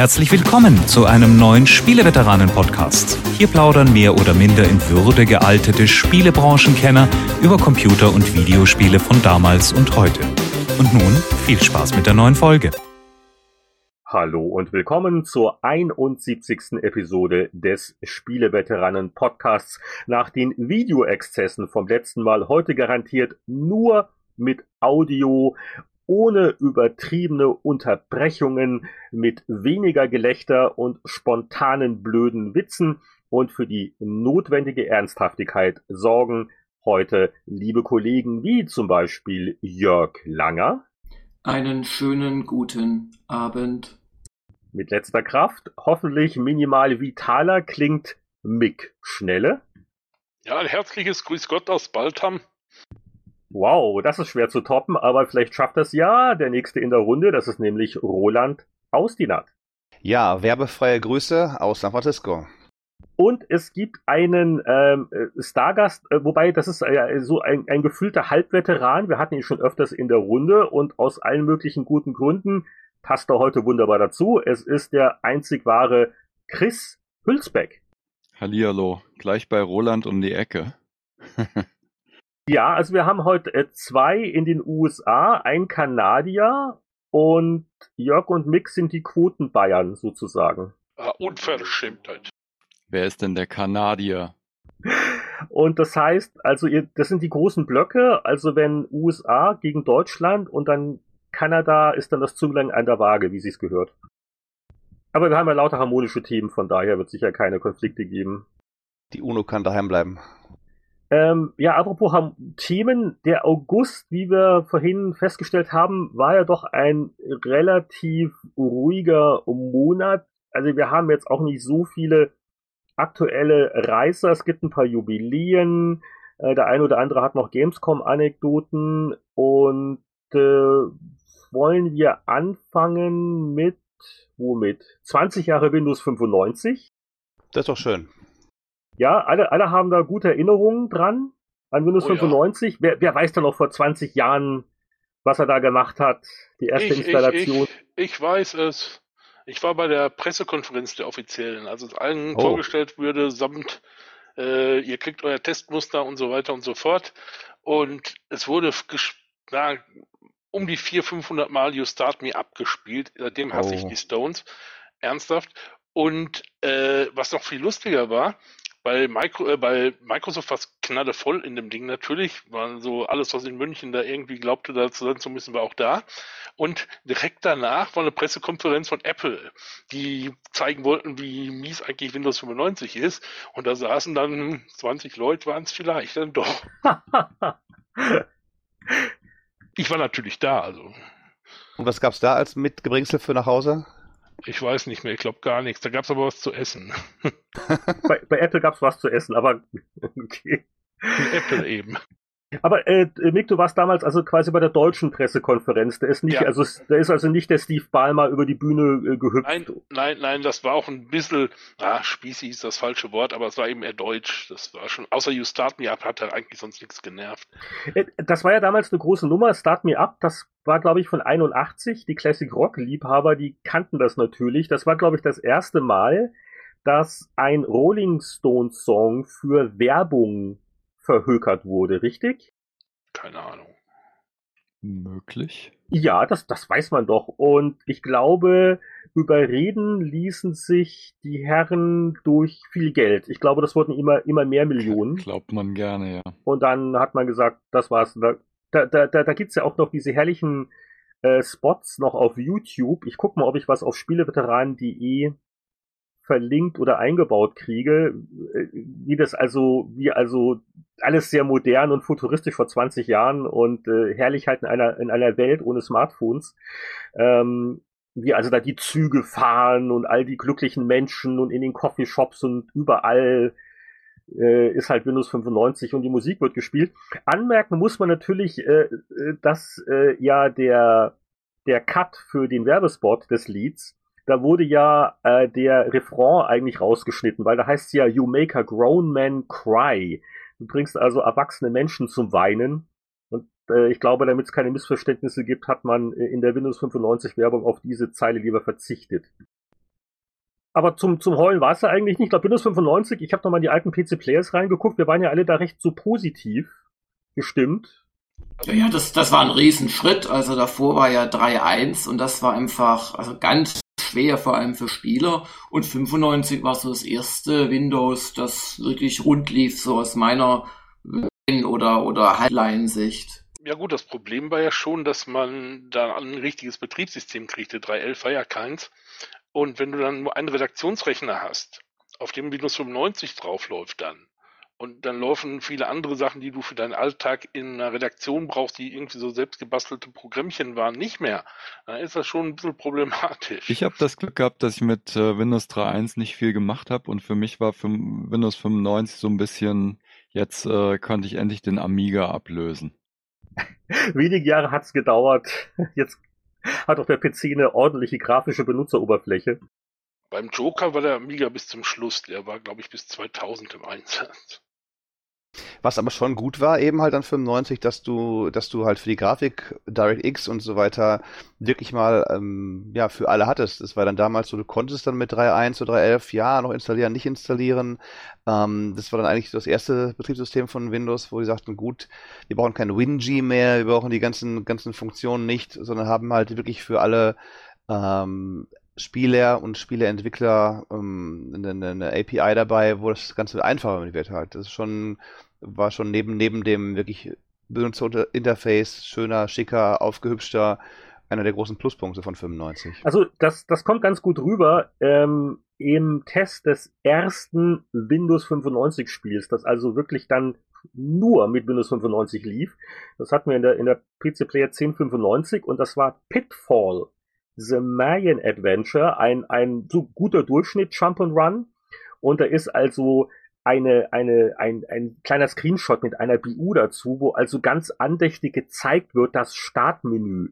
Herzlich willkommen zu einem neuen Spieleveteranen-Podcast. Hier plaudern mehr oder minder in Würde gealtete Spielebranchenkenner über Computer- und Videospiele von damals und heute. Und nun viel Spaß mit der neuen Folge. Hallo und willkommen zur 71. Episode des Spieleveteranen Podcasts. Nach den Videoexzessen vom letzten Mal heute garantiert nur mit Audio ohne übertriebene Unterbrechungen, mit weniger Gelächter und spontanen blöden Witzen und für die notwendige Ernsthaftigkeit sorgen heute liebe Kollegen wie zum Beispiel Jörg Langer. Einen schönen guten Abend. Mit letzter Kraft, hoffentlich minimal vitaler, klingt Mick Schnelle. Ja, ein herzliches Grüß Gott aus Baltham. Wow, das ist schwer zu toppen, aber vielleicht schafft das ja der nächste in der Runde. Das ist nämlich Roland Austinat. Ja, werbefreie Grüße aus San Francisco. Und es gibt einen ähm, äh, Stargast, äh, wobei das ist äh, so ein, ein gefühlter Halbveteran. Wir hatten ihn schon öfters in der Runde und aus allen möglichen guten Gründen passt er heute wunderbar dazu. Es ist der einzig wahre Chris Hülsbeck. Hallihallo, gleich bei Roland um die Ecke. Ja, also wir haben heute äh, zwei in den USA, ein Kanadier und Jörg und Mick sind die Quoten Bayern sozusagen. Ah, Unverschämtheit. Wer ist denn der Kanadier? Und das heißt, also ihr, das sind die großen Blöcke, also wenn USA gegen Deutschland und dann Kanada ist dann das Zünglein an der Waage, wie sie es gehört. Aber wir haben ja lauter harmonische Themen, von daher wird es sicher keine Konflikte geben. Die UNO kann daheim bleiben. Ähm, ja, apropos Themen, der August, wie wir vorhin festgestellt haben, war ja doch ein relativ ruhiger Monat. Also wir haben jetzt auch nicht so viele aktuelle Reißer. Es gibt ein paar Jubiläen. Äh, der eine oder andere hat noch Gamescom-Anekdoten. Und äh, wollen wir anfangen mit, womit? 20 Jahre Windows 95. Das ist doch schön. Ja, alle, alle haben da gute Erinnerungen dran an Windows Oh ja. 95. Wer, wer weiß da noch vor 20 Jahren, was er da gemacht hat? Die erste Ich, ich, Installation. ich, ich weiß es. Ich war bei der Pressekonferenz der offiziellen, als es allen Oh. vorgestellt würde, samt äh, ihr kriegt euer Testmuster und so weiter und so fort. Und es wurde na, um die 400, 500 Mal You Start Me abgespielt. Seitdem hasse ich Oh. die Stones. Ernsthaft. Und äh, was noch viel lustiger war, bei, Micro, äh, bei Microsoft war es knallevoll in dem Ding natürlich. War so alles, was in München da irgendwie glaubte, da zu sein zu müssen, war auch da. Und direkt danach war eine Pressekonferenz von Apple, die zeigen wollten, wie mies eigentlich Windows 95 ist. Und da saßen dann 20 Leute, waren es vielleicht dann doch. Ich war natürlich da, also Und was gab's da als Mitgebringsel für nach Hause? Ich weiß nicht mehr, ich glaube gar nichts. Da gab es aber was zu essen. bei, bei Apple gab's was zu essen, aber okay. Apple eben. Aber äh, Mick, du warst damals also quasi bei der deutschen Pressekonferenz. Der ist nicht, Ja. also der ist also nicht der Steve Ballmer über die Bühne äh, gehüpft. Nein, nein, nein, das war auch ein bisschen, ah, spießig ist das falsche Wort, aber es war eben eher deutsch. Das war schon, außer You Start Me Up hat er eigentlich sonst nichts genervt. Äh, Das war ja damals eine große Nummer, Start Me Up, das war, glaube ich, von 81. Die Classic Rock-Liebhaber, die kannten das natürlich. Das war, glaube ich, das erste Mal, dass ein Rolling Stones-Song für Werbung verhökert wurde, richtig? Keine Ahnung. Möglich. Ja, das, das weiß man doch. Und ich glaube, überreden ließen sich die Herren durch viel Geld. Ich glaube, das wurden immer, immer mehr Millionen. Glaubt man gerne, ja. Und dann hat man gesagt, das war's. Da, da, da, da gibt's ja auch noch diese herrlichen äh, Spots noch auf YouTube. Ich guck mal, ob ich was auf spieleveteranen.de verlinkt oder eingebaut kriege, äh, wie das also, wie also alles sehr modern und futuristisch vor 20 Jahren und äh, herrlich halt in einer, in einer Welt ohne Smartphones. Ähm, wie also da die Züge fahren und all die glücklichen Menschen und in den Coffeeshops und überall äh, ist halt Windows 95 und die Musik wird gespielt. Anmerken muss man natürlich, äh, äh, dass äh, ja der, der Cut für den Werbespot des Lieds, da wurde ja äh, der Refrain eigentlich rausgeschnitten, weil da heißt ja, you make a grown man cry. Du bringst also erwachsene Menschen zum Weinen. Und äh, ich glaube, damit es keine Missverständnisse gibt, hat man äh, in der Windows 95 Werbung auf diese Zeile lieber verzichtet. aber zum, zum Heulen war es ja eigentlich nicht. Ich glaube, Windows 95, ich habe nochmal die alten PC-Players reingeguckt, wir waren ja alle da recht so positiv gestimmt. Ja, ja, das, das war ein Riesenschritt. Also davor war ja 3.1 und das war einfach also ganz schwer, vor allem für Spieler. Und 95 war so das erste Windows, das wirklich rund lief, so aus meiner oder, oder Highline-Sicht. Ja gut, das Problem war ja schon, dass man da ein richtiges Betriebssystem kriegte. 3.11 war ja keins. Und wenn du dann nur einen Redaktionsrechner hast, auf dem Windows 95 draufläuft dann, und dann laufen viele andere Sachen, die du für deinen Alltag in einer Redaktion brauchst, die irgendwie so selbstgebastelte Programmchen waren, nicht mehr. Dann ist das schon ein bisschen problematisch. Ich habe das Glück gehabt, dass ich mit äh, Windows 3.1 nicht viel gemacht habe und für mich war für Windows 95 so ein bisschen, jetzt äh, konnte ich endlich den Amiga ablösen. Wenige Jahre hat's gedauert. Jetzt hat auch der PC eine ordentliche grafische Benutzeroberfläche. Beim Joker war der Amiga bis zum Schluss. Der war, glaube ich, bis 2000 im Einsatz. Was aber schon gut war, eben halt an 95, dass du, dass du halt für die Grafik DirectX und so weiter wirklich mal ähm, ja für alle hattest. Das war dann damals so, du konntest dann mit 3.1 oder 3.11 ja noch installieren, nicht installieren. Ähm, das war dann eigentlich das erste Betriebssystem von Windows, wo die sagten, gut, wir brauchen kein WinG mehr, wir brauchen die ganzen ganzen Funktionen nicht, sondern haben halt wirklich für alle ähm, Spieler und Spieleentwickler ähm, eine, eine, API dabei, wo das Ganze einfacher wird halt. Das ist schon, war schon neben, neben dem wirklich Benutzerinterface schöner, schicker, aufgehübschter, einer der großen Pluspunkte von 95. Also das, das kommt ganz gut rüber ähm, im Test des ersten Windows 95 Spiels, das also wirklich dann nur mit Windows 95 lief. Das hatten wir in der, in der PC Player 1095 und das war Pitfall. The Mayan Adventure, ein, ein so guter Durchschnitt Jump and Run. Und da ist also eine, eine, ein, ein kleiner Screenshot mit einer BU dazu, wo also ganz andächtig gezeigt wird, das Startmenü.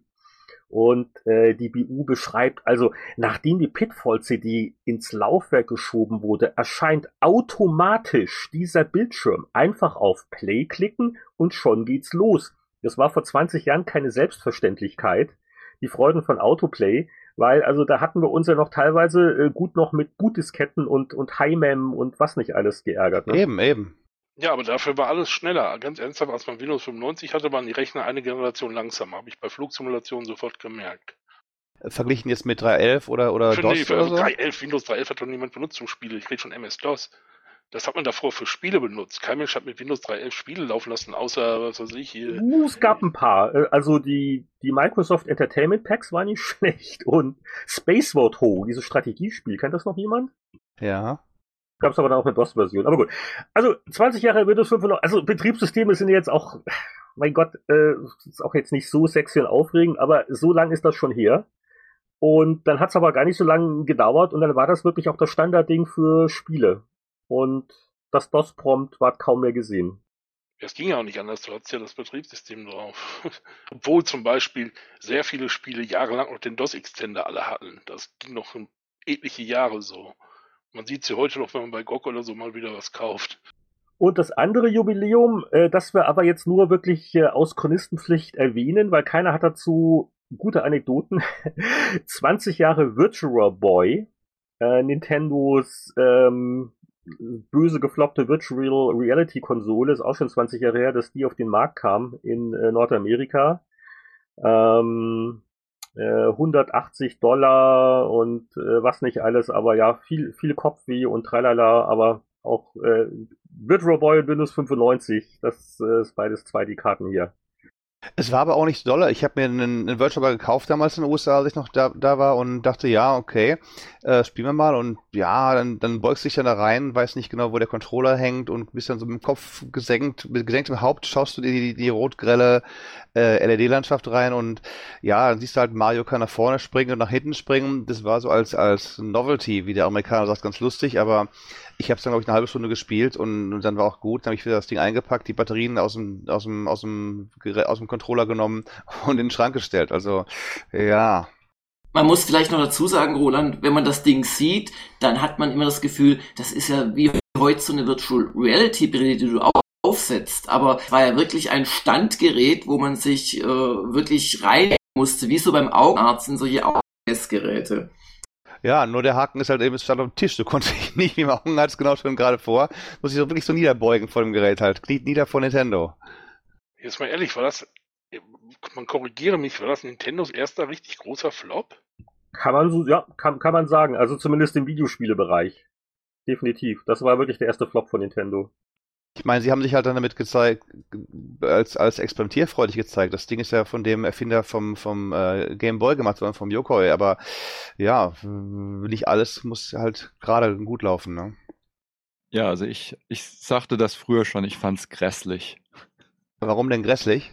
Und äh, die BU beschreibt also, nachdem die Pitfall-CD ins Laufwerk geschoben wurde, erscheint automatisch dieser Bildschirm. Einfach auf Play klicken und schon geht's los. Das war vor 20 Jahren keine Selbstverständlichkeit die Freuden von Autoplay, weil also da hatten wir uns ja noch teilweise äh, gut noch mit Bootdisketten und, und Highmem und was nicht alles geärgert. Ne? Eben, eben. Ja, aber dafür war alles schneller. Ganz ernsthaft, als man Windows 95 hatte, waren die Rechner eine Generation langsamer. Habe ich bei Flugsimulationen sofort gemerkt. Verglichen jetzt mit 3.11 oder, oder für, DOS nee, oder so? 3.11, Windows 3.11 hat doch niemand benutzt zum Spiel. Ich rede schon MS-DOS. Das hat man davor für Spiele benutzt. Kein Mensch hat mit Windows 3.11 Spiele laufen lassen, außer, was weiß ich, hier. Uh, es gab ein paar. Äh, also die, die Microsoft Entertainment Packs waren nicht schlecht. Und Space Vote Ho, dieses Strategiespiel, kennt das noch jemand? Ja. Gab es aber dann auch eine DOS-Version. Aber gut. Also 20 Jahre Windows 5 also Betriebssysteme sind jetzt auch, mein Gott, äh, ist auch jetzt nicht so sexy und aufregend, aber so lang ist das schon her. Und dann hat es aber gar nicht so lange gedauert und dann war das wirklich auch das Standardding für Spiele und das DOS-Prompt war kaum mehr gesehen. Es ging ja auch nicht anders, du hattest ja das Betriebssystem drauf. Obwohl zum Beispiel sehr viele Spiele jahrelang noch den DOS-Extender alle hatten. Das ging noch etliche Jahre so. Man sieht sie heute noch, wenn man bei GOG oder so mal wieder was kauft. Und das andere Jubiläum, äh, das wir aber jetzt nur wirklich äh, aus Chronistenpflicht erwähnen, weil keiner hat dazu gute Anekdoten. 20 Jahre Virtual Boy, äh, Nintendos ähm, böse gefloppte Virtual Reality Konsole, ist auch schon 20 Jahre her, dass die auf den Markt kam in äh, Nordamerika. Ähm, äh, 180 Dollar und äh, was nicht alles, aber ja, viel, viel Kopfweh und tralala, aber auch äh, Virtual Boy und Windows 95, das äh, ist beides zwei die Karten hier. Es war aber auch nicht so doll. Ich habe mir einen, einen Virtual gekauft damals in den USA, als ich noch da, da war und dachte, ja, okay, äh, spielen wir mal. Und ja, dann, dann beugst du dich dann da rein, weiß nicht genau, wo der Controller hängt und bist dann so mit dem Kopf gesenkt, mit gesenktem Haupt schaust du dir die, die, die rot-grelle äh, LED-Landschaft rein und ja, dann siehst du halt Mario kann nach vorne springen und nach hinten springen. Das war so als, als Novelty, wie der Amerikaner sagt, ganz lustig, aber ich habe es dann, glaube ich, eine halbe Stunde gespielt und, und dann war auch gut. Dann habe ich wieder das Ding eingepackt, die Batterien aus dem, aus dem, aus dem, aus dem Controller genommen und in den Schrank gestellt. Also, ja. Man muss vielleicht noch dazu sagen, Roland, wenn man das Ding sieht, dann hat man immer das Gefühl, das ist ja wie heute so eine Virtual Reality Brille, die du auch aufsetzt. Aber es war ja wirklich ein Standgerät, wo man sich äh, wirklich rein musste, wie so beim Augenarzt in solche Augenmessgeräte. Ja, nur der Haken ist halt eben, es stand auf dem Tisch. Du konntest dich nicht, wie man Hunger hat, genau schon gerade vor. Muss ich so wirklich so niederbeugen vor dem Gerät halt. Kniet nieder vor Nintendo. Jetzt mal ehrlich, war das, man korrigiere mich, war das Nintendos erster richtig großer Flop? Kann man so, ja, kann, kann man sagen. Also zumindest im Videospielebereich. Definitiv. Das war wirklich der erste Flop von Nintendo. Ich meine, sie haben sich halt dann damit gezeigt, als, als experimentierfreudig gezeigt. Das Ding ist ja von dem Erfinder vom, vom äh, Game Boy gemacht worden, vom Yokoi, aber ja, nicht alles muss halt gerade gut laufen, ne? Ja, also ich, ich sagte das früher schon, ich fand's grässlich. Warum denn grässlich?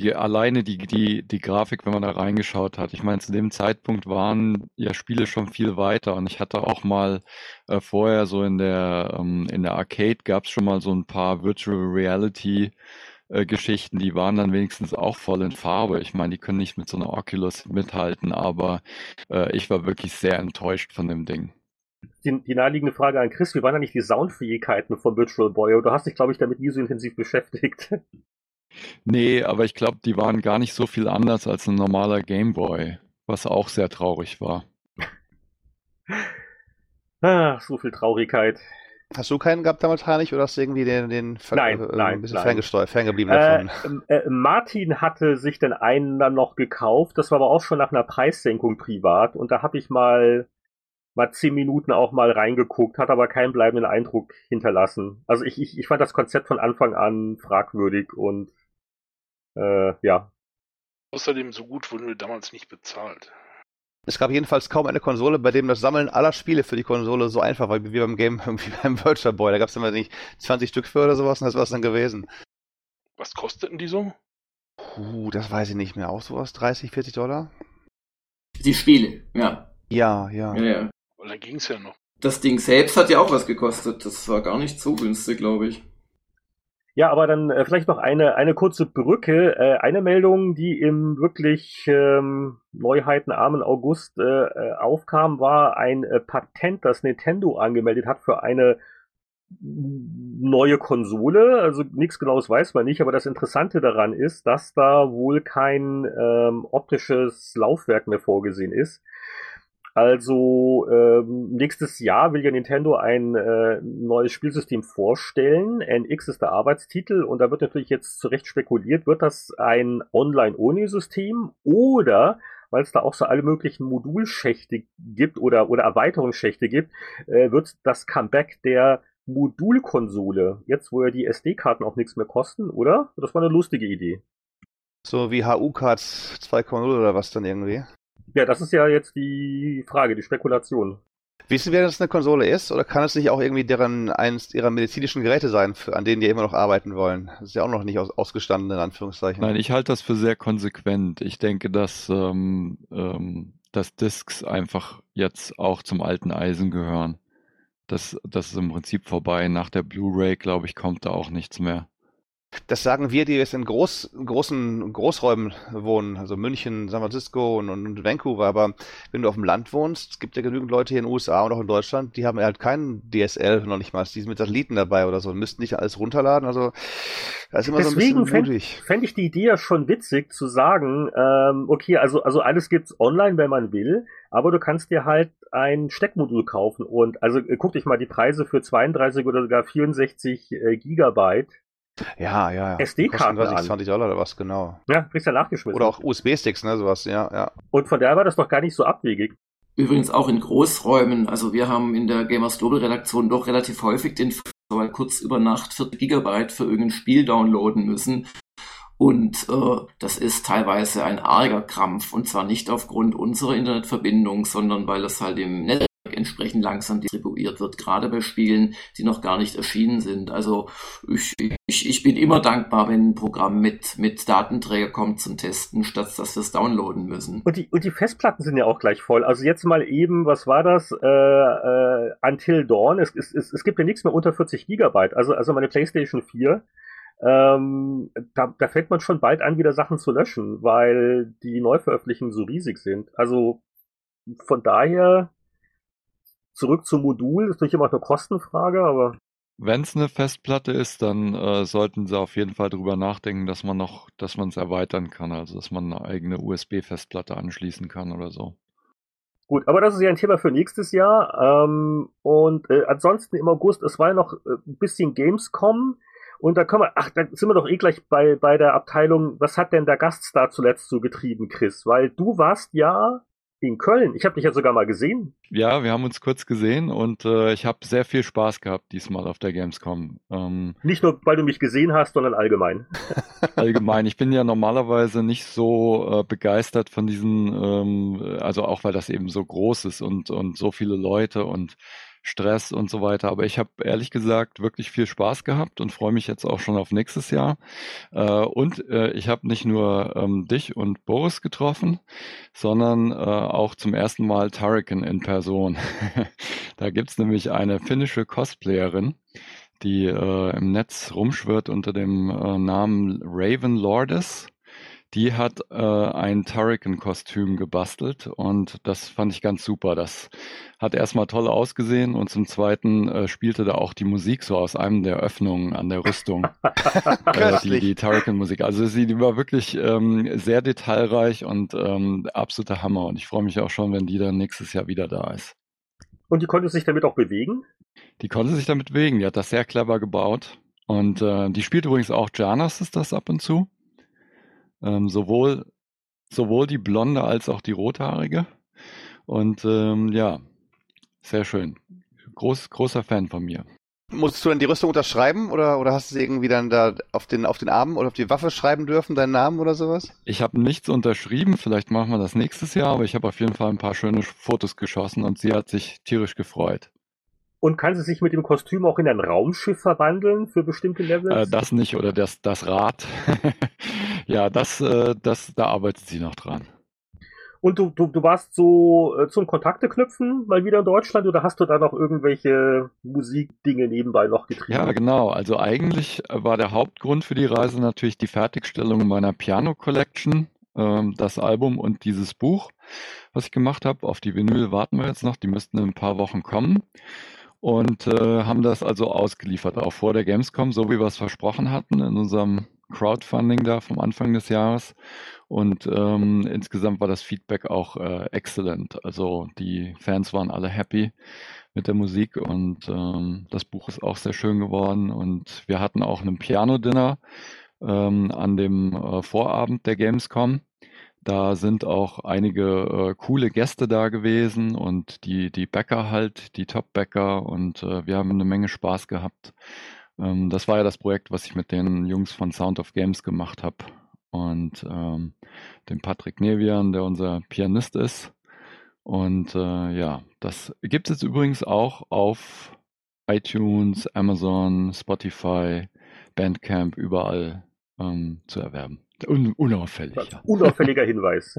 Die, alleine die, die, die Grafik, wenn man da reingeschaut hat. Ich meine, zu dem Zeitpunkt waren ja Spiele schon viel weiter und ich hatte auch mal äh, vorher so in der, ähm, in der Arcade gab es schon mal so ein paar Virtual Reality äh, Geschichten, die waren dann wenigstens auch voll in Farbe. Ich meine, die können nicht mit so einer Oculus mithalten, aber äh, ich war wirklich sehr enttäuscht von dem Ding. Die, die naheliegende Frage an Chris, wie waren eigentlich die Soundfähigkeiten von Virtual Boy? Du hast dich, glaube ich, damit nie so intensiv beschäftigt. Nee, aber ich glaube, die waren gar nicht so viel anders als ein normaler Gameboy, was auch sehr traurig war. Ah, so viel Traurigkeit. Hast du keinen gehabt damals, Heinrich, oder hast du irgendwie den, den nein, äh, nein, ein bisschen nein. ferngesteuert, ferngeblieben davon? Äh, äh, Martin hatte sich den einen dann noch gekauft, das war aber auch schon nach einer Preissenkung privat und da habe ich mal mal zehn Minuten auch mal reingeguckt, hat aber keinen bleibenden Eindruck hinterlassen. Also ich, ich, ich fand das Konzept von Anfang an fragwürdig und äh, ja. Außerdem, so gut wurden wir damals nicht bezahlt. Es gab jedenfalls kaum eine Konsole, bei dem das Sammeln aller Spiele für die Konsole so einfach war, wie beim Game, wie beim Virtual Boy. Da gab es immer nicht 20 Stück für oder sowas und das war es dann gewesen. Was kosteten die so? Puh, das weiß ich nicht mehr. Auch sowas? 30, 40 Dollar? Die Spiele, ja. Ja, ja. ja, ja. Weil dann ging es ja noch. Das Ding selbst hat ja auch was gekostet. Das war gar nicht so günstig, glaube ich. Ja, aber dann äh, vielleicht noch eine, eine kurze Brücke. Äh, eine Meldung, die im wirklich ähm, neuheitenarmen August äh, äh aufkam, war ein äh, Patent, das Nintendo angemeldet hat für eine neue Konsole. Also nichts genaues weiß man nicht, aber das Interessante daran ist, dass da wohl kein ähm, optisches Laufwerk mehr vorgesehen ist. Also ähm, nächstes Jahr will ja Nintendo ein äh, neues Spielsystem vorstellen. NX ist der Arbeitstitel und da wird natürlich jetzt zurecht spekuliert, wird das ein Online-Only-System oder weil es da auch so alle möglichen Modulschächte gibt oder, oder Erweiterungsschächte gibt, äh, wird das Comeback der Modulkonsole, jetzt wo ja die SD-Karten auch nichts mehr kosten, oder? Das war eine lustige Idee. So wie HU-Cards 2.0 oder was dann irgendwie? Ja, das ist ja jetzt die Frage, die Spekulation. Wissen wir, dass es eine Konsole ist, oder kann es nicht auch irgendwie deren eins ihrer medizinischen Geräte sein, für, an denen die immer noch arbeiten wollen? Das ist ja auch noch nicht aus, ausgestanden, in Anführungszeichen. Nein, ich halte das für sehr konsequent. Ich denke, dass, ähm, ähm, dass Discs einfach jetzt auch zum alten Eisen gehören. Das, das ist im Prinzip vorbei. Nach der Blu-ray, glaube ich, kommt da auch nichts mehr. Das sagen wir, die jetzt in groß, großen Großräumen wohnen, also München, San Francisco und, und, Vancouver. Aber wenn du auf dem Land wohnst, es gibt ja genügend Leute hier in den USA und auch in Deutschland, die haben halt keinen DSL noch nicht mal, die sind mit Satelliten dabei oder so und müssten nicht alles runterladen. Also da ist immer Deswegen so ein bisschen. Fände ich die Idee ja schon witzig zu sagen, ähm, okay, also, also alles gibt's online, wenn man will, aber du kannst dir halt ein Steckmodul kaufen und also guck dich mal die Preise für 32 oder sogar 64 äh, Gigabyte ja, ja. SD-Karten an. 20 Dollar oder was, genau. Ja, kriegst ja nachgeschmissen. Oder auch USB-Sticks, ne, sowas, ja, ja. Und von daher war das doch gar nicht so abwegig. Übrigens auch in Großräumen. Also wir haben in der Gamers Global Redaktion doch relativ häufig den Fall kurz über Nacht 40 Gigabyte für irgendein Spiel downloaden müssen. Und äh, das ist teilweise ein arger Krampf. Und zwar nicht aufgrund unserer Internetverbindung, sondern weil es halt im Netz entsprechend langsam distribuiert wird, gerade bei Spielen, die noch gar nicht erschienen sind. Also ich, ich, ich bin immer dankbar, wenn ein Programm mit, mit Datenträger kommt zum Testen, statt dass wir es downloaden müssen. Und die, und die Festplatten sind ja auch gleich voll. Also jetzt mal eben, was war das? Äh, äh, Until Dawn. Es, es, es, es gibt ja nichts mehr unter 40 Gigabyte. Also, also meine PlayStation 4 ähm, da, da fängt man schon bald an, wieder Sachen zu löschen, weil die Neuveröffentlichungen so riesig sind. Also von daher zurück zum Modul, ist natürlich immer eine Kostenfrage, aber. Wenn es eine Festplatte ist, dann äh, sollten sie auf jeden Fall darüber nachdenken, dass man noch, dass man es erweitern kann, also dass man eine eigene USB-Festplatte anschließen kann oder so. Gut, aber das ist ja ein Thema für nächstes Jahr. Ähm, und äh, ansonsten im August, es war ja noch äh, ein bisschen Gamescom. Und da kommen wir, ach, da sind wir doch eh gleich bei, bei der Abteilung, was hat denn der Gaststar zuletzt so getrieben, Chris? Weil du warst ja in Köln. Ich habe dich ja sogar mal gesehen. Ja, wir haben uns kurz gesehen und äh, ich habe sehr viel Spaß gehabt diesmal auf der Gamescom. Ähm, nicht nur, weil du mich gesehen hast, sondern allgemein. allgemein. Ich bin ja normalerweise nicht so äh, begeistert von diesen, ähm, also auch weil das eben so groß ist und, und so viele Leute und Stress und so weiter. Aber ich habe ehrlich gesagt wirklich viel Spaß gehabt und freue mich jetzt auch schon auf nächstes Jahr. Äh, und äh, ich habe nicht nur ähm, dich und Boris getroffen, sondern äh, auch zum ersten Mal Tarikan in Person. da gibt's nämlich eine finnische Cosplayerin, die äh, im Netz rumschwirrt unter dem äh, Namen Raven Lordes die hat äh, ein Turrican-Kostüm gebastelt und das fand ich ganz super. Das hat erstmal toll ausgesehen und zum Zweiten äh, spielte da auch die Musik so aus einem der Öffnungen an der Rüstung. äh, die die Turrican-Musik. Also sie die war wirklich ähm, sehr detailreich und ähm, absoluter Hammer und ich freue mich auch schon, wenn die dann nächstes Jahr wieder da ist. Und die konnte sich damit auch bewegen? Die konnte sich damit bewegen, die hat das sehr clever gebaut. Und äh, die spielt übrigens auch Janas ist das ab und zu. Ähm, sowohl, sowohl die blonde als auch die rothaarige. Und ähm, ja, sehr schön. Groß, großer Fan von mir. Musstest du denn die Rüstung unterschreiben oder, oder hast du sie irgendwie dann da auf den, auf den Arm oder auf die Waffe schreiben dürfen, deinen Namen oder sowas? Ich habe nichts unterschrieben, vielleicht machen wir das nächstes Jahr, aber ich habe auf jeden Fall ein paar schöne Fotos geschossen und sie hat sich tierisch gefreut. Und kann sie sich mit dem Kostüm auch in ein Raumschiff verwandeln für bestimmte Levels? Äh, das nicht, oder das, das Rad. ja, das, äh, das, da arbeitet sie noch dran. Und du, du, du warst so äh, zum Kontakte knüpfen mal wieder in Deutschland oder hast du da noch irgendwelche Musikdinge nebenbei noch getrieben? Ja, genau. Also eigentlich war der Hauptgrund für die Reise natürlich die Fertigstellung meiner Piano Collection, ähm, das Album und dieses Buch, was ich gemacht habe. Auf die Vinyl warten wir jetzt noch, die müssten in ein paar Wochen kommen und äh, haben das also ausgeliefert, auch vor der Gamescom, so wie wir es versprochen hatten in unserem Crowdfunding da vom Anfang des Jahres. Und ähm, insgesamt war das Feedback auch äh, excellent. Also die Fans waren alle happy mit der Musik und ähm, das Buch ist auch sehr schön geworden. Und wir hatten auch ein Piano-Dinner ähm, an dem äh, Vorabend der Gamescom. Da sind auch einige äh, coole Gäste da gewesen und die, die Bäcker halt, die Top-Bäcker und äh, wir haben eine Menge Spaß gehabt. Ähm, das war ja das Projekt, was ich mit den Jungs von Sound of Games gemacht habe und ähm, dem Patrick Nevian, der unser Pianist ist. Und äh, ja, das gibt es übrigens auch auf iTunes, Amazon, Spotify, Bandcamp, überall ähm, zu erwerben. Un unauffällig. Ja. Unauffälliger Hinweis.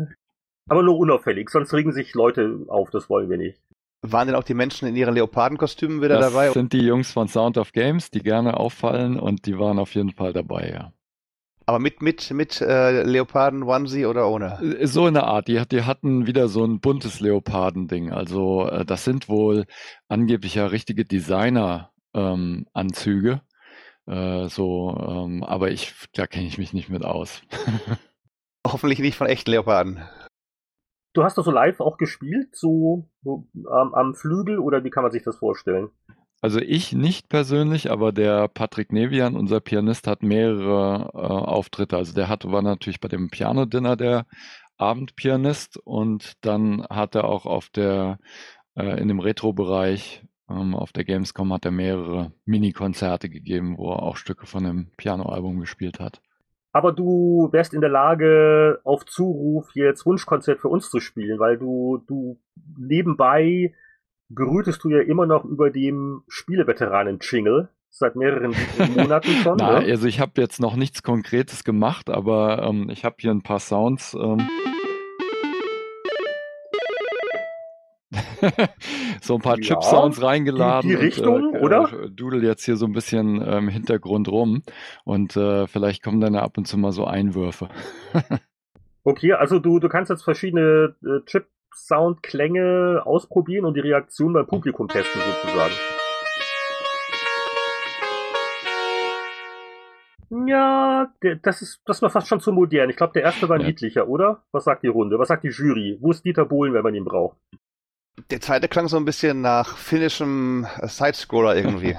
Aber nur unauffällig, sonst regen sich Leute auf, das wollen wir nicht. Waren denn auch die Menschen in ihren Leopardenkostümen wieder das dabei? Das sind die Jungs von Sound of Games, die gerne auffallen und die waren auf jeden Fall dabei, ja. Aber mit, mit, mit äh, Leoparden-Onesie oder ohne? Äh, so eine Art. Die, die hatten wieder so ein buntes Leopardending. Also äh, das sind wohl angeblich ja richtige Designer-Anzüge. Ähm, äh, so, ähm, aber ich, da kenne ich mich nicht mit aus. Hoffentlich nicht von echten Leoparden. Du hast das so live auch gespielt, so, so ähm, am Flügel, oder wie kann man sich das vorstellen? Also ich nicht persönlich, aber der Patrick Nevian, unser Pianist, hat mehrere äh, Auftritte. Also der hat, war natürlich bei dem Piano-Dinner der Abendpianist und dann hat er auch auf der äh, in dem Retro-Bereich ähm, auf der Gamescom hat er mehrere Mini-Konzerte gegeben, wo er auch Stücke von dem Piano-Album gespielt hat. Aber du wärst in der Lage, auf Zuruf jetzt Wunschkonzert für uns zu spielen, weil du, du nebenbei brütest du ja immer noch über dem Spieleveteranen-Jingle seit mehreren Monaten schon. Na, ne? also ich habe jetzt noch nichts Konkretes gemacht, aber ähm, ich habe hier ein paar Sounds. Ähm so ein paar ja, Chip-Sounds reingeladen. Die, die Richtung, und, äh, oder? Äh, dudel jetzt hier so ein bisschen im ähm, Hintergrund rum und äh, vielleicht kommen dann ab und zu mal so Einwürfe. okay, also du, du kannst jetzt verschiedene äh, Chip-Sound-Klänge ausprobieren und die Reaktion beim Publikum testen sozusagen. Ja, das ist, das war fast schon zu modern. Ich glaube, der erste war ja. niedlicher, oder? Was sagt die Runde? Was sagt die Jury? Wo ist Dieter Bohlen, wenn man ihn braucht? Der zweite klang so ein bisschen nach finnischem Sidescroller irgendwie.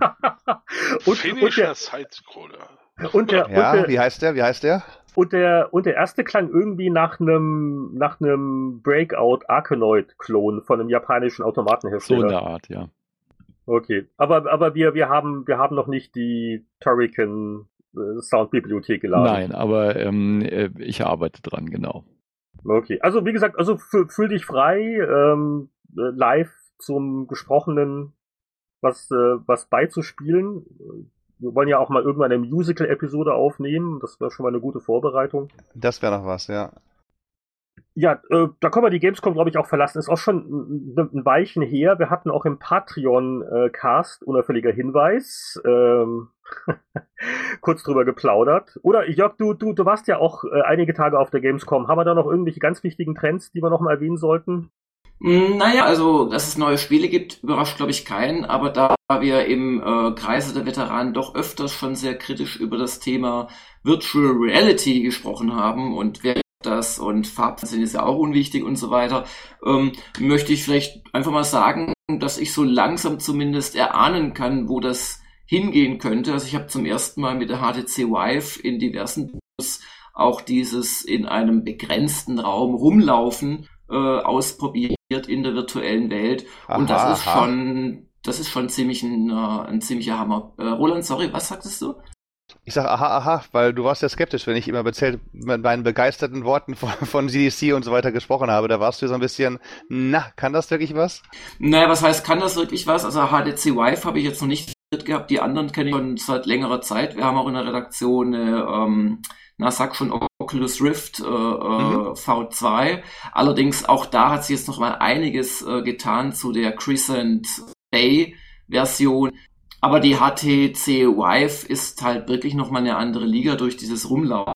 und, Finnischer Sidescroller. Und der, ja, und der, wie heißt der? Wie heißt der? Und der, und der erste klang irgendwie nach einem, nach einem Breakout Arkanoid-Klon von einem japanischen Automatenhersteller. So in der Art, ja. Okay. Aber, aber wir, wir haben, wir haben noch nicht die Turrican äh, Soundbibliothek geladen. Nein, aber ähm, äh, ich arbeite dran, genau. Okay. Also, wie gesagt, also fühl dich frei, ähm, äh, live zum gesprochenen was, äh, was beizuspielen wir wollen ja auch mal irgendwann eine Musical-Episode aufnehmen. Das wäre schon mal eine gute Vorbereitung. Das wäre noch was, ja. Ja, äh, da können wir die Gamescom, glaube ich, auch verlassen. Ist auch schon ein, ein Weilchen her. Wir hatten auch im Patreon-Cast, äh, unauffälliger Hinweis, ähm, kurz drüber geplaudert. Oder Jörg, du, du, du warst ja auch äh, einige Tage auf der Gamescom. Haben wir da noch irgendwelche ganz wichtigen Trends, die wir noch mal erwähnen sollten? Hm, naja, also, dass es neue Spiele gibt, überrascht, glaube ich, keinen. Aber da wir im äh, Kreise der Veteranen doch öfters schon sehr kritisch über das Thema Virtual Reality gesprochen haben und wer das und Farbfernsehen ist ja auch unwichtig und so weiter, ähm, möchte ich vielleicht einfach mal sagen, dass ich so langsam zumindest erahnen kann, wo das hingehen könnte. Also ich habe zum ersten Mal mit der HTC Vive in diversen Bus auch dieses in einem begrenzten Raum rumlaufen äh, ausprobiert in der virtuellen Welt. Aha, und das ist aha. schon, das ist schon ziemlich ein, äh, ein ziemlicher Hammer. Äh, Roland, sorry, was sagtest du? Ich sag aha, aha, weil du warst ja skeptisch, wenn ich immer bezählt, mit meinen begeisterten Worten von, von CDC und so weiter gesprochen habe. Da warst du so ein bisschen, na, kann das wirklich was? Naja, was heißt, kann das wirklich was? Also HDC Vive habe ich jetzt noch nicht gehabt, die anderen kenne ich schon seit längerer Zeit. Wir haben auch in der Redaktion eine, ähm, na, sag schon Oculus Rift äh, mhm. V2. Allerdings auch da hat sich jetzt noch mal einiges äh, getan zu der Crescent Bay Version. Aber die HTC Vive ist halt wirklich noch mal eine andere Liga durch dieses Rumlaufen.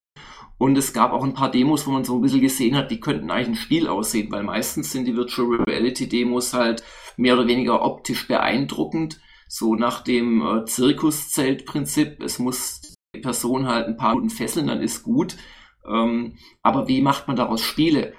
Und es gab auch ein paar Demos, wo man so ein bisschen gesehen hat, die könnten eigentlich ein Spiel aussehen, weil meistens sind die Virtual Reality Demos halt mehr oder weniger optisch beeindruckend. So nach dem äh, Zirkuszeltprinzip. Es muss die Person halt ein paar Minuten fesseln, dann ist gut. Ähm, aber wie macht man daraus Spiele?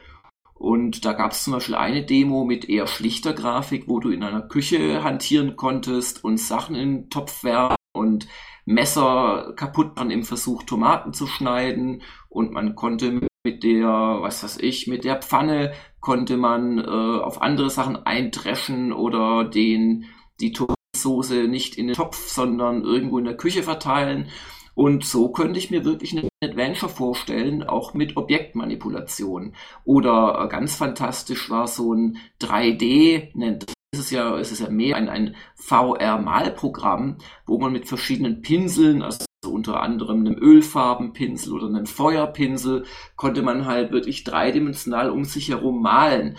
Und da gab es zum Beispiel eine Demo mit eher schlichter Grafik, wo du in einer Küche hantieren konntest und Sachen in den Topf werfen und Messer kaputt machen im Versuch, Tomaten zu schneiden. Und man konnte mit der, was weiß ich, mit der Pfanne konnte man äh, auf andere Sachen eindreschen oder den, die Tomatensoße nicht in den Topf, sondern irgendwo in der Küche verteilen. Und so könnte ich mir wirklich ein Adventure vorstellen, auch mit Objektmanipulation. Oder äh, ganz fantastisch war so ein 3D, nennt es ist ja, es ist ja mehr ein, ein VR-Malprogramm, wo man mit verschiedenen Pinseln, also unter anderem einem Ölfarbenpinsel oder einem Feuerpinsel, konnte man halt wirklich dreidimensional um sich herum malen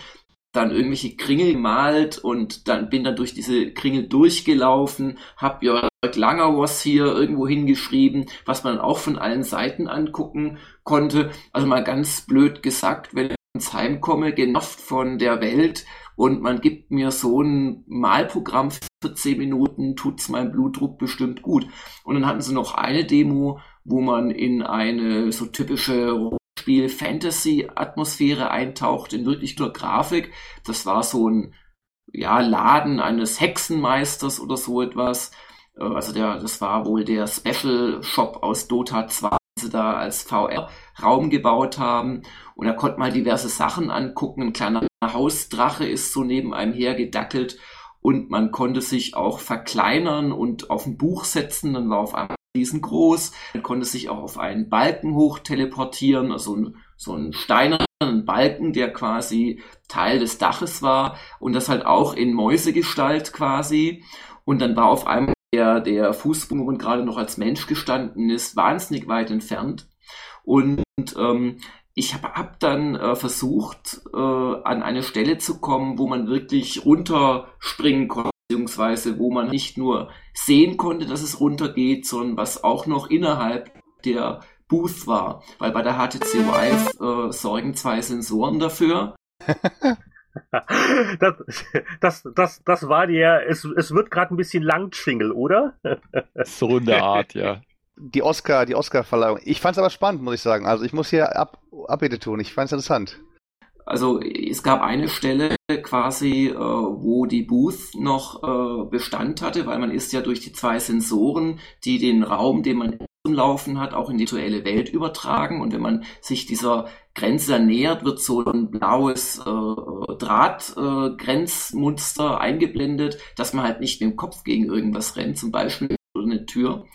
dann irgendwelche Kringel gemalt und dann bin dann durch diese Kringel durchgelaufen, hab Jörg Langer was hier irgendwo hingeschrieben, was man auch von allen Seiten angucken konnte. Also mal ganz blöd gesagt, wenn ich ins Heim komme, genervt von der Welt und man gibt mir so ein Malprogramm für 10 Minuten, tut's meinem Blutdruck bestimmt gut. Und dann hatten sie noch eine Demo, wo man in eine so typische Spiel-Fantasy-Atmosphäre eintaucht in wirklich nur Grafik. Das war so ein ja, Laden eines Hexenmeisters oder so etwas. Äh, also der, das war wohl der Special Shop aus Dota 2, den sie da als VR-Raum gebaut haben. Und da konnte man diverse Sachen angucken. Ein kleiner Hausdrache ist so neben einem hergedackelt und man konnte sich auch verkleinern und auf ein Buch setzen. Dann war auf einmal riesengroß. Man konnte sich auch auf einen Balken hoch teleportieren, also so ein steinernen Balken, der quasi Teil des Daches war und das halt auch in Mäusegestalt quasi. Und dann war auf einmal der, der Fußboden, wo man gerade noch als Mensch gestanden ist, wahnsinnig weit entfernt. Und ähm, ich habe hab dann äh, versucht, äh, an eine Stelle zu kommen, wo man wirklich runterspringen konnte beziehungsweise wo man nicht nur sehen konnte, dass es runtergeht, sondern was auch noch innerhalb der Booth war. Weil bei der HTC Vive äh, sorgen zwei Sensoren dafür. das, das, das, das war dir, es, es wird gerade ein bisschen Langschwingel, oder? so eine Art, ja. Die Oscar, die Oscar-Verleihung. Ich fand es aber spannend, muss ich sagen. Also ich muss hier Ab Abbitte tun. Ich fand es interessant. Also es gab eine Stelle quasi, äh, wo die Booth noch äh, Bestand hatte, weil man ist ja durch die zwei Sensoren, die den Raum, den man zum Laufen hat, auch in die virtuelle Welt übertragen. Und wenn man sich dieser Grenze nähert, wird so ein blaues äh, Drahtgrenzmuster äh, eingeblendet, dass man halt nicht mit dem Kopf gegen irgendwas rennt, zum Beispiel oder eine Tür.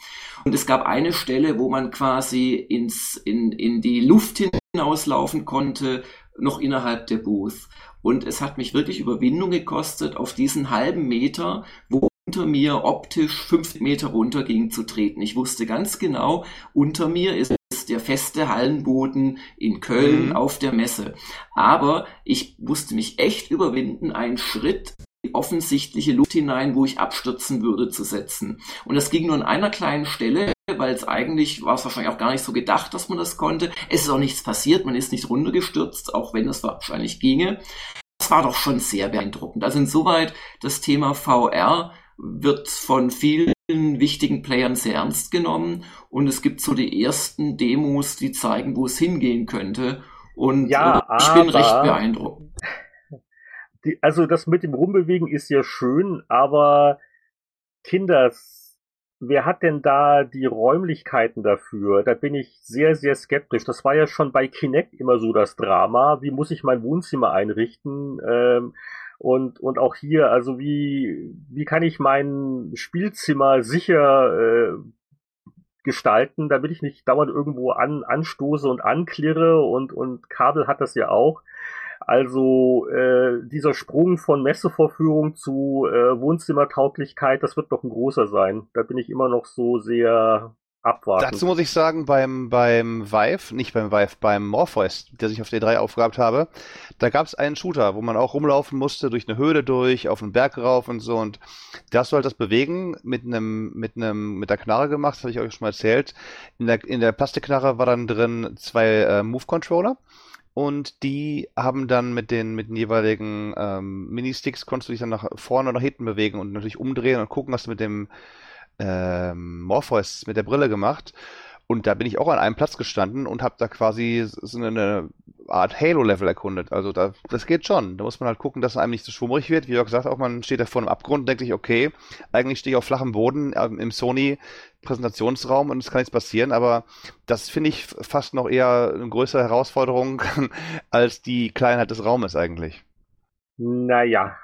Und es gab eine Stelle, wo man quasi ins, in, in die Luft hinauslaufen konnte, noch innerhalb der Booth. Und es hat mich wirklich Überwindung gekostet, auf diesen halben Meter, wo unter mir optisch fünf Meter runter ging, zu treten. Ich wusste ganz genau, unter mir ist der feste Hallenboden in Köln mhm. auf der Messe. Aber ich musste mich echt überwinden, einen Schritt offensichtliche Luft hinein, wo ich abstürzen würde, zu setzen. Und das ging nur an einer kleinen Stelle, weil es eigentlich war es wahrscheinlich auch gar nicht so gedacht, dass man das konnte. Es ist auch nichts passiert, man ist nicht runtergestürzt, auch wenn es wahrscheinlich ginge. Das war doch schon sehr beeindruckend. Also insoweit das Thema VR wird von vielen wichtigen Playern sehr ernst genommen und es gibt so die ersten Demos, die zeigen, wo es hingehen könnte. Und ja, ich bin recht beeindruckt. Die, also das mit dem Rumbewegen ist ja schön, aber Kinders, wer hat denn da die Räumlichkeiten dafür? Da bin ich sehr, sehr skeptisch. Das war ja schon bei Kinect immer so das Drama. Wie muss ich mein Wohnzimmer einrichten? Ähm, und, und auch hier, also wie, wie kann ich mein Spielzimmer sicher äh, gestalten, damit ich nicht dauernd irgendwo an, anstoße und anklirre und, und Kabel hat das ja auch. Also äh, dieser Sprung von Messevorführung zu äh, Wohnzimmertauglichkeit, das wird doch ein großer sein. Da bin ich immer noch so sehr abwarten. Dazu muss ich sagen, beim, beim Vive, nicht beim Vive, beim Morpheus, der sich auf D3 aufgehabt habe, da gab es einen Shooter, wo man auch rumlaufen musste, durch eine Höhle durch, auf einen Berg rauf und so. Und da hast du halt das Bewegen mit einem, mit einem, mit der Knarre gemacht, das habe ich euch schon mal erzählt. In der, in der Plastikknarre war dann drin zwei äh, Move-Controller und die haben dann mit den, mit den jeweiligen ähm, Ministicks konntest du dich dann nach vorne oder nach hinten bewegen und natürlich umdrehen und gucken, was du mit dem ähm, Morpheus mit der Brille gemacht. Und da bin ich auch an einem Platz gestanden und habe da quasi so eine Art Halo-Level erkundet. Also da, das geht schon. Da muss man halt gucken, dass einem nicht zu so schwummrig wird. Wie Jörg sagt, auch man steht da vor einem Abgrund und denkt sich, okay, eigentlich stehe ich auf flachem Boden ähm, im Sony-Präsentationsraum und es kann nichts passieren. Aber das finde ich fast noch eher eine größere Herausforderung als die Kleinheit des Raumes eigentlich. Naja,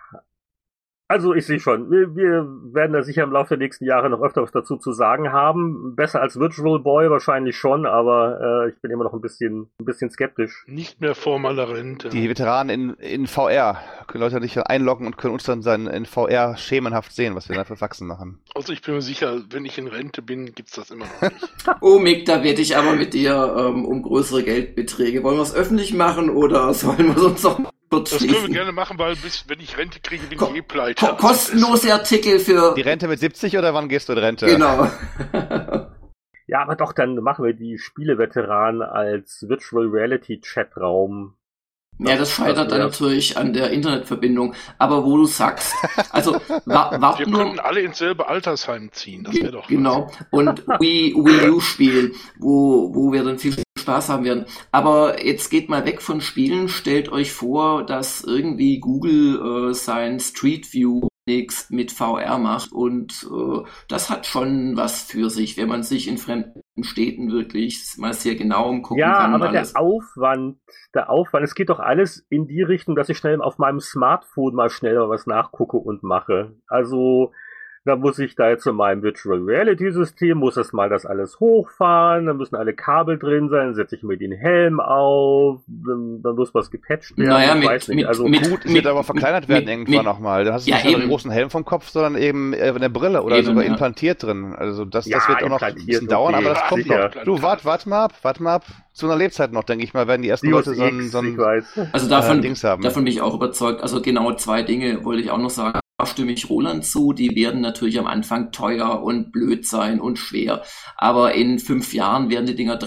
also ich sehe schon, wir, wir, werden da sicher im Laufe der nächsten Jahre noch öfter was dazu zu sagen haben. Besser als Virtual Boy wahrscheinlich schon, aber äh, ich bin immer noch ein bisschen, ein bisschen skeptisch. Nicht mehr vor meiner Rente. Die Veteranen in, in VR können Leute nicht einloggen und können uns dann sein, in VR schemenhaft sehen, was wir da für Faxen machen. Also ich bin mir sicher, wenn ich in Rente bin, gibt's das immer noch nicht. oh Mick, da werde ich aber mit dir ähm, um größere Geldbeträge. Wollen wir es öffentlich machen oder sollen wir uns noch das können wir gerne machen, weil bis, wenn ich Rente kriege, bin Ko ich eh pleite. Ko kostenlose Artikel für. Die Rente mit 70 oder wann gehst du in Rente? Genau. ja, aber doch, dann machen wir die Spieleveteranen als Virtual Reality Chatraum ja, das scheitert dann natürlich an der Internetverbindung. Aber wo du sagst, also wa warten Wir könnten alle ins selbe Altersheim ziehen, das wäre doch Genau. Was. Und Wii, Wii U spielen, wo, wo wir dann viel Spaß haben werden. Aber jetzt geht mal weg von Spielen, stellt euch vor, dass irgendwie Google äh, sein Street View demnächst mit VR macht. Und äh, das hat schon was für sich, wenn man sich in fremden Städten wirklich mal sehr genau umgucken ja, kann. Ja, aber der Aufwand, der Aufwand, es geht doch alles in die Richtung, dass ich schnell auf meinem Smartphone mal schneller was nachgucke und mache. Also dann muss ich da jetzt in meinem Virtual Reality System, muss das mal das alles hochfahren, dann müssen alle Kabel drin sein, dann setze ich mir den Helm auf, dann, dann muss was gepatcht werden. Naja, mit, weiß nicht. Mit, also mit, gut, es wird aber verkleinert werden mit, irgendwann nochmal. Dann hast du ja, nicht nur einen großen Helm vom Kopf, sondern eben äh, eine Brille oder eben, sogar ja. implantiert drin. Also das, ja, das wird auch noch ein bisschen dauern, okay. aber das kommt Sicher. noch. Du, wart, wart mal ab, wart mal ab. Zu einer Lebzeit noch, denke ich mal, werden die ersten Leute so ein, so ein also davon, äh, davon bin ich auch überzeugt. Also genau zwei Dinge wollte ich auch noch sagen stimme ich Roland zu, die werden natürlich am Anfang teuer und blöd sein und schwer. Aber in fünf Jahren werden die Dinger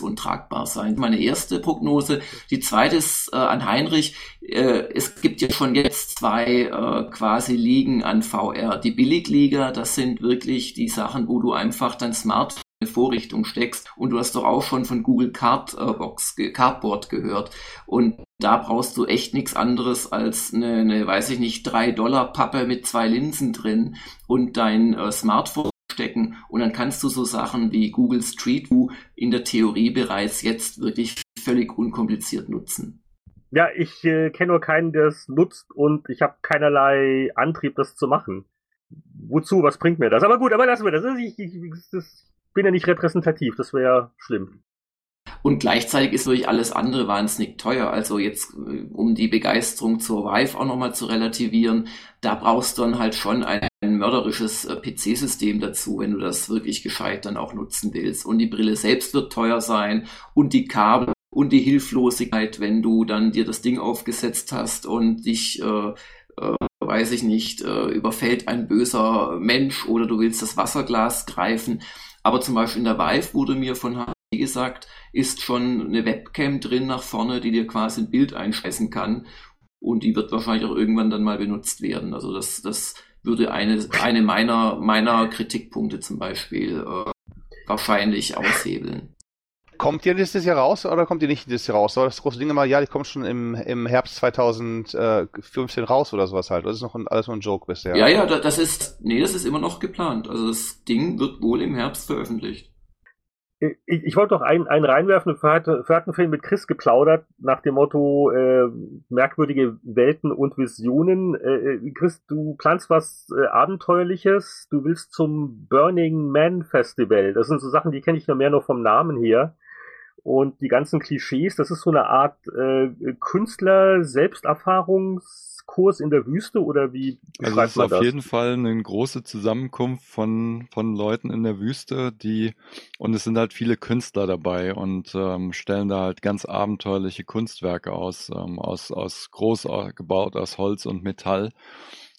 untragbar sein. Meine erste Prognose. Die zweite ist äh, an Heinrich. Äh, es gibt ja schon jetzt zwei äh, quasi Ligen an VR. Die Billigliga, das sind wirklich die Sachen, wo du einfach dein Smartphone Vorrichtung steckst. Und du hast doch auch schon von Google Cardbox, Cardboard gehört. Und da brauchst du echt nichts anderes als eine, eine weiß ich nicht, 3-Dollar-Pappe mit zwei Linsen drin und dein äh, Smartphone stecken. Und dann kannst du so Sachen wie Google Street View in der Theorie bereits jetzt wirklich völlig unkompliziert nutzen. Ja, ich äh, kenne nur keinen, der es nutzt und ich habe keinerlei Antrieb, das zu machen. Wozu? Was bringt mir das? Aber gut, aber lassen wir das. Ich, ich das bin ja nicht repräsentativ, das wäre ja schlimm. Und gleichzeitig ist wirklich alles andere wahnsinnig teuer. Also jetzt, äh, um die Begeisterung zur Vive auch nochmal zu relativieren, da brauchst du dann halt schon ein, ein mörderisches äh, PC-System dazu, wenn du das wirklich gescheit dann auch nutzen willst. Und die Brille selbst wird teuer sein und die Kabel und die Hilflosigkeit, wenn du dann dir das Ding aufgesetzt hast und dich, äh, äh, weiß ich nicht, äh, überfällt ein böser Mensch oder du willst das Wasserglas greifen. Aber zum Beispiel in der Vive wurde mir von HP gesagt, ist schon eine Webcam drin nach vorne, die dir quasi ein Bild einscheißen kann. Und die wird wahrscheinlich auch irgendwann dann mal benutzt werden. Also das, das würde eine, eine meiner, meiner Kritikpunkte zum Beispiel äh, wahrscheinlich aushebeln. Kommt die dieses Jahr raus oder kommt die nicht dieses Jahr raus? Aber das große Ding immer, ja, die kommt schon im, im Herbst 2015 raus oder sowas halt. Das ist noch ein, alles nur ein Joke bisher. Ja, ja, das ist, nee, das ist immer noch geplant. Also das Ding wird wohl im Herbst veröffentlicht. Ich, ich wollte doch einen, einen reinwerfen. Wir hatten vorhin mit Chris geplaudert nach dem Motto äh, merkwürdige Welten und Visionen. Äh, äh, Chris, du planst was äh, Abenteuerliches. Du willst zum Burning Man Festival. Das sind so Sachen, die kenne ich nur mehr noch vom Namen her. Und die ganzen Klischees, das ist so eine Art äh, Künstler-Selbsterfahrungskurs in der Wüste oder wie also es ist auf das? jeden Fall eine große Zusammenkunft von, von Leuten in der Wüste, die und es sind halt viele Künstler dabei und ähm, stellen da halt ganz abenteuerliche Kunstwerke aus, ähm, aus, aus groß gebaut aus Holz und Metall.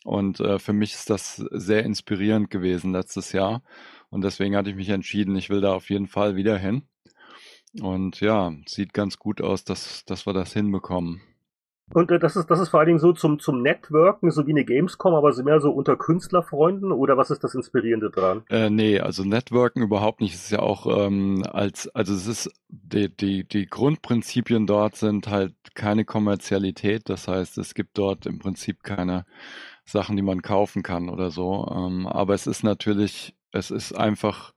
Und äh, für mich ist das sehr inspirierend gewesen letztes Jahr. Und deswegen hatte ich mich entschieden, ich will da auf jeden Fall wieder hin. Und ja, sieht ganz gut aus, dass, dass wir das hinbekommen. Und äh, das ist das ist vor allen Dingen so zum zum Networken, so wie eine Gamescom, aber so mehr so unter Künstlerfreunden oder was ist das Inspirierende dran? Äh, nee, also Networken überhaupt nicht. Es ist ja auch ähm, als also es ist die die die Grundprinzipien dort sind halt keine Kommerzialität. Das heißt, es gibt dort im Prinzip keine Sachen, die man kaufen kann oder so. Ähm, aber es ist natürlich es ist einfach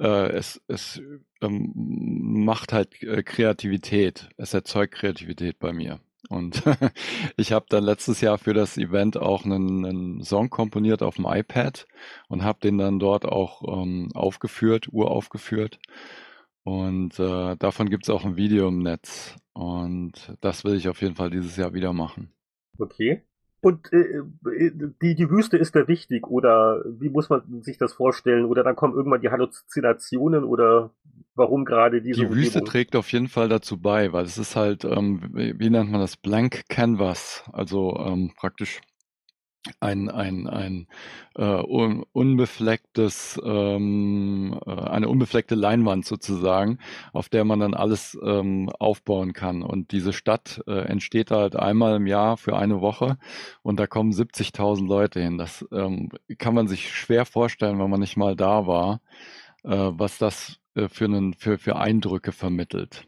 äh, es, es ähm, macht halt äh, Kreativität. Es erzeugt Kreativität bei mir. Und ich habe dann letztes Jahr für das Event auch einen, einen Song komponiert auf dem iPad und habe den dann dort auch ähm, aufgeführt, uraufgeführt. Und äh, davon gibt es auch ein Video im Netz. Und das will ich auf jeden Fall dieses Jahr wieder machen. Okay. Und äh, äh, die, die Wüste ist da wichtig, oder wie muss man sich das vorstellen? Oder dann kommen irgendwann die Halluzinationen oder warum gerade diese Die Umgebung? Wüste trägt auf jeden Fall dazu bei, weil es ist halt, ähm, wie, wie nennt man das, Blank Canvas, also ähm, praktisch ein, ein, ein äh, un, unbeflecktes, ähm, äh, eine unbefleckte Leinwand sozusagen, auf der man dann alles ähm, aufbauen kann. Und diese Stadt äh, entsteht halt einmal im Jahr für eine Woche und da kommen 70.000 Leute hin. Das ähm, kann man sich schwer vorstellen, wenn man nicht mal da war, äh, was das äh, für, einen, für, für Eindrücke vermittelt.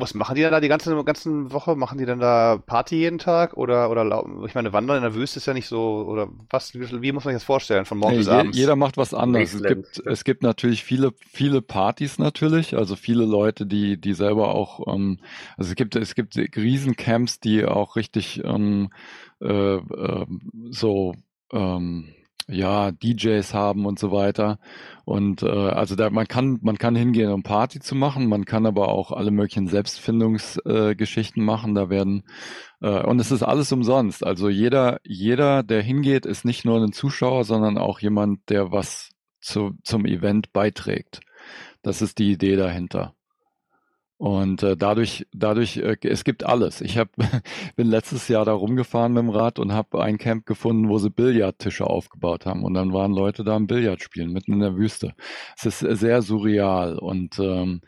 Was machen die dann da die ganze, ganze Woche? Machen die dann da Party jeden Tag? Oder, oder ich meine, Wandern in der Wüste ist ja nicht so, oder was, wie muss man sich das vorstellen, von morgens nee, bis abends? Jeder macht was anderes. Es gibt, es gibt natürlich viele, viele Partys natürlich, also viele Leute, die, die selber auch, ähm, also es gibt, es gibt Riesencamps, die auch richtig ähm, äh, äh, so ähm, ja, DJs haben und so weiter. Und äh, also da man kann, man kann hingehen, um Party zu machen, man kann aber auch alle möglichen Selbstfindungsgeschichten äh, machen. Da werden äh, und es ist alles umsonst. Also jeder, jeder, der hingeht, ist nicht nur ein Zuschauer, sondern auch jemand, der was zu, zum Event beiträgt. Das ist die Idee dahinter. Und äh, dadurch, dadurch, äh, es gibt alles. Ich hab, bin letztes Jahr da rumgefahren mit dem Rad und habe ein Camp gefunden, wo sie Billardtische aufgebaut haben. Und dann waren Leute da am Billard spielen, mitten in der Wüste. Es ist sehr surreal und ähm,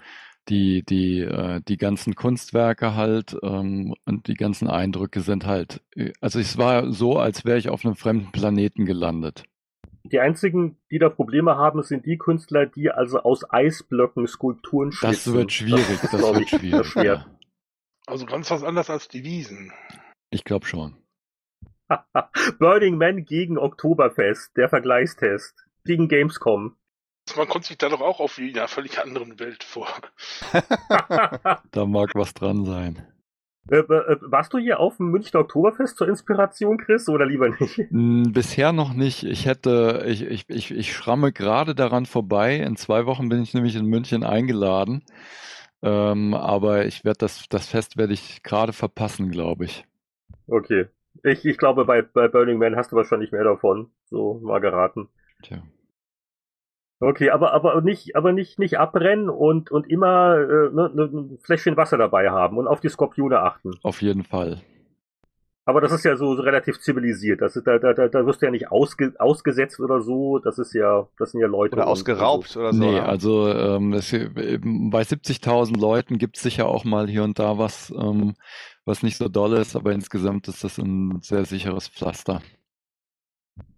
die, die, äh, die ganzen Kunstwerke halt ähm, und die ganzen Eindrücke sind halt, äh, also es war so, als wäre ich auf einem fremden Planeten gelandet. Die einzigen, die da Probleme haben, sind die Künstler, die also aus Eisblöcken Skulpturen schnitzen. Das wird schwierig, das, glaub wird schwierig. Ja. Also ganz was anderes als die Wiesen. Ich glaube schon. Burning Man gegen Oktoberfest, der Vergleichstest. Gegen Gamescom. Man kommt sich da doch auch auf wie in einer völlig anderen Welt vor. Da mag was dran sein. Äh, äh, warst du hier auf dem Münchner Oktoberfest zur Inspiration, Chris, oder lieber nicht? Hm, Bisher noch nicht. Ich hätte, ich, ich, ich, ich schramme gerade daran vorbei. In zwei Wochen bin ich nämlich in München eingeladen. Ähm, aber ich werde das, das Fest werde ich gerade verpassen, glaube ich. Okay. Ich, ich glaube, bei, bei Burning Man hast du wahrscheinlich mehr davon. So mal geraten. Tja. Okay, aber, aber nicht, aber nicht, nicht abbrennen und, und immer äh, ne, ne, ein Fläschchen Wasser dabei haben und auf die Skorpione achten. Auf jeden Fall. Aber das ist ja so, so relativ zivilisiert. Das ist, da, da, da, da wirst du ja nicht ausge, ausgesetzt oder so. Das ist ja, das sind ja Leute. Oder und- ausgeraubt oder so. Nee, also ähm, es, eben bei 70.000 Leuten gibt es sicher auch mal hier und da was, ähm, was nicht so doll ist, aber insgesamt ist das ein sehr sicheres Pflaster.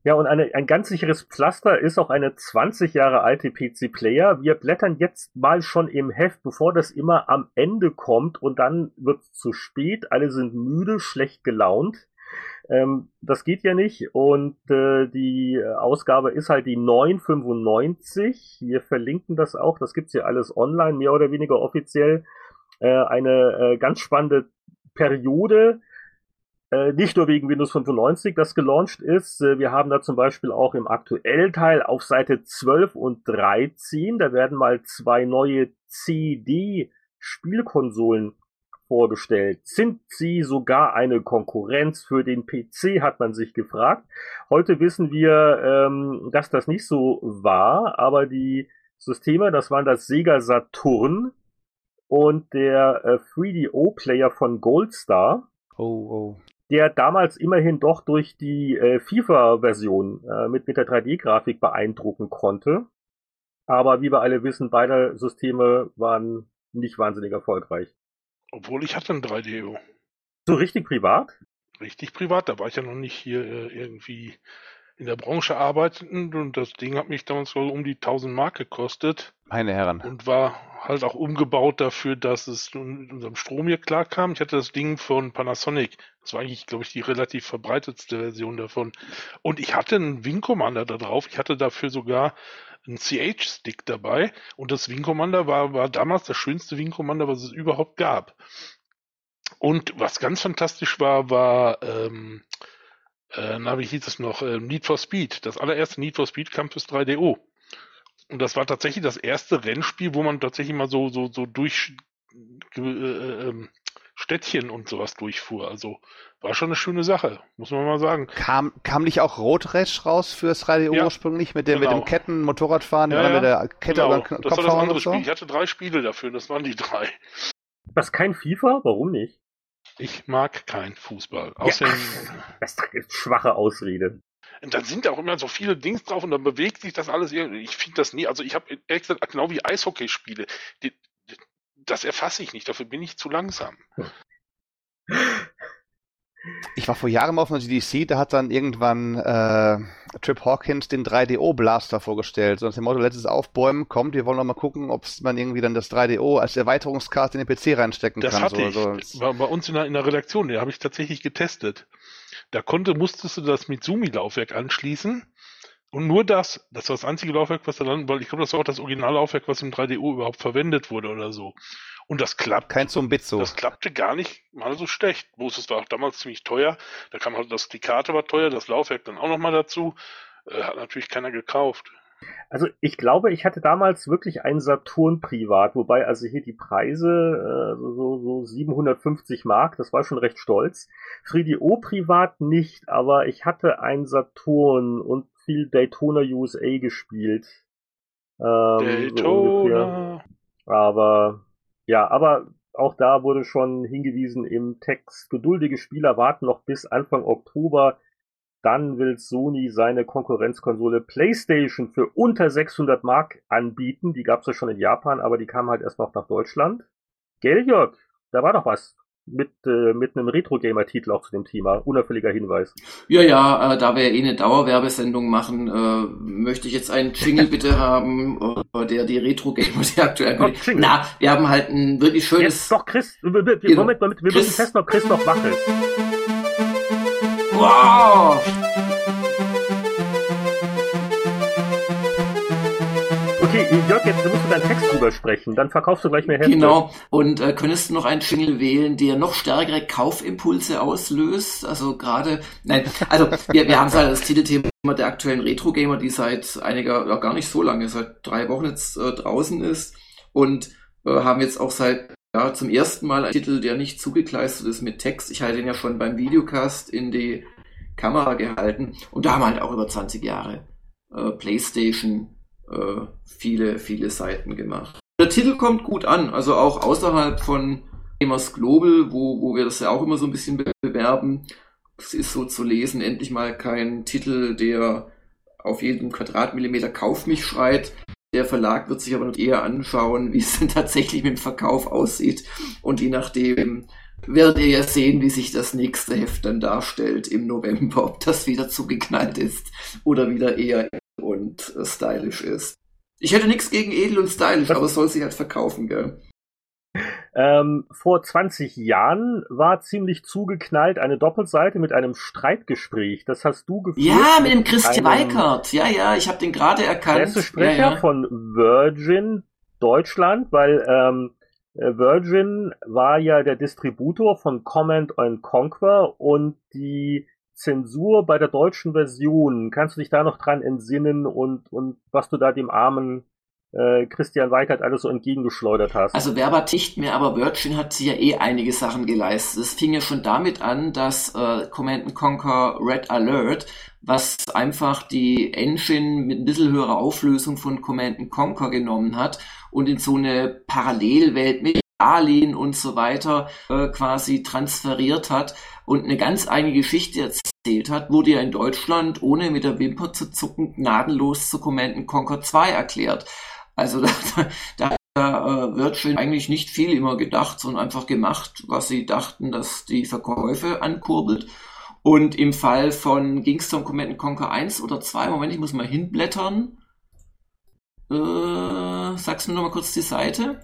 Ja, und eine, ein ganz sicheres Pflaster ist auch eine 20 Jahre alte PC Player. Wir blättern jetzt mal schon im Heft, bevor das immer am Ende kommt und dann wird es zu spät. Alle sind müde, schlecht gelaunt. Ähm, das geht ja nicht und äh, die Ausgabe ist halt die 995. Wir verlinken das auch. Das gibt's hier alles online, mehr oder weniger offiziell. Äh, eine äh, ganz spannende Periode. Äh, nicht nur wegen Windows 95, das gelauncht ist. Äh, wir haben da zum Beispiel auch im aktuellen Teil auf Seite 12 und 13, da werden mal zwei neue CD-Spielkonsolen vorgestellt. Sind sie sogar eine Konkurrenz für den PC, hat man sich gefragt. Heute wissen wir, ähm, dass das nicht so war, aber die Systeme, das waren das Sega Saturn und der äh, 3DO-Player von Goldstar Oh, oh. Der damals immerhin doch durch die äh, FIFA-Version äh, mit, mit der 3D-Grafik beeindrucken konnte. Aber wie wir alle wissen, beide Systeme waren nicht wahnsinnig erfolgreich. Obwohl ich hatte ein 3DO. So richtig privat? Richtig privat, da war ich ja noch nicht hier äh, irgendwie in der Branche arbeitend und das Ding hat mich damals wohl um die 1000 Mark gekostet Meine Herren. und war halt auch umgebaut dafür, dass es mit unserem Strom hier klarkam. Ich hatte das Ding von Panasonic. Das war eigentlich, glaube ich, die relativ verbreitetste Version davon. Und ich hatte einen Wing Commander da drauf. Ich hatte dafür sogar einen CH-Stick dabei. Und das Wing Commander war, war damals das schönste Wing Commander, was es überhaupt gab. Und was ganz fantastisch war, war, ähm, äh, na, wie hieß es noch? Äh, Need for Speed. Das allererste Need for Speed kam fürs 3DO. Und das war tatsächlich das erste Rennspiel, wo man tatsächlich mal so, so, so durch äh, äh, ähm, Städtchen und sowas durchfuhr. Also war schon eine schöne Sache, muss man mal sagen. Kam, kam nicht auch Rotrash raus fürs 3DO Ja, ursprünglich mit dem, mit genau. dem Ketten, Motorradfahren, Ja, ja, mit der Kette Genau, den das war Kopf das andere und so? Spiel. Ich hatte drei Spiele dafür, das waren die drei. Ist kein FIFA? Warum nicht? Ich mag kein Fußball. Außerdem, Das ist schwache Ausrede. Und dann sind da auch immer so viele Dings drauf und dann bewegt sich das alles irgendwie. Ich finde das nie, also ich habe ehrlich gesagt, genau wie Eishockeyspiele, die, das erfasse ich nicht, dafür bin ich zu langsam. Ich war vor Jahren mal auf einer GDC, da hat dann irgendwann äh, Trip Hawkins den 3DO Blaster vorgestellt. So nach dem Motto, letztes Aufbäumen, kommt, wir wollen noch mal gucken, ob man irgendwie dann das 3DO als Erweiterungskarte in den PC reinstecken Das kann. hatte so, ich. so. Das war bei uns in der, in der Redaktion, den habe ich tatsächlich getestet. Da konnte, musstest du das Mitsumi-Laufwerk anschließen. Und nur das, das war das einzige Laufwerk, was da dann, weil ich glaube, das war auch das Originallaufwerk, was im 3DO überhaupt verwendet wurde oder so. Und das klappt. Kein Zumbitzo. Das klappte gar nicht mal so schlecht. Bloß es war auch damals ziemlich teuer. Da kam halt das, die Karte war teuer, das Laufwerk dann auch nochmal dazu. Äh, hat natürlich keiner gekauft. Also ich glaube, ich hatte damals wirklich einen Saturn privat, wobei also hier die Preise äh, so, so, so 750 Mark, das war schon recht stolz. 3DO privat nicht, aber ich hatte einen Saturn und viel Daytona USA gespielt. Ähm, so. Daytona. Aber ja, aber auch da wurde schon hingewiesen im Text, geduldige Spieler warten noch bis Anfang Oktober. Dann will Sony seine Konkurrenzkonsole PlayStation für unter 600 Mark anbieten. Die gab's ja schon in Japan, aber die kam halt erst noch nach Deutschland. Gell, Jörg? Da war doch was. Mit, äh, mit einem Retro-Gamer-Titel auch zu dem Thema. Unauffälliger Hinweis. Ja, ja, äh, da wir eh eine Dauerwerbesendung machen, äh, möchte ich jetzt einen Jingle bitte haben, äh, der die Retro-Gamer, die aktuell... Jingle. Na, wir haben halt ein wirklich schönes... Jetzt doch Chris, wir- Genau. Moment, wir Chris- müssen testen, ob Chris noch wach ist. Wow! Okay, Jörg, jetzt musst du deinen Text drüber sprechen, dann verkaufst du gleich mehr Hefte. Genau. Und äh, könntest du noch einen Jingle wählen, der noch stärkere Kaufimpulse auslöst? Also gerade, nein, also wir, wir haben es halt als Titelthema der aktuellen Retro-Gamer, die seit einiger, ja, gar nicht so lange, seit drei Wochen jetzt äh, draußen ist und äh, haben jetzt auch seit ja, zum ersten Mal einen Titel, der nicht zugekleistert ist mit Text. Ich hatte den ja schon beim Videocast in die Kamera gehalten und da haben wir halt auch über 20 Jahre äh, PlayStation äh, viele, viele Seiten gemacht. Der Titel kommt gut an, also auch außerhalb von Gamers Global, wo, wo wir das ja auch immer so ein bisschen be- bewerben. Es ist so zu lesen, endlich mal kein Titel, der auf jeden Quadratmillimeter Kauf mich schreit. Der Verlag wird sich aber noch eher anschauen, wie es denn tatsächlich mit dem Verkauf aussieht. Und je nachdem werdet ihr ja sehen, wie sich das nächste Heft dann darstellt im November, ob das wieder zugeknallt ist oder wieder eher und äh, stylisch ist. Ich hätte nichts gegen edel und stylisch, aber es soll sich halt verkaufen, gell? Ähm, vor 20 Jahren war ziemlich zugeknallt eine Doppelseite mit einem Streitgespräch. Das hast du geführt. Ja, mit dem Christian Weikert. Ja, ja, ich habe den gerade erkannt. Pressesprecher ja, ja. von Virgin Deutschland, weil ähm, äh, Virgin war ja der Distributor von Command and Conquer und die Zensur bei der deutschen Version. Kannst du dich da noch dran entsinnen und, und was du da dem armen äh, Christian Weikert alles so entgegengeschleudert hast? Also Werber nicht mehr, aber Virgin hat sich ja eh einige Sachen geleistet. Es fing ja schon damit an, dass äh, Command Conquer Red Alert, was einfach die Engine mit ein bisschen höherer Auflösung von Command Conquer genommen hat und in so eine Parallelwelt mit Alien und so weiter äh, quasi transferiert hat und eine ganz eigene Geschichte erzählt hat, wurde ja in Deutschland, ohne mit der Wimper zu zucken, gnadenlos zu Command Conquer 2 erklärt. Also da, da, da äh, Virgin eigentlich nicht viel immer gedacht, sondern einfach gemacht, was sie dachten, dass die Verkäufe ankurbelt. Und im Fall von ging's um Command Conquer 1 oder 2, Moment, ich muss mal hinblättern. Äh, sagst du noch mal kurz die Seite?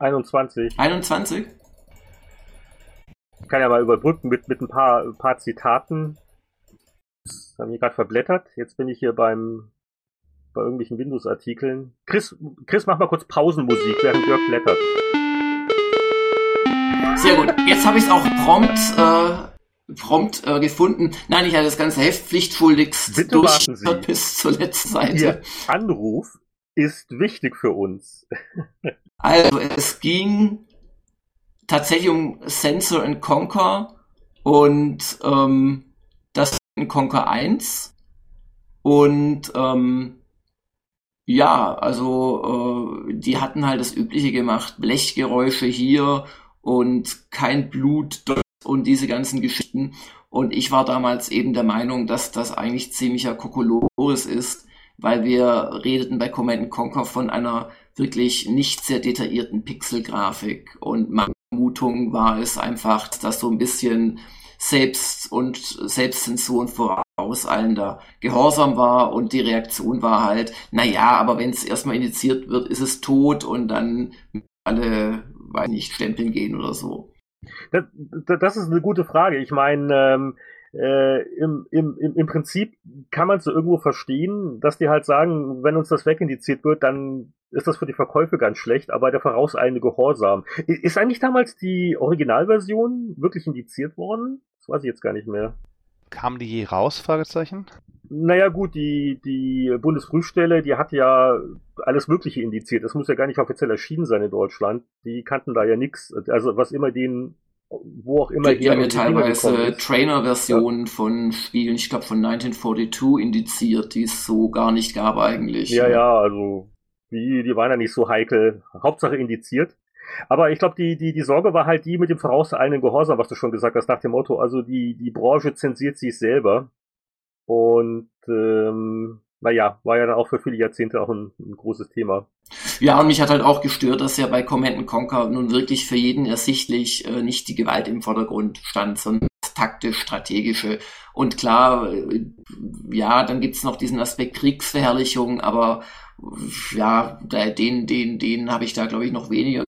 21. 21? Ich kann ja mal überbrücken mit, mit ein paar, ein paar Zitaten. Das haben wir gerade verblättert. Jetzt bin ich hier beim, bei irgendwelchen Windows-Artikeln. Chris, Chris, mach mal kurz Pausenmusik, während Jörg blättert. Sehr gut. Jetzt habe ich es auch prompt, äh, prompt äh, gefunden. Nein, ich hatte das ganze Heft pflichtschuldigst durch bis zur letzten Seite. Ihr Anruf ist wichtig für uns. Also es ging tatsächlich um Sensor and Conquer und ähm, das Conquer 1 und ähm, ja, also äh, die hatten halt das Übliche gemacht, Blechgeräusche hier und kein Blut dort und diese ganzen Geschichten. Und ich war damals eben der Meinung, dass das eigentlich ziemlicher Kokolores ist, weil wir redeten bei Command Conquer von einer wirklich nicht sehr detaillierten Pixelgrafik und meine Vermutung war es einfach, dass so ein bisschen Selbst- und Selbstzensur und vorauseilender Gehorsam war und die Reaktion war halt, naja, aber wenn es erstmal indiziert wird, ist es tot und dann alle, weiß nicht, stempeln gehen oder so. Das, das ist eine gute Frage. Ich meine, ähm, äh, im, im, im Prinzip kann man es so irgendwo verstehen, dass die halt sagen, wenn uns das wegindiziert wird, dann ist das für die Verkäufe ganz schlecht, aber der vorauseilende Gehorsam. Ist eigentlich damals die Originalversion wirklich indiziert worden? Das weiß ich jetzt gar nicht mehr. Kamen die je raus? Fragezeichen. Naja gut, die, die Bundesprüfstelle, die hat ja alles Mögliche indiziert. Das muss ja gar nicht offiziell erschienen sein in Deutschland. Die kannten da ja nichts. Also was immer denen, wo auch immer Die, die haben ja teilweise. Trainer-Versionen von Spielen, ich glaube von 1942 indiziert, die es so gar nicht gab eigentlich. Ja, ja, also die, die waren ja nicht so heikel. Hauptsache indiziert. Aber ich glaube, die, die, die Sorge war halt die mit dem vorauseilenden Gehorsam, was du schon gesagt hast, nach dem Motto, also die, die Branche zensiert sich selber. Und ähm, naja, war ja dann auch für viele Jahrzehnte auch ein, ein, großes Thema. Ja, und mich hat halt auch gestört, dass ja bei Command Conquer nun wirklich für jeden ersichtlich äh, nicht die Gewalt im Vordergrund stand, sondern taktisch-strategische. Und klar, äh, ja, dann gibt's noch diesen Aspekt Kriegsverherrlichung, aber ja, den, den, den habe ich da, glaube ich, noch weniger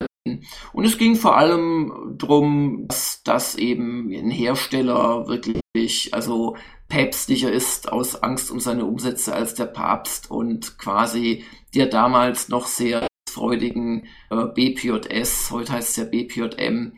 und es ging vor allem drum, dass, dass eben ein Hersteller wirklich, also päpstlicher ist aus Angst um seine Umsätze als der Papst und quasi der damals noch sehr freudigen äh, BPJS, heute heißt es ja BPJM,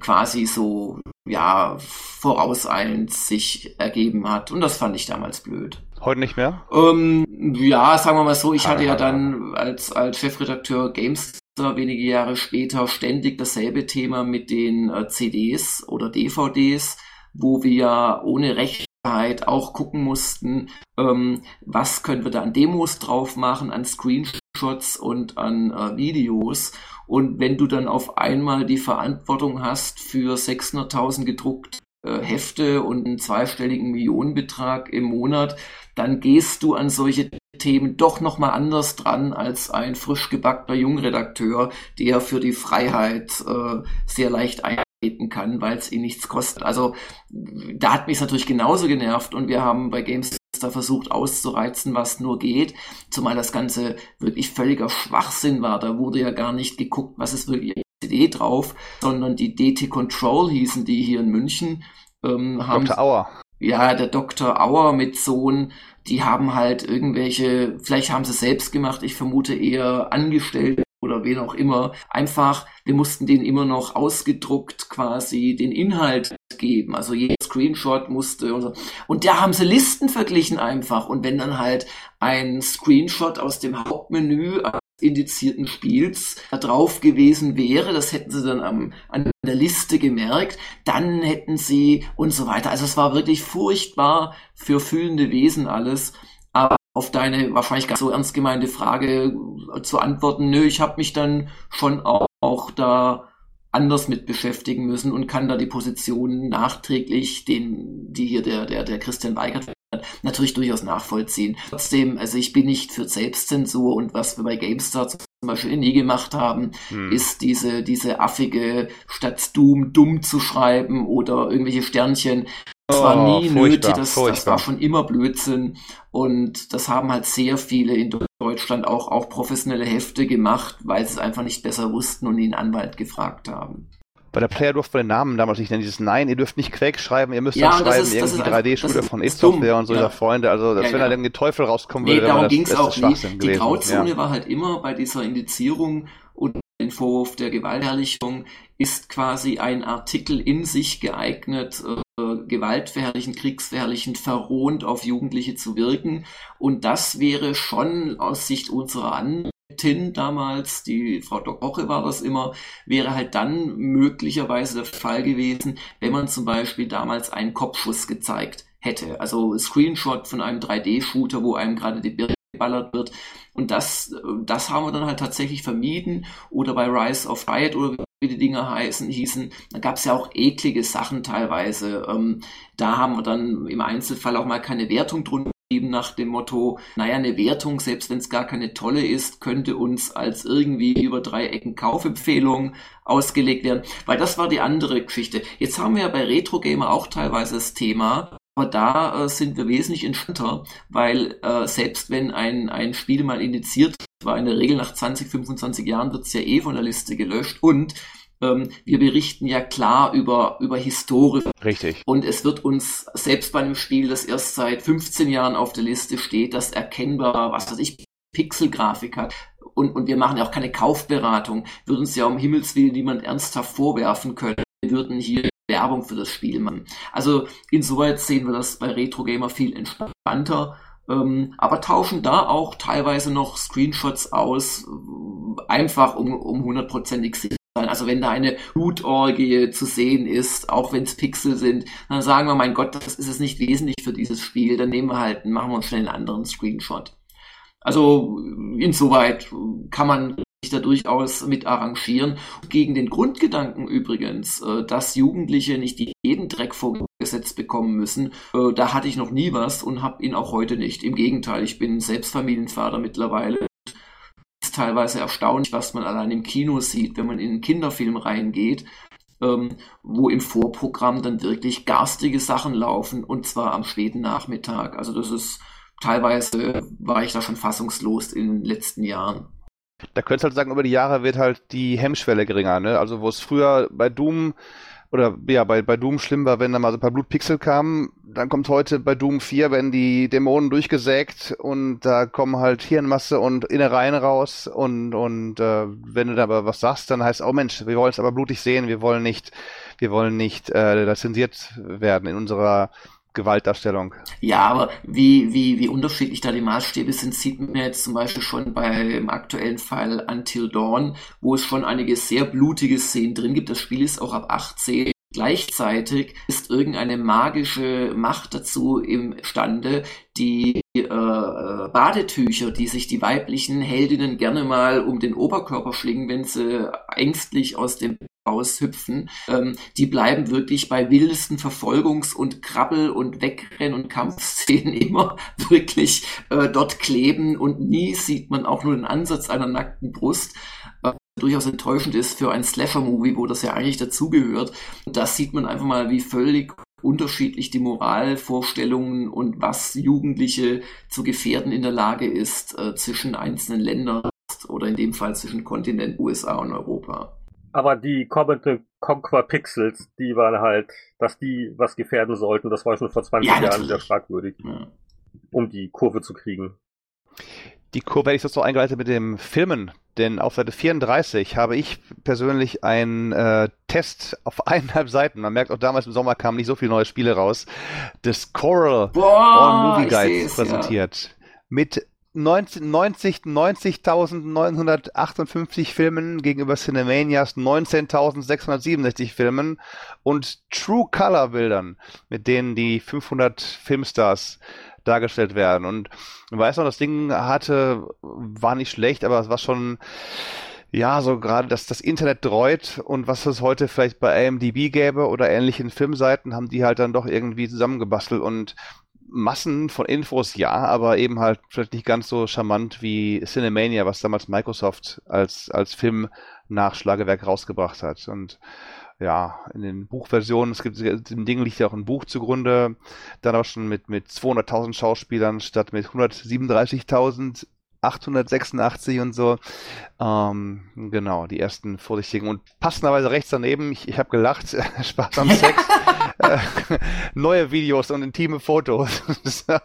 quasi so, ja, vorauseilend sich ergeben hat. Und das fand ich damals blöd. Heute nicht mehr? Ähm, ja, sagen wir mal so, ich hatte ja dann als, als Chefredakteur Games wenige Jahre später ständig dasselbe Thema mit den äh, CDs oder DVDs, wo wir ohne Rechtheit auch gucken mussten, ähm, was können wir da an Demos drauf machen, an Screenshots und an äh, Videos. Und wenn du dann auf einmal die Verantwortung hast für 600.000 gedruckte äh, Hefte und einen zweistelligen Millionenbetrag im Monat, dann gehst du an solche Themen doch nochmal anders dran als ein frisch gebackter Jungredakteur, der für die Freiheit äh, sehr leicht eintreten kann, weil es ihn nichts kostet. Also da hat mich natürlich genauso genervt und wir haben bei Games da versucht auszureizen, was nur geht, zumal das Ganze wirklich völliger Schwachsinn war. Da wurde ja gar nicht geguckt, was ist wirklich CD drauf, sondern die DT Control hießen die hier in München. Ähm, haben Dr. Auer ja, der Dr. Auer mit Sohn, die haben halt irgendwelche, vielleicht haben sie selbst gemacht, ich vermute eher angestellt oder wen auch immer. Einfach, wir mussten denen immer noch ausgedruckt quasi den Inhalt geben. Also jeder Screenshot musste und so. Und da haben sie Listen verglichen einfach. Und wenn dann halt ein Screenshot aus dem Hauptmenü indizierten Spiels da drauf gewesen wäre, das hätten sie dann am, an der Liste gemerkt, dann hätten sie und so weiter. Also es war wirklich furchtbar für fühlende Wesen alles. Aber auf deine wahrscheinlich ganz so ernst gemeinte Frage zu antworten, nö, ich habe mich dann schon auch, auch da anders mit beschäftigen müssen und kann da die Position nachträglich, den, die hier der, der, der Christian Weigert natürlich durchaus nachvollziehen. Trotzdem, also ich bin nicht für Selbstzensur und was wir bei GameStar zum Beispiel nie gemacht haben, hm. ist diese, diese affige, statt Doom dumm zu schreiben oder irgendwelche Sternchen. Das war oh, nie nötig, das, das, war schon immer Blödsinn. Und das haben halt sehr viele in Deutschland auch, auch professionelle Hefte gemacht, weil sie es einfach nicht besser wussten und den Anwalt gefragt haben. Bei der Player durfte man den Namen damals nicht nennen, dieses Nein, ihr dürft nicht Quake schreiben, ihr müsst ja, dann schreiben, ist, irgendwie 3D-Shooter von id Software und so ja. Freunde, also das, ja, wenn da irgendwie Teufel rauskommen nee, würde, darum ging es auch nie. Die Grauzone ja. war halt immer bei dieser Indizierung und den Vorwurf der Gewaltherrlichung ist quasi ein Artikel in sich geeignet, äh, gewaltverherrlichen, kriegsverherrlichen, verrohend auf Jugendliche zu wirken. Und das wäre schon aus Sicht unserer An Tin damals, die Frau Dokoche war das immer, wäre halt dann möglicherweise der Fall gewesen, wenn man zum Beispiel damals einen Kopfschuss gezeigt hätte. Also Screenshot von einem 3D-Shooter, wo einem gerade die Birne geballert wird. Und das, das haben wir dann halt tatsächlich vermieden. Oder bei Rise of Riot oder wie die Dinger heißen, hießen, da gab es ja auch eklige Sachen teilweise. Ähm, da haben wir dann im Einzelfall auch mal keine Wertung drunter nach dem Motto, naja, eine Wertung, selbst wenn es gar keine tolle ist, könnte uns als irgendwie über drei Ecken Kaufempfehlung ausgelegt werden, weil das war die andere Geschichte. Jetzt haben wir ja bei Retro Gamer auch teilweise das Thema, aber da äh, sind wir wesentlich entspannter, weil äh, selbst wenn ein, ein Spiel mal indiziert war, in der Regel nach 20, 25 Jahren wird es ja eh von der Liste gelöscht und ähm, wir berichten ja klar über, über Historie. Richtig. Und es wird uns selbst bei einem Spiel, das erst seit 15 Jahren auf der Liste steht, das erkennbar, was weiß ich, Pixelgrafik hat, und, und wir machen ja auch keine Kaufberatung, würde uns ja um Himmels Willen niemand ernsthaft vorwerfen können. Wir würden hier Werbung für das Spiel machen. Also insoweit sehen wir das bei Retro Gamer viel entspannter, ähm, aber tauschen da auch teilweise noch Screenshots aus, einfach um, um hundertprozentig sicher. Also wenn da eine Blutorgie zu sehen ist, auch wenn es Pixel sind, dann sagen wir, mein Gott, das ist es nicht wesentlich für dieses Spiel, dann nehmen wir halt, machen wir uns schnell einen anderen Screenshot. Also insoweit kann man da durchaus mit arrangieren. Gegen den Grundgedanken übrigens, äh, dass Jugendliche nicht jeden Dreck vorgesetzt bekommen müssen, äh, da hatte ich noch nie was und habe ihn auch heute nicht. Im Gegenteil, ich bin selbst Familienvater mittlerweile. Teilweise erstaunlich, was man allein im Kino sieht, wenn man in einen Kinderfilm reingeht, ähm, wo im Vorprogramm dann wirklich garstige Sachen laufen und zwar am späten Nachmittag. Also das ist teilweise war ich da schon fassungslos in den letzten Jahren. Da könntest du halt sagen, über die Jahre wird halt die Hemmschwelle geringer, ne? Also wo es früher bei Doom oder ja, bei, bei Doom schlimm war, wenn da mal so ein paar Blutpixel kamen, dann kommt heute bei Doom 4, wenn die Dämonen durchgesägt und da kommen halt Hirnmasse und Innereien raus und, und äh, wenn du da aber was sagst, dann heißt, oh Mensch, wir wollen es aber blutig sehen, wir wollen nicht, wir wollen nicht äh, zensiert werden in unserer Gewaltdarstellung. Ja, aber wie, wie, wie unterschiedlich da die Maßstäbe sind, sieht man jetzt zum Beispiel schon beim aktuellen Fall Until Dawn, wo es schon einige sehr blutige Szenen drin gibt. Das Spiel ist auch ab 18. Gleichzeitig ist irgendeine magische Macht dazu imstande, die äh, Badetücher, die sich die weiblichen Heldinnen gerne mal um den Oberkörper schlingen, wenn sie ängstlich aus dem raushüpfen, ähm, die bleiben wirklich bei wildesten Verfolgungs- und Krabbel- und Wegrenn- und Kampfszenen immer wirklich äh, dort kleben und nie sieht man auch nur den Ansatz einer nackten Brust. Durchaus enttäuschend ist für ein Slasher-Movie, wo das ja eigentlich dazugehört. Das sieht man einfach mal, wie völlig unterschiedlich die Moralvorstellungen und was Jugendliche zu gefährden in der Lage ist äh, zwischen einzelnen Ländern oder in dem Fall zwischen Kontinent USA und Europa. Aber die Command Conquer Pixels, die waren halt, dass die was gefährden sollten, das war schon vor 20 ja, Jahren sehr fragwürdig, ja. um die Kurve zu kriegen. Die Kurve hätte ich jetzt noch eingeleitet mit dem Filmen, denn auf Seite 34 habe ich persönlich einen äh, Test auf eineinhalb Seiten, man merkt auch damals im Sommer kamen nicht so viele neue Spiele raus, des Coral Boah, Movie Guides präsentiert. Ja. Mit 90.958 90, Filmen gegenüber Cinemanias 19.667 Filmen und True Color Bildern, mit denen die 500 Filmstars dargestellt werden. Und ich weiß noch, das Ding hatte, war nicht schlecht, aber es war schon, ja, so gerade, dass das Internet dreut und was es heute vielleicht bei AMDB gäbe oder ähnlichen Filmseiten, haben die halt dann doch irgendwie zusammengebastelt und Massen von Infos ja, aber eben halt vielleicht nicht ganz so charmant wie Cinemania, was damals Microsoft als, als Filmnachschlagewerk rausgebracht hat. Und ja, in den Buchversionen, es gibt dem Ding liegt ja auch ein Buch zugrunde, dann aber schon mit, mit 200.000 Schauspielern statt mit 137.000 886 und so. Ähm, genau, die ersten vorsichtigen. Und passenderweise rechts daneben, ich, ich habe gelacht, Spaß am Sex. äh, neue Videos und intime Fotos. ja,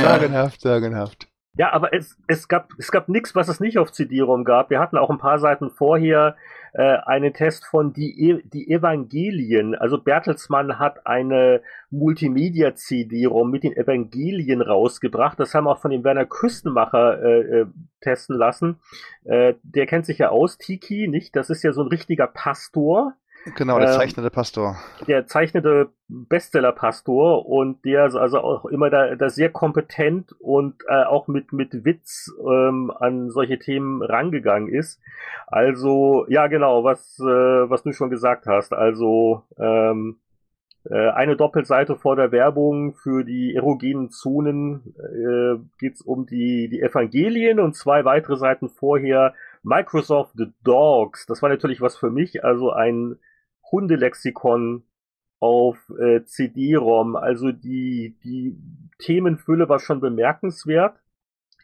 sagenhaft, sagenhaft. Ja, aber es, es gab, es gab nichts, was es nicht auf CD-ROM gab. Wir hatten auch ein paar Seiten vorher äh, einen Test von die, e die Evangelien. Also Bertelsmann hat eine Multimedia-CD-ROM mit den Evangelien rausgebracht. Das haben wir auch von dem Werner Küstenmacher äh, äh, testen lassen. Äh, der kennt sich ja aus, Tiki, nicht? Das ist ja so ein richtiger Pastor Genau, der ähm, zeichnete Pastor. Der zeichnete Bestseller-Pastor und der also auch immer da, da sehr kompetent und äh, auch mit, mit Witz ähm, an solche Themen rangegangen ist. Also, ja genau, was, äh, was du schon gesagt hast. Also, ähm, äh, eine Doppelseite vor der Werbung für die erogenen Zonen äh, geht um die, die Evangelien und zwei weitere Seiten vorher Microsoft The Dogs. Das war natürlich was für mich, also ein Hundelexikon auf äh, CD-ROM. Also die, die Themenfülle war schon bemerkenswert.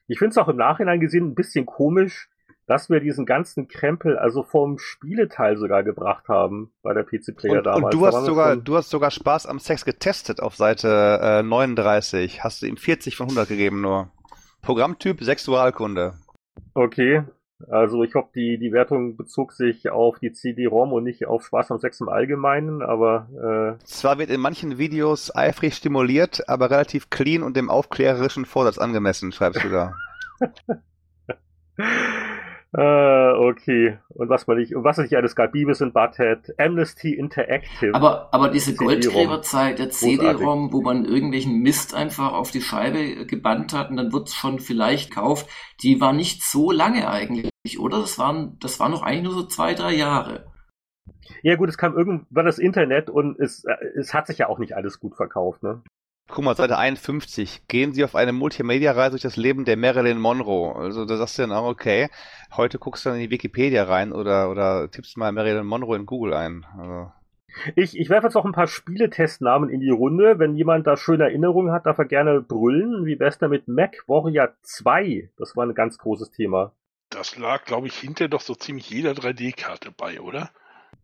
Ich finde es auch im Nachhinein gesehen ein bisschen komisch, dass wir diesen ganzen Krempel also vom Spieleteil sogar gebracht haben bei der PC Player und, damals. Und du hast sogar, du hast sogar Spaß am Sex getestet auf Seite äh, 39. Hast du ihm 40 von 100 gegeben nur. Programmtyp Sexualkunde. Okay, also ich hoffe, die, die Wertung bezog sich auf die CD-ROM und nicht auf Spaß am Sex im Allgemeinen, aber... Äh Zwar wird in manchen Videos eifrig stimuliert, aber relativ clean und dem aufklärerischen Vorsatz angemessen, schreibst du da. Ah, okay. Und was man nicht, und was es nicht alles gab, Beavis und Butthead, Amnesty Interactive. Aber, aber diese Goldgräberzeit der CD-ROM, wo man irgendwelchen Mist einfach auf die Scheibe gebannt hat und dann wird es schon vielleicht gekauft, die war nicht so lange eigentlich. oder? Das waren, das waren noch eigentlich nur so zwei, drei Jahre. Ja gut, es kam irgendwann das Internet und es, äh, es hat sich ja auch nicht alles gut verkauft, ne? Guck mal, Seite 51. Gehen Sie auf eine Multimedia-Reise durch das Leben der Marilyn Monroe. Also da sagst du dann auch, okay, heute guckst du dann in die Wikipedia rein oder, oder tippst mal Marilyn Monroe in Google ein. Also. Ich, ich werfe jetzt noch ein paar Spieletestnamen in die Runde. Wenn jemand da schöne Erinnerungen hat, darf er gerne brüllen. Wie wär's denn mit Mac Warrior 2? Das war ein ganz großes Thema. Das lag, glaube ich, hinter doch so ziemlich jeder 3D-Karte bei, oder?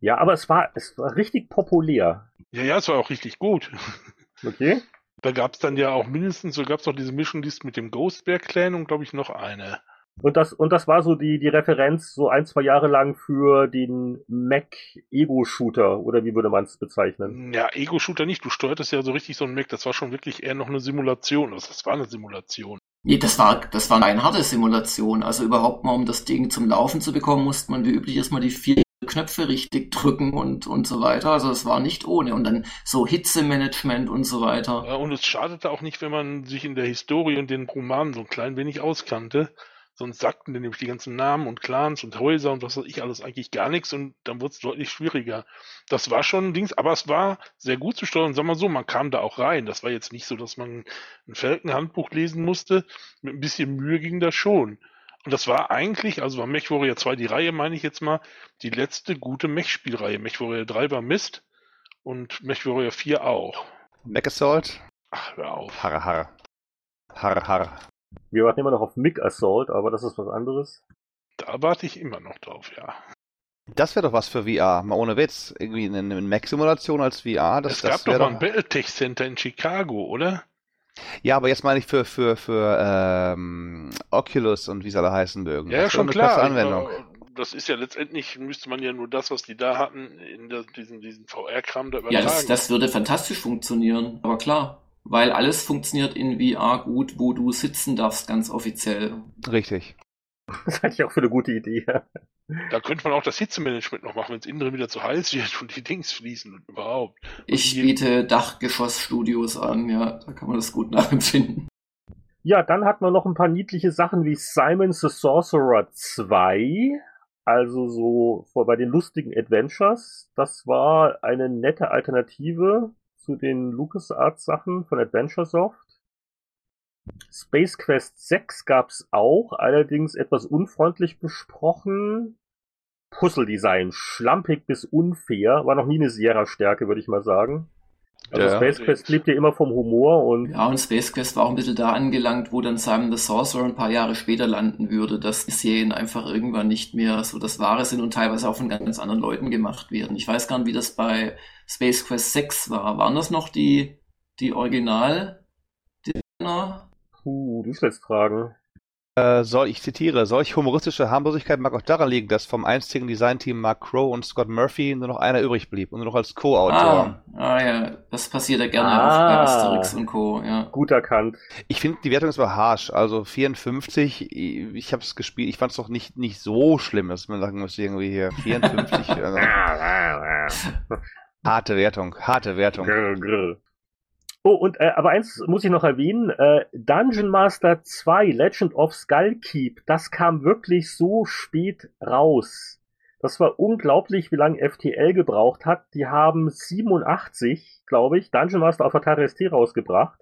Ja, aber es war, es war richtig populär. Ja, ja, es war auch richtig gut. Okay. Da gab es dann ja auch mindestens, so gab es noch diese Mission List mit dem Ghost Bear Clan und glaube ich noch eine. Und das, und das war so die, die Referenz so ein, zwei Jahre lang für den Mac Ego-Shooter, oder wie würde man es bezeichnen? Ja, Ego-Shooter nicht. Du steuertest ja so richtig so ein Mac. Das war schon wirklich eher noch eine Simulation. Also das war eine Simulation. Nee, das war, das war eine harte Simulation. Also überhaupt mal, um das Ding zum Laufen zu bekommen, musste man wie üblich erstmal die vier Knöpfe richtig drücken und, und so weiter. Also es war nicht ohne. Und dann so Hitzemanagement und so weiter. Ja, und es schadete auch nicht, wenn man sich in der Historie und den Romanen so ein klein wenig auskannte. Sonst sagten dann nämlich die ganzen Namen und Clans und Häuser und was weiß ich alles eigentlich gar nichts und dann wurde es deutlich schwieriger. Das war schon ein Dings, aber es war sehr gut zu steuern. Sag mal so, man kam da auch rein. Das war jetzt nicht so, dass man ein Felken-Handbuch lesen musste. Mit ein bisschen Mühe ging das schon. Und das war eigentlich, also war MechWarrior 2 die Reihe, meine ich jetzt mal, die letzte gute Mech-Spielreihe. MechWarrior 3 war Mist und MechWarrior 4 auch. Mech Assault? Ach, hör auf. Harre, harre. Harre, harre. Wir warten immer noch auf Mick Assault, aber das ist was anderes. Da warte ich immer noch drauf, ja. Das wäre doch was für VR, mal ohne Witz. Irgendwie eine, eine Mac-Simulation als VR. Das, es gab das doch mal ein Battletech Center in Chicago, oder? Ja, aber jetzt meine ich für, für, für ähm, Oculus und wie sie alle heißen mögen. Ja, ja Das schon klar. Anwendung. Das ist ja letztendlich, müsste man ja nur das, was die da hatten, in der, diesen, diesen VR-Kram da Ja, übertragen. das, das würde fantastisch funktionieren. Aber klar, weil alles funktioniert in VR gut, wo du sitzen darfst, ganz offiziell. Richtig. Das halte ich auch für eine gute Idee. Da könnte man auch das Hitzemanagement noch machen, wenn es innen drin wieder zu heiß wird und die Dings fließen und überhaupt. Ich Und biete Dachgeschossstudios an, ja, da kann man das gut nachempfinden. Ja, dann hat man noch ein paar niedliche Sachen wie Simon the Sorcerer 2. Also so vor bei den lustigen Adventures. Das war eine nette Alternative zu den LucasArts Sachen von Adventuresoft. Space Quest 6 gab's auch, allerdings etwas unfreundlich besprochen. Puzzle-Design, schlampig bis unfair, war noch nie eine Sierra-Stärke, würde ich mal sagen. Also Ja. Space Quest lebt ja immer vom Humor und Ja, und Space Quest war auch ein bisschen da angelangt, wo dann Simon the Sorcerer ein paar Jahre später landen würde, dass die Serien einfach irgendwann nicht mehr so das Wahre sind und teilweise auch von ganz anderen Leuten gemacht werden. Ich weiß gar nicht, wie das bei Space Quest 6 war. Waren das noch die, die Original? Puh, du stellst Fragen. Äh, soll, ich zitiere, solch humoristische Harmlosigkeit mag auch daran liegen, dass vom einstigen Designteam Mark Crow und Scott Murphy nur noch einer übrig blieb und nur noch als Co-Autor. Ah, ah ja, das passiert ja gerne Ah. auch bei Asterix und Co. Ja. Gut erkannt. Ich finde, die Wertung ist aber harsch. Also 54, ich habe es gespielt, ich fand es doch nicht, nicht so schlimm, dass man sagen müsste, irgendwie hier 54. also, harte Wertung, harte Wertung. Grr, grr. Oh, und äh, aber eins muss ich noch erwähnen, äh, Dungeon Master 2, Legend of Skullkeep, das kam wirklich so spät raus. Das war unglaublich, wie lange FTL gebraucht hat. Die haben 87, glaube ich, Dungeon Master auf Atari ST rausgebracht.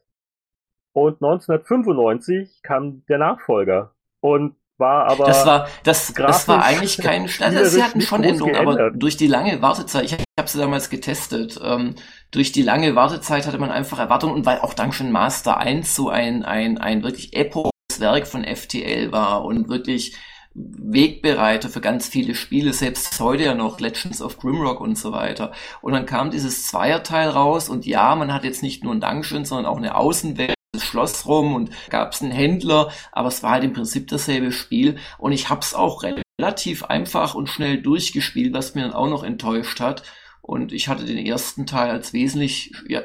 Und 1995 kam der Nachfolger. Und war aber. Das war, das, das war eigentlich kein, also sie hatten schon Änderungen, aber durch die lange Wartezeit, ich, ich habe sie damals getestet, ähm, durch die lange Wartezeit hatte man einfach Erwartungen und weil auch Dungeon Master 1 so ein, ein, ein wirklich episches Werk von FTL war und wirklich Wegbereiter für ganz viele Spiele, selbst heute ja noch Legends of Grimrock und so weiter. Und dann kam dieses Zweierteil raus und ja, man hat jetzt nicht nur ein Dungeon, sondern auch eine Außenwelt, das Schloss rum und gab es einen Händler, aber es war halt im Prinzip dasselbe Spiel und ich habe es auch relativ einfach und schnell durchgespielt, was mir dann auch noch enttäuscht hat. Und ich hatte den ersten Teil als wesentlich, ja,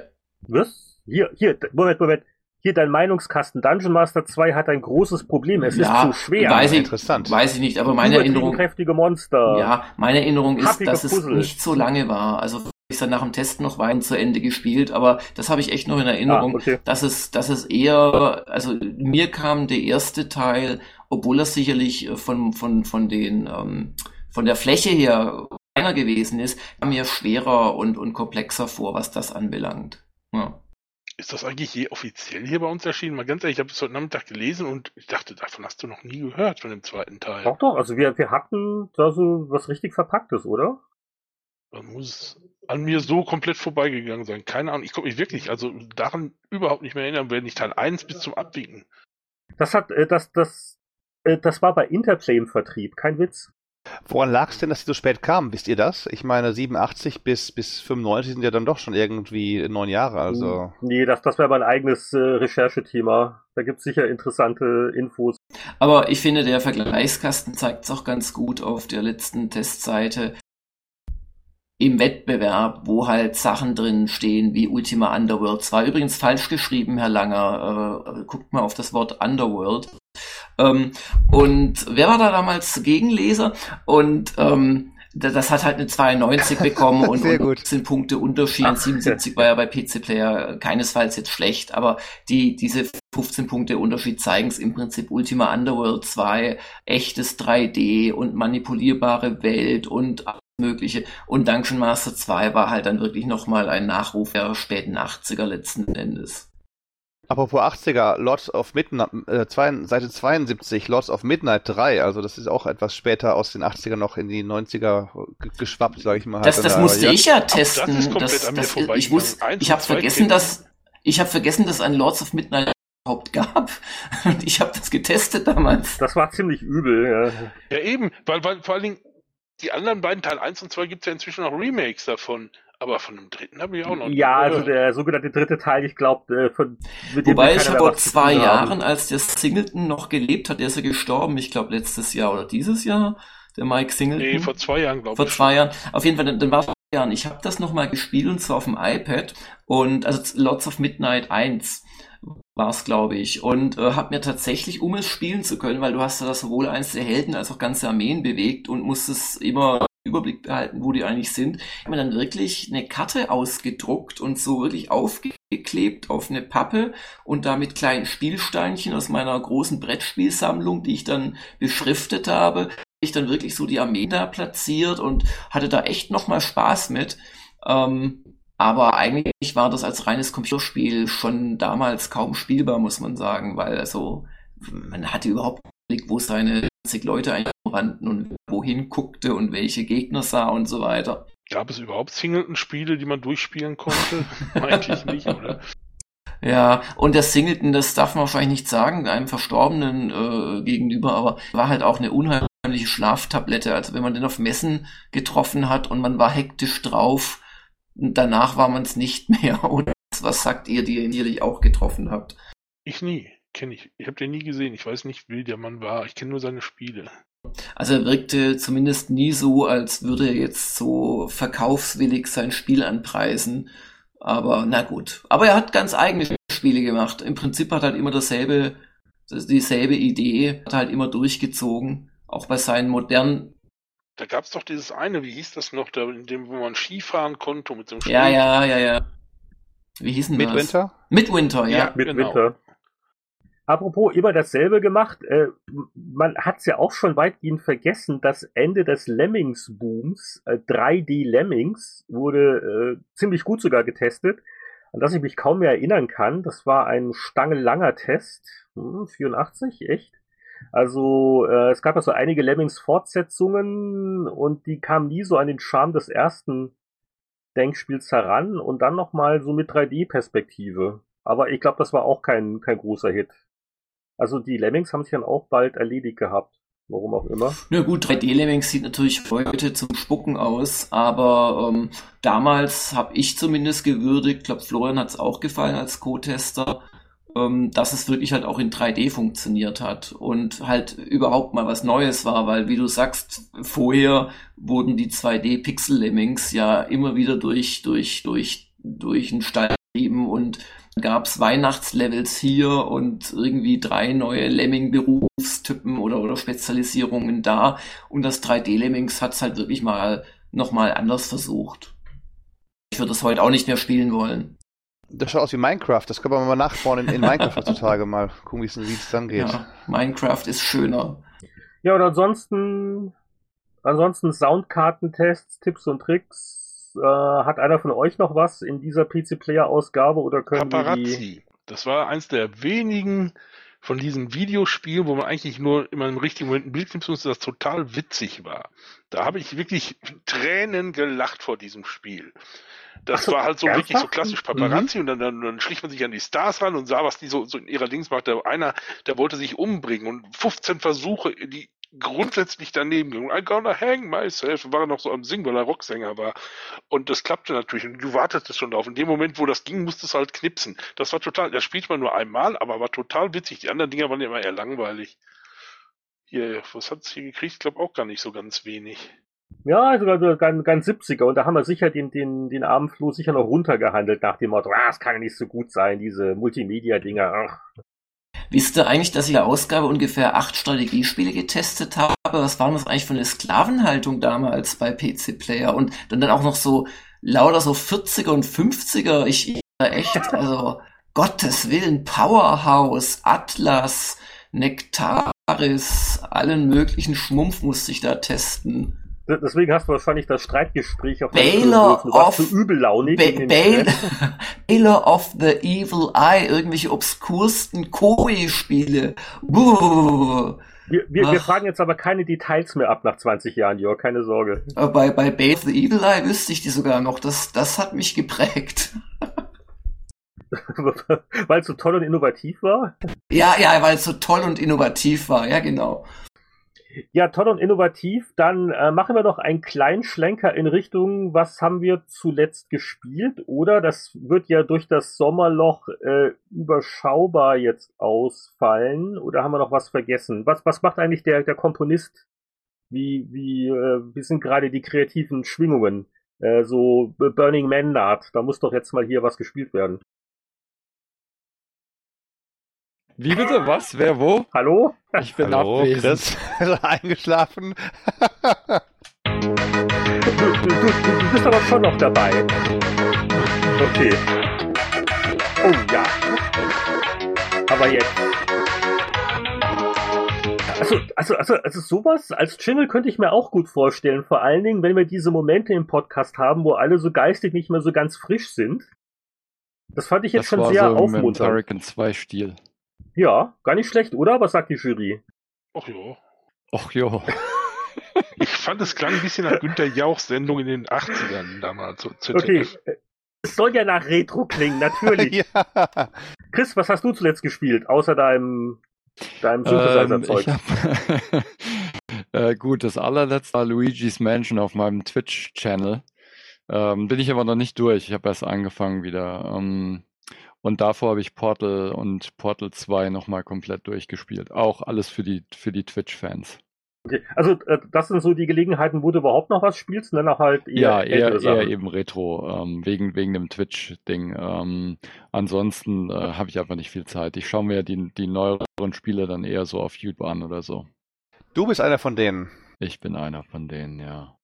Was? Hier, hier, Moment, Moment. Hier dein Meinungskasten. Dungeon Master 2 hat ein großes Problem. Es Ja, ist zu schwer. weiß ich, Interessant. weiß ich nicht, aber meine Erinnerung, kräftige Monster. ja, meine Erinnerung ist, Happige dass es Puzzle. nicht so lange war. Also ich dann nach dem Test noch weiter zu Ende gespielt, aber das habe ich echt noch in Erinnerung, ah, okay. dass es, dass es eher, also mir kam der erste Teil, obwohl er sicherlich von, von, von den, ähm, von der Fläche her kleiner gewesen ist, kam mir schwerer und, und komplexer vor, was das anbelangt. Ja. Ist das eigentlich je offiziell hier bei uns erschienen? Mal ganz ehrlich, ich habe es heute Nachmittag gelesen und ich dachte, davon hast du noch nie gehört, von dem zweiten Teil. Doch, doch, also wir, wir hatten da so was richtig Verpacktes, oder? Das muss an mir so komplett vorbeigegangen sein. Keine Ahnung. Ich komme mich wirklich, also daran überhaupt nicht mehr erinnern, wenn ich Teil 1 bis zum Abwinken. Das hat, äh, das, das, äh, das war bei Interplay im Vertrieb, kein Witz. Woran lag es denn, dass sie so spät kamen? Wisst ihr das? Ich meine, 87 bis, bis 95 sind ja dann doch schon irgendwie neun Jahre, also. Nee, das, das wäre mein eigenes äh, Recherchethema. Da gibt es sicher interessante Infos. Aber ich finde, der Vergleichskasten zeigt es auch ganz gut auf der letzten Testseite im Wettbewerb, wo halt Sachen drin stehen wie Ultima Underworld. Zwar übrigens falsch geschrieben, Herr Langer. Äh, guckt mal auf das Wort Underworld. Ähm, und wer war da damals Gegenleser? Und ähm, das hat halt eine 92 bekommen und, und sind Punkte Unterschied. 77 war ja bei PC Player keinesfalls jetzt schlecht, aber die, diese 15 Punkte Unterschied zeigen es im Prinzip Ultima Underworld 2, echtes 3D und manipulierbare Welt und Mögliche. Und Dungeon Master 2 war halt dann wirklich nochmal ein Nachruf der späten 80er letzten Endes. Apropos 80er, Lords of Midnight, äh, zwei, Seite 72, Lords of Midnight 3, also das ist auch etwas später aus den 80er noch in die 90er geschwappt, sag ich mal. Das, das musste ich ja testen. Das, das, das ich wusste, ich habe vergessen, dass ich habe vergessen, dass ein Lords of Midnight überhaupt gab. Und ich habe das getestet damals. Das war ziemlich übel, ja. Ja, eben, weil, weil vor allen Dingen die anderen beiden, Teil 1 und 2, gibt es ja inzwischen auch Remakes davon. Aber von dem dritten habe ich auch noch nicht Ja, also der sogenannte dritte Teil, ich glaube, äh, von Wobei ich vor zwei Jahren, als der Singleton noch gelebt hat, der ist ja gestorben, ich glaube letztes Jahr oder dieses Jahr, der Mike Singleton. Nee, vor zwei Jahren, glaube ich. Vor zwei Jahren. Auf jeden Fall, dann, dann war es vor zwei Jahren. Ich habe das nochmal gespielt und zwar auf dem iPad und also Lots of Midnight 1 war es, glaube ich. Und äh, habe mir tatsächlich, um es spielen zu können, weil du hast ja das sowohl eins der Helden als auch ganze Armeen bewegt und musstest immer Überblick behalten, wo die eigentlich sind, Ich habe mir dann wirklich eine Karte ausgedruckt und so wirklich aufgeklebt auf eine Pappe und da mit kleinen Spielsteinchen aus meiner großen Brettspielsammlung, die ich dann beschriftet habe, ich dann wirklich so die Armee da platziert und hatte da echt nochmal Spaß mit. Ähm, aber eigentlich war das als reines Computerspiel schon damals kaum spielbar, muss man sagen, weil also man hatte überhaupt nicht, wo seine 20 Leute einrannten und wohin guckte und welche Gegner sah und so weiter. Gab es überhaupt Singleton-Spiele, die man durchspielen konnte? Meinte ich nicht, oder? Ja, und der Singleton, das darf man wahrscheinlich nicht sagen, einem Verstorbenen äh, gegenüber, aber war halt auch eine unheimliche Schlaftablette. Also wenn man den auf Messen getroffen hat und man war hektisch drauf, danach war man es nicht mehr. Oder was sagt ihr, die ihr sicherlich auch getroffen habt? Ich nie, kenne ich. Ich habe den nie gesehen. Ich weiß nicht, wie der Mann war. Ich kenne nur seine Spiele. Also er wirkte zumindest nie so, als würde er jetzt so verkaufswillig sein Spiel anpreisen. Aber na gut. Aber er hat ganz eigene Spiele gemacht. Im Prinzip hat er halt immer dasselbe, dieselbe Idee, hat er halt immer durchgezogen. Auch bei seinen modernen da gab es doch dieses eine, wie hieß das noch, da, in dem, wo man Skifahren konnte mit dem Schnee. Ja, ja, ja, ja. Wie hieß denn Midwinter? das? Midwinter, ja. ja Midwinter. Genau. Apropos immer dasselbe gemacht, äh, man hat es ja auch schon weitgehend vergessen, das Ende des Lemmings-Booms, äh, 3D Lemmings, wurde äh, ziemlich gut sogar getestet, an das ich mich kaum mehr erinnern kann. Das war ein stangelanger Test, hm, 84, echt? Also äh, es gab ja so einige Lemmings-Fortsetzungen und die kamen nie so an den Charme des ersten Denkspiels heran und dann nochmal so mit 3D-Perspektive. Aber ich glaube, das war auch kein, kein großer Hit. Also die Lemmings haben sich dann auch bald erledigt gehabt. Warum auch immer. Na gut, 3D-Lemmings sieht natürlich heute zum Spucken aus, aber ähm, damals habe ich zumindest gewürdigt, ich glaube Florian hat es auch gefallen als Co-Tester, ähm, dass es wirklich halt auch in 3D funktioniert hat und halt überhaupt mal was Neues war, weil wie du sagst, vorher wurden die 2D-Pixel-Lemmings ja immer wieder durch, durch, durch, durch einen Stall und gab's Weihnachtslevels hier und irgendwie drei neue Lemming-Berufstypen oder, oder Spezialisierungen da und das 3D-Lemmings hat's halt wirklich mal nochmal anders versucht. ich würde es heute auch nicht mehr spielen wollen. Das schaut aus wie Minecraft. Das können wir mal nachbauen in, in Minecraft heutzutage mal. Gucken, wie es dann geht. Ja, Minecraft ist schöner. Ja, und ansonsten, ansonsten Soundkartentests, Tipps und Tricks. Äh, hat einer von euch noch was in dieser PC-Player-Ausgabe oder können Paparazzi. die... Das war eins der wenigen von diesen Videospielen, wo man eigentlich nur immer im richtigen Moment ein Bild nimmt und das total witzig war. Da habe ich wirklich Tränen gelacht vor diesem Spiel. Das so, war halt so ernsthaft? wirklich so klassisch Paparazzi mhm. und dann, dann, dann schlich man sich an die Stars ran und sah, was die so, so in ihrer Dings macht. Der, einer, der wollte sich umbringen und 15 Versuche, die grundsätzlich daneben ging. I'm gonna hang myself. War noch so am Singen, weil er Rocksänger war. Und das klappte natürlich. Und du wartest schon drauf. In dem Moment, wo das ging, musstest du halt knipsen. Das war total, das spielt man nur einmal, aber war total witzig. Die anderen Dinger waren ja immer eher langweilig. Hier, was hat es hier gekriegt? Ich glaube auch gar nicht so ganz wenig. Ja, sogar also ganz, ganz 70er. Und da haben wir sicher den, den, den armen sicher noch runtergehandelt nach dem Motto, ah, es kann ja nicht so gut sein, diese Multimedia-Dinger. Wisst ihr eigentlich, dass ich in der Ausgabe ungefähr acht Strategiespiele getestet habe? Was waren das eigentlich für eine Sklavenhaltung damals bei PC Player? Und dann, dann auch noch so lauter so 40er und 50er. Ich, echt, also Gottes Willen, Powerhouse, Atlas, Nektaris, allen möglichen Schmumpf musste ich da testen. Deswegen hast du wahrscheinlich das Streitgespräch auf Baylor of so übellaunig. Ba Baylor, Baylor of the Evil Eye, irgendwelche obskursten Koi-Spiele. Wir, wir, wir, fragen jetzt aber keine Details mehr ab nach 20 Jahren, Jörg, keine Sorge. Bei, bei Baylor of the Evil Eye wüsste ich die sogar noch. Das, das hat mich geprägt. weil es so toll und innovativ war? Ja, ja, weil es so toll und innovativ war, ja, genau. Ja, toll und innovativ. Dann äh, machen wir noch einen kleinen Schlenker in Richtung, was haben wir zuletzt gespielt? Oder das wird ja durch das Sommerloch äh, überschaubar jetzt ausfallen. Oder haben wir noch was vergessen? Was, was macht eigentlich der, der Komponist? Wie, wie, äh, wie sind gerade die kreativen Schwingungen? Äh, so Burning Man Naht, da muss doch jetzt mal hier was gespielt werden. Wie bitte? Was? Wer wo? Hallo? Ich bin Hallo, abwesend. Chris. eingeschlafen. du, du, du, du bist aber schon noch dabei. Okay. Oh ja. Aber jetzt. Also, also, also, also sowas als Jingle könnte ich mir auch gut vorstellen. Vor allen Dingen, wenn wir diese Momente im Podcast haben, wo alle so geistig nicht mehr so ganz frisch sind. Das fand ich jetzt das schon sehr so aufmunternd. Hurricane 2 Stil. Ja, gar nicht schlecht, oder? Was sagt die Jury? Ach ja. Ach ja. ich fand es klang ein bisschen nach Günter Jauchs Sendung in den 80ern damals. So okay. Es soll ja nach Retro klingen, natürlich. ja. Chris, was hast du zuletzt gespielt, außer deinem, deinem Synthesizer-Zeug? Ähm, äh, gut, das allerletzte war Luigi's Mansion auf meinem Twitch-Channel. Ähm, bin ich aber noch nicht durch. Ich habe erst angefangen wieder. Ähm, und davor habe ich Portal und Portal 2 nochmal komplett durchgespielt. Auch alles für die, für die Twitch-Fans. Okay. Also äh, das sind so die Gelegenheiten, wo du überhaupt noch was spielst, dann auch halt eher Ja, eher, eher eben Retro, ähm, wegen, wegen dem Twitch-Ding. Ähm, ansonsten äh, habe ich einfach nicht viel Zeit. Ich schaue mir die, die neueren Spiele dann eher so auf YouTube an oder so. Du bist einer von denen. Ich bin einer von denen, ja.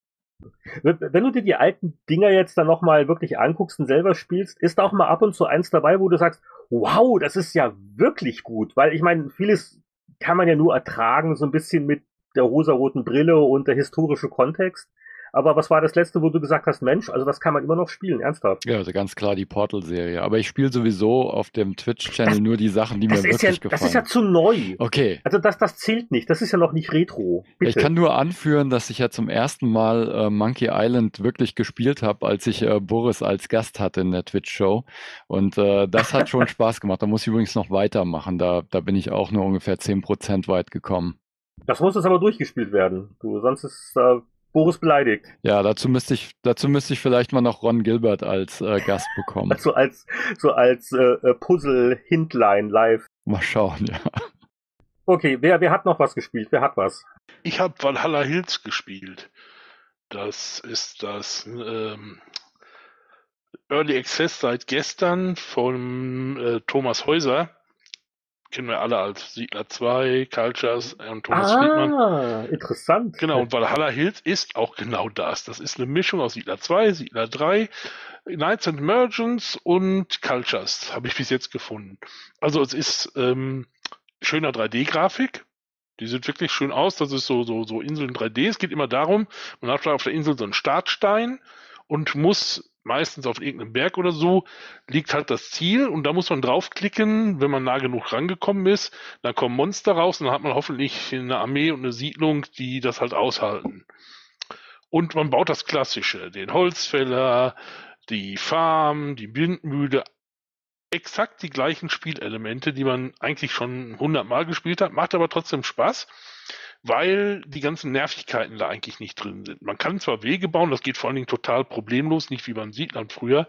Wenn du dir die alten Dinger jetzt dann nochmal wirklich anguckst und selber spielst, ist auch mal ab und zu eins dabei, wo du sagst, wow, das ist ja wirklich gut. Weil ich meine, vieles kann man ja nur ertragen, so ein bisschen mit der rosaroten Brille und der historische Kontext. Aber was war das letzte, wo du gesagt hast, Mensch, also das kann man immer noch spielen, ernsthaft? Ja, also ganz klar die Portal-Serie. Aber ich spiele sowieso auf dem Twitch-Channel nur die Sachen, die mir wirklich ja, gefallen. Das ist ja zu neu. Okay. Also das, das zählt nicht. Das ist ja noch nicht Retro. Bitte. Ich kann nur anführen, dass ich ja zum ersten Mal äh, Monkey Island wirklich gespielt habe, als ich äh, Boris als Gast hatte in der Twitch-Show. Und äh, das hat schon Spaß gemacht. Da muss ich übrigens noch weitermachen. Da, da bin ich auch nur ungefähr 10% weit gekommen. Das muss jetzt aber durchgespielt werden. Du, sonst ist äh, Boris beleidigt. Ja, dazu müsste ich, dazu müsste ich vielleicht mal noch Ron Gilbert als äh, Gast bekommen. Also als, so als äh, äh, Puzzle-Hintline live. Mal schauen, ja. Okay, wer, wer hat noch was gespielt? Wer hat was? Ich habe Valhalla Hills gespielt. Das ist das ähm, Early Access seit gestern von äh, Thomas Häuser. Kennen wir alle als Siedler 2, Cultures und Thomas ah, Friedmann. interessant. Genau, und Valhalla Hills ist auch genau das. Das ist eine Mischung aus Siedler 2, Siedler 3, Knights and Merchants und Cultures, habe ich bis jetzt gefunden. Also es ist ähm, schöner 3D-Grafik. Die sieht wirklich schön aus. Das ist so, so, so Inseln 3D. Es geht immer darum, man hat auf der Insel so einen Startstein und muss meistens auf irgendeinem Berg oder so, liegt halt das Ziel und da muss man draufklicken, wenn man nah genug rangekommen ist, dann kommen Monster raus und dann hat man hoffentlich eine Armee und eine Siedlung, die das halt aushalten. Und man baut das Klassische, den Holzfäller, die Farm, die Windmühle, exakt die gleichen Spielelemente, die man eigentlich schon hundertmal gespielt hat, macht aber trotzdem Spaß, weil die ganzen Nervigkeiten da eigentlich nicht drin sind. Man kann zwar Wege bauen, das geht vor allen Dingen total problemlos, nicht wie beim Siedlern früher.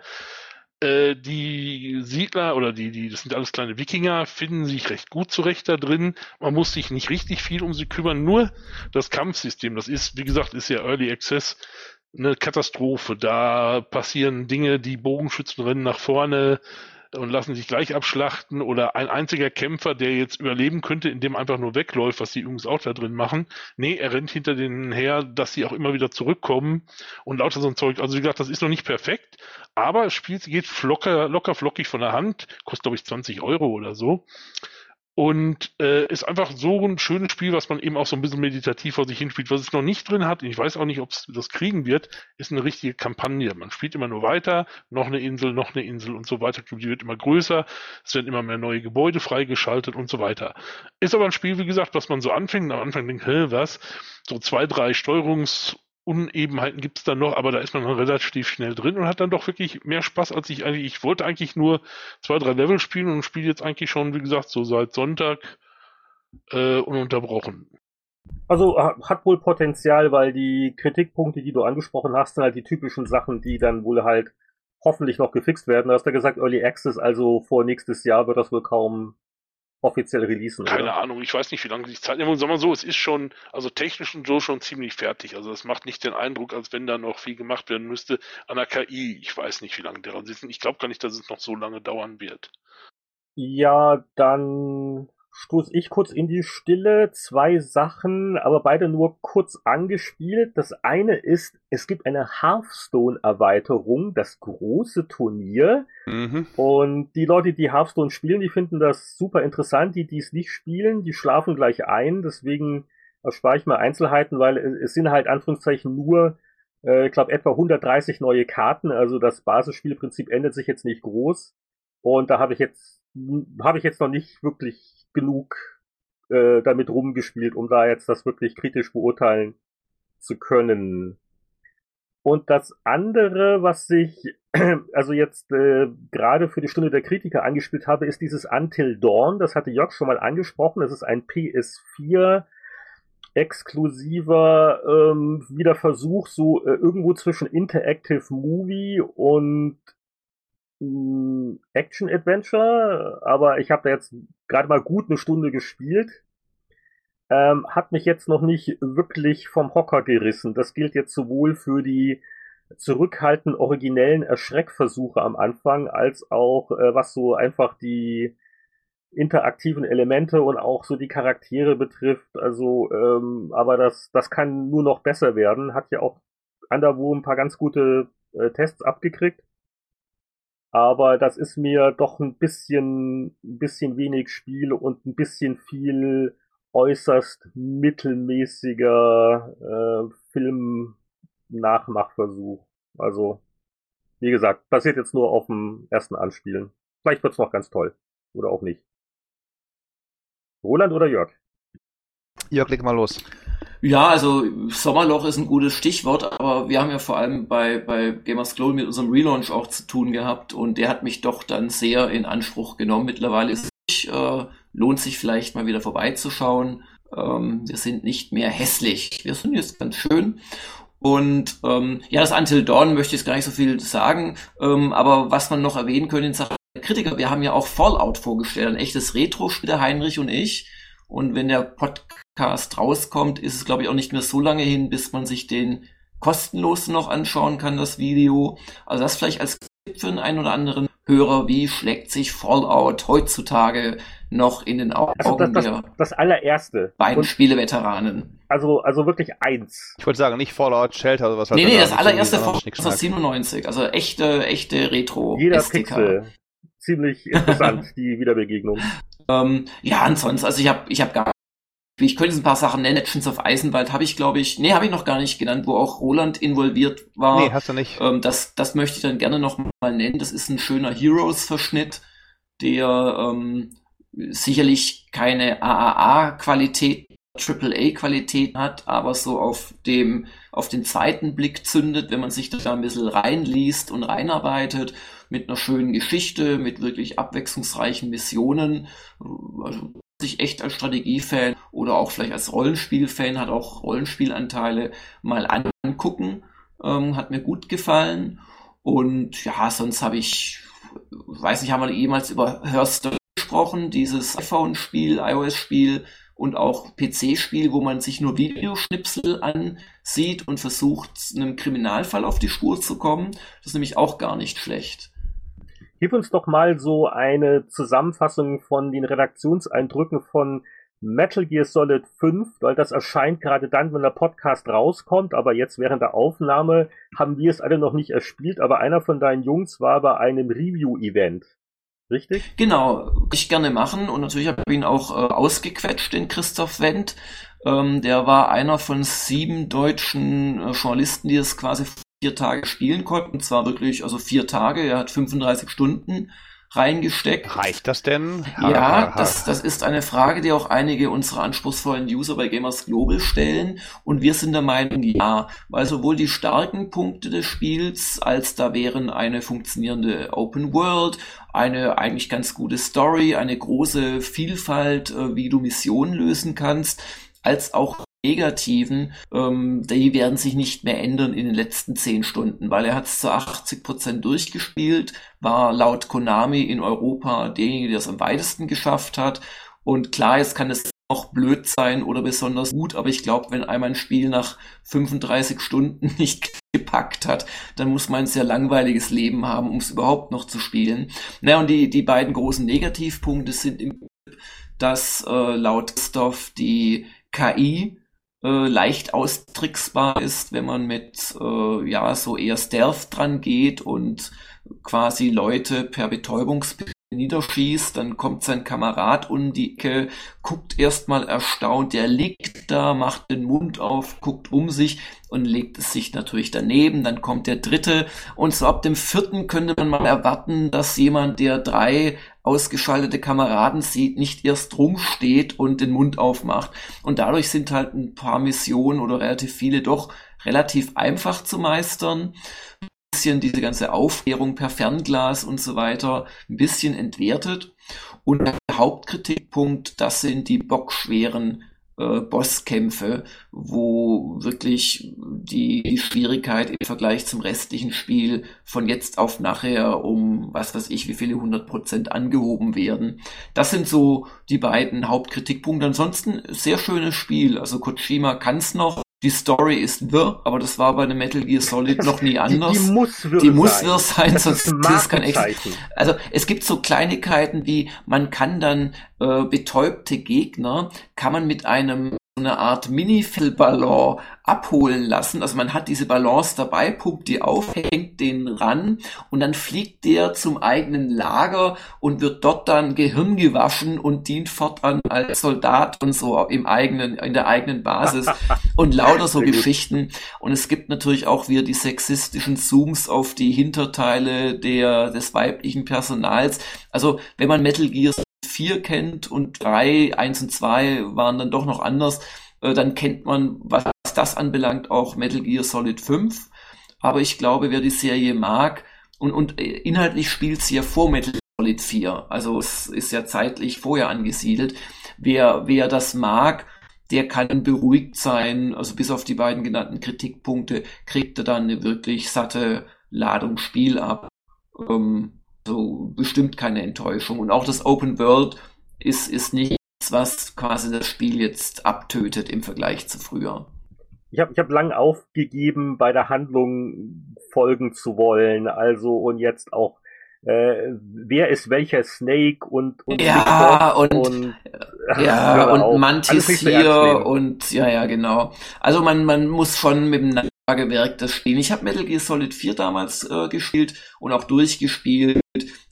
Äh, die Siedler oder die, die, das sind alles kleine Wikinger, finden sich recht gut zurecht da drin. Man muss sich nicht richtig viel um sie kümmern, nur das Kampfsystem, das ist, wie gesagt, ist ja Early Access eine Katastrophe. Da passieren Dinge, die Bogenschützen rennen nach vorne und lassen sich gleich abschlachten oder ein einziger Kämpfer, der jetzt überleben könnte, indem er einfach nur wegläuft, was die Jungs auch da drin machen. Nee, er rennt hinter denen her, dass sie auch immer wieder zurückkommen und lauter so ein Zeug. Also wie gesagt, das ist noch nicht perfekt, aber das Spiel geht flocker, locker flockig von der Hand, kostet glaube ich 20 Euro oder so. Und äh, ist einfach so ein schönes Spiel, was man eben auch so ein bisschen meditativ vor sich hinspielt. Was es noch nicht drin hat, ich weiß auch nicht, ob es das kriegen wird, ist eine richtige Kampagne. Man spielt immer nur weiter, noch eine Insel, noch eine Insel und so weiter. Die wird immer größer, es werden immer mehr neue Gebäude freigeschaltet und so weiter. Ist aber ein Spiel, wie gesagt, was man so anfängt, am Anfang denkt, hä, was? So zwei, drei Steuerungs- Unebenheiten gibt es dann noch, aber da ist man dann relativ schnell drin und hat dann doch wirklich mehr Spaß, als ich eigentlich. Ich wollte eigentlich nur zwei, drei Level spielen und spiele jetzt eigentlich schon, wie gesagt, so seit Sonntag äh, ununterbrochen. Also hat wohl Potenzial, weil die Kritikpunkte, die du angesprochen hast, sind halt die typischen Sachen, die dann wohl halt hoffentlich noch gefixt werden. Du hast ja gesagt Early Access, also vor nächstes Jahr wird das wohl kaum offiziell releasen. Keine oder? Ahnung, ich weiß nicht, wie lange die Zeit nehmen. Sagen wir so, es ist schon, also technisch und so schon ziemlich fertig. Also es macht nicht den Eindruck, als wenn da noch viel gemacht werden müsste an der KI. Ich weiß nicht, wie lange daran sitzen. Ich glaube gar nicht, dass es noch so lange dauern wird. Ja, dann stoße ich kurz in die Stille. Zwei Sachen, aber beide nur kurz angespielt. Das eine ist, es gibt eine Hearthstone-Erweiterung, das große Turnier. Mhm. Und die Leute, die Hearthstone spielen, die finden das super interessant. Die, die es nicht spielen, die schlafen gleich ein. Deswegen erspare ich mal Einzelheiten, weil es sind halt Anführungszeichen nur, äh, ich glaube, etwa 130 neue Karten. Also das Basisspielprinzip ändert sich jetzt nicht groß. Und da habe ich jetzt habe ich jetzt noch nicht wirklich genug äh, damit rumgespielt, um da jetzt das wirklich kritisch beurteilen zu können. Und das andere, was ich also jetzt äh, gerade für die Stunde der Kritiker angespielt habe, ist dieses Until Dawn. Das hatte Jörg schon mal angesprochen. Das ist ein PS4 exklusiver ähm, wieder Versuch, so äh, irgendwo zwischen Interactive Movie und Action-Adventure, aber ich habe da jetzt gerade mal gut eine Stunde gespielt. Ähm, hat mich jetzt noch nicht wirklich vom Hocker gerissen. Das gilt jetzt sowohl für die zurückhaltend originellen Erschreckversuche am Anfang, als auch äh, was so einfach die interaktiven Elemente und auch so die Charaktere betrifft. Also, ähm, aber das, das kann nur noch besser werden. Hat ja auch Underwo ein paar ganz gute äh, Tests abgekriegt. Aber das ist mir doch ein bisschen, ein bisschen wenig Spiel und ein bisschen viel äußerst mittelmäßiger äh, Film-Nachmachversuch. Also, wie gesagt, passiert jetzt nur auf dem ersten Anspielen. Vielleicht wird's noch ganz toll. Oder auch nicht. Roland oder Jörg? Jörg, leg mal los. Ja, also Sommerloch ist ein gutes Stichwort, aber wir haben ja vor allem bei, bei Gamers Global mit unserem Relaunch auch zu tun gehabt und der hat mich doch dann sehr in Anspruch genommen. Mittlerweile ist es, äh, lohnt sich vielleicht mal wieder vorbeizuschauen. Ähm, wir sind nicht mehr hässlich. Wir sind jetzt ganz schön. Und ähm, ja, das Until Dawn möchte ich jetzt gar nicht so viel sagen, ähm, aber was man noch erwähnen könnte in Sachen Kritiker, wir haben ja auch Fallout vorgestellt, ein echtes Retro-Spiel, Heinrich und ich. Und wenn der Podcast rauskommt, ist es, glaube ich, auch nicht mehr so lange hin, bis man sich den kostenlos noch anschauen kann, das Video. Also das vielleicht als Tipp für den einen oder anderen Hörer, wie schlägt sich Fallout heutzutage noch in den Augen also das, das, der das allererste. beiden Und Spieleveteranen. also, also wirklich eins. Ich wollte sagen, nicht Fallout Shelter oder was halt Nee, nee, da das allererste von Schnickschnack. 1997, also echte, echte retro Jeder. Pixel. Ziemlich interessant, die Wiederbegegnung. Ähm, ja, ansonsten, also ich habe ich hab gar ich könnte jetzt ein paar Sachen nennen. Legends of Eisenwald habe ich, glaube ich, nee, habe ich noch gar nicht genannt, wo auch Roland involviert war. Nee, hast du nicht. Ähm, das, das möchte ich dann gerne noch mal nennen. Das ist ein schöner Heroes-Verschnitt, der ähm, sicherlich keine AAA-Qualität, AAA-Qualität hat, aber so auf dem, auf den zweiten Blick zündet, wenn man sich da ein bisschen reinliest und reinarbeitet, mit einer schönen Geschichte, mit wirklich abwechslungsreichen Missionen. Also, sich echt als Strategiefan oder auch vielleicht als Rollenspielfan hat auch Rollenspielanteile mal angucken. Ähm, hat mir gut gefallen. Und ja, sonst habe ich, weiß nicht, haben wir jemals über Hearthstone gesprochen, dieses iPhone-Spiel, iOS-Spiel und auch PC-Spiel, wo man sich nur Videoschnipsel ansieht und versucht, einem Kriminalfall auf die Spur zu kommen. Das ist nämlich auch gar nicht schlecht. Gib uns doch mal so eine Zusammenfassung von den Redaktionseindrücken von Metal Gear Solid 5, weil das erscheint gerade dann, wenn der Podcast rauskommt, aber jetzt während der Aufnahme haben wir es alle noch nicht erspielt, aber einer von deinen Jungs war bei einem Review-Event. Richtig? Genau, ich gerne machen und natürlich habe ich ihn auch äh, ausgequetscht, den Christoph Wendt. Ähm, der war einer von sieben deutschen äh, Journalisten, die es quasi vier Tage spielen konnten. Und zwar wirklich, also vier Tage. Er hat 35 Stunden reingesteckt. Reicht das denn? Ja, das, das ist eine Frage, die auch einige unserer anspruchsvollen User bei Gamers Global stellen. Und wir sind der Meinung, ja, weil sowohl die starken Punkte des Spiels, als da wären eine funktionierende Open World, eine eigentlich ganz gute Story, eine große Vielfalt, äh, wie du Missionen lösen kannst, als auch negativen, ähm, die werden sich nicht mehr ändern in den letzten zehn Stunden, weil er hat es zu 80 Prozent durchgespielt, war laut Konami in Europa derjenige, der es am weitesten geschafft hat. Und klar, jetzt kann es auch blöd sein oder besonders gut, aber ich glaube, wenn einmal ein Spiel nach 35 Stunden nicht gepackt hat, dann muss man ein sehr langweiliges Leben haben, um es überhaupt noch zu spielen. Naja, und die, die beiden großen Negativpunkte sind im dass äh, laut Stoff die KI äh, leicht austricksbar ist, wenn man mit äh, ja so eher Stealth dran geht und quasi Leute per Betäubungspille niederschießt, dann kommt sein Kamerad um die Ecke, guckt erstmal erstaunt, der liegt da, macht den Mund auf, guckt um sich und legt es sich natürlich daneben, dann kommt der dritte und so ab dem vierten könnte man mal erwarten, dass jemand, der drei ausgeschaltete Kameraden sieht, nicht erst rumsteht und den Mund aufmacht. Und dadurch sind halt ein paar Missionen oder relativ viele doch relativ einfach zu meistern bisschen diese ganze Aufklärung per Fernglas und so weiter ein bisschen entwertet. Und der Hauptkritikpunkt, das sind die bockschweren äh, Bosskämpfe, wo wirklich die, die Schwierigkeit im Vergleich zum restlichen Spiel von jetzt auf nachher um was weiß ich wie viele hundert Prozent angehoben werden. Das sind so die beiden Hauptkritikpunkte. Ansonsten sehr schönes Spiel. Also Kojima kann es noch. Die Story ist wirr, aber das war bei einem Metal Gear Solid noch nie anders. Die, die muss wirr Die muss sein. wirr sein, Das sonst ist ein das kann echt. Also es gibt so Kleinigkeiten wie man kann dann äh, betäubte Gegner kann man mit einem eine Art Mini-Ballon abholen lassen. Also man hat diese Ballons dabei, pumpt die auf, hängt den ran und dann fliegt der zum eigenen Lager und wird dort dann Gehirn gewaschen und dient fortan als Soldat und so im eigenen, in der eigenen Basis und lauter so. Geschichten. Und es gibt natürlich auch wieder die sexistischen Zooms auf die Hinterteile der, des weiblichen Personals. Also wenn man Metal Gear 4 kennt und 3, 1 und 2 waren dann doch noch anders, äh, dann kennt man, was das anbelangt, auch Metal Gear Solid 5. Aber ich glaube, wer die Serie mag, und, und äh, inhaltlich spielt sie ja vor Metal Solid 4, also es ist ja zeitlich vorher angesiedelt. Wer, wer das mag, der kann beruhigt sein, also bis auf die beiden genannten Kritikpunkte, kriegt er dann eine wirklich satte Ladung Spiel ab. Ähm, so bestimmt keine Enttäuschung. Und auch das Open World ist, ist nichts, was quasi das Spiel jetzt abtötet im Vergleich zu früher. Ich habe ich hab lang aufgegeben, bei der Handlung folgen zu wollen. Also und jetzt auch äh, wer ist welcher Snake und, und ja und, und ja und. Mantis hier und ja ja genau also man man muss schon mit dem Nagelwerk das spielen ich habe Metal Gear Solid 4 damals äh, gespielt und auch durchgespielt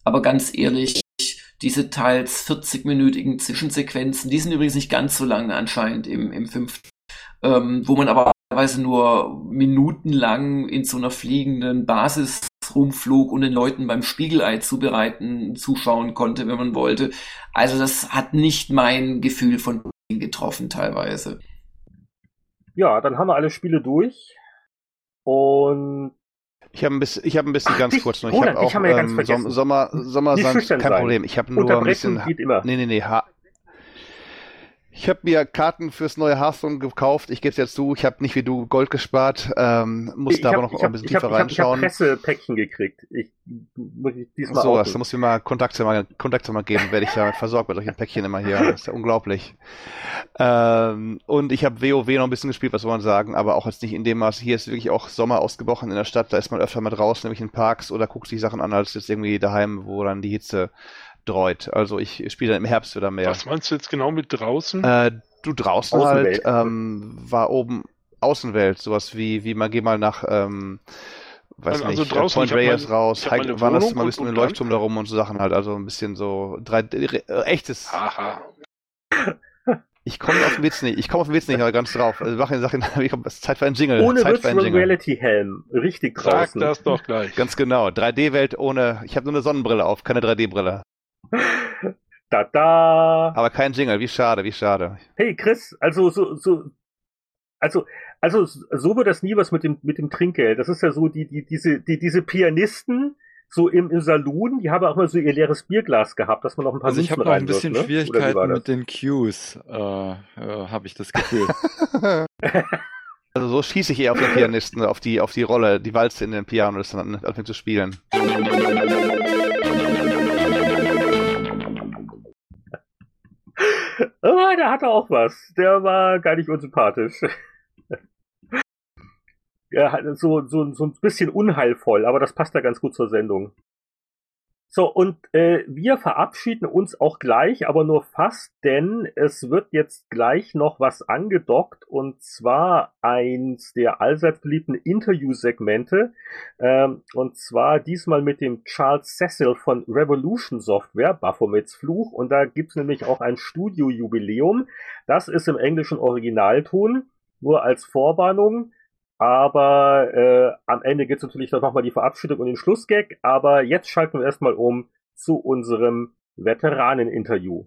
aber ganz ehrlich diese teils 40-minütigen Zwischensequenzen, die sind übrigens nicht ganz so lang anscheinend im, im fünften, ähm, wo man aber teilweise nur minutenlang in so einer fliegenden Basis rumflog und den Leuten beim Spiegelei zubereiten zuschauen konnte, wenn man wollte. Also das hat nicht mein Gefühl von getroffen teilweise. Ja, dann haben wir alle Spiele durch. Und ich habe ein bisschen, ich habe ein bisschen Ach, ganz dich, kurz noch. Ich habe auch ja ähm, Sommer, Sommer, Sommer kein sein. Problem. Ich habe nur ein bisschen. Geht immer. Nee, nee, nee. Ha ich habe mir Karten fürs neue Hearthstone gekauft. Ich gebe es jetzt zu, ich habe nicht wie du Gold gespart. Ähm, muss da aber noch hab, ein bisschen tiefer hab, reinschauen. Ich habe Pressepäckchen gekriegt. Ich, muss ich diesmal so, da muss ich mal Kontakte mal, Kontakte mal geben, werde ich ja versorgt mit solchen Päckchen immer hier. Das ist ja unglaublich. Ähm, und ich habe WoW noch ein bisschen gespielt, was soll man sagen, aber auch jetzt nicht in dem Maß. Hier ist wirklich auch Sommer ausgebrochen in der Stadt. Da ist man öfter mal draußen, nämlich in Parks oder guckt sich Sachen an, als jetzt irgendwie daheim, wo dann die Hitze dreut. Also ich spiele dann im Herbst wieder mehr. Was meinst du jetzt genau mit draußen? Äh, du draußen halt, ähm, war oben Außenwelt, sowas wie, wie man geh mal nach, ähm, weiß also nicht, draußen, Point Reyes raus, Hike, war das mal ein bisschen mit Leuchtturm darum und so Sachen halt, also ein bisschen so drei, äh, echtes. Aha. Ich komme auf den Witz nicht, ich komme auf den Witz nicht aber ganz drauf. Also mach Sachen, ich komm, Zeit für einen Jingle. Ohne Zeit Virtual Reality Helm, richtig draußen. Sag das doch gleich. Ganz genau, 3D-Welt ohne, ich habe nur eine Sonnenbrille auf, keine 3D-Brille. Da da. Aber kein Jingle, wie schade, wie schade. Hey Chris, also so so also also so wird das nie was mit dem mit dem Trinkgeld. Das ist ja so die die diese die diese Pianisten so im, im Saloon, die haben auch mal so ihr leeres Bierglas gehabt, dass man noch ein paar Also ich habe noch ein bisschen wird, ne? Schwierigkeiten mit den Cues, äh, äh, habe ich das Gefühl. also so schieße ich eher auf den Pianisten, auf die auf die Rolle, die Walze in den Piano, das dann anfängt zu spielen. Oh, der hatte auch was. Der war gar nicht unsympathisch. hat so, so, so ein bisschen unheilvoll, aber das passt da ganz gut zur Sendung. So, und äh, wir verabschieden uns auch gleich, aber nur fast, denn es wird jetzt gleich noch was angedockt und zwar eins der allseits beliebten Interview-Segmente ähm, und zwar diesmal mit dem Charles Cecil von Revolution Software, Baphomets Fluch und da gibt's nämlich auch ein Studio-Jubiläum. Das ist im englischen Originalton, nur als Vorwarnung. Aber äh, am Ende gibt es natürlich dann nochmal die Verabschiedung und den Schlussgag. Aber jetzt schalten wir erstmal um zu unserem Veteranen-Interview.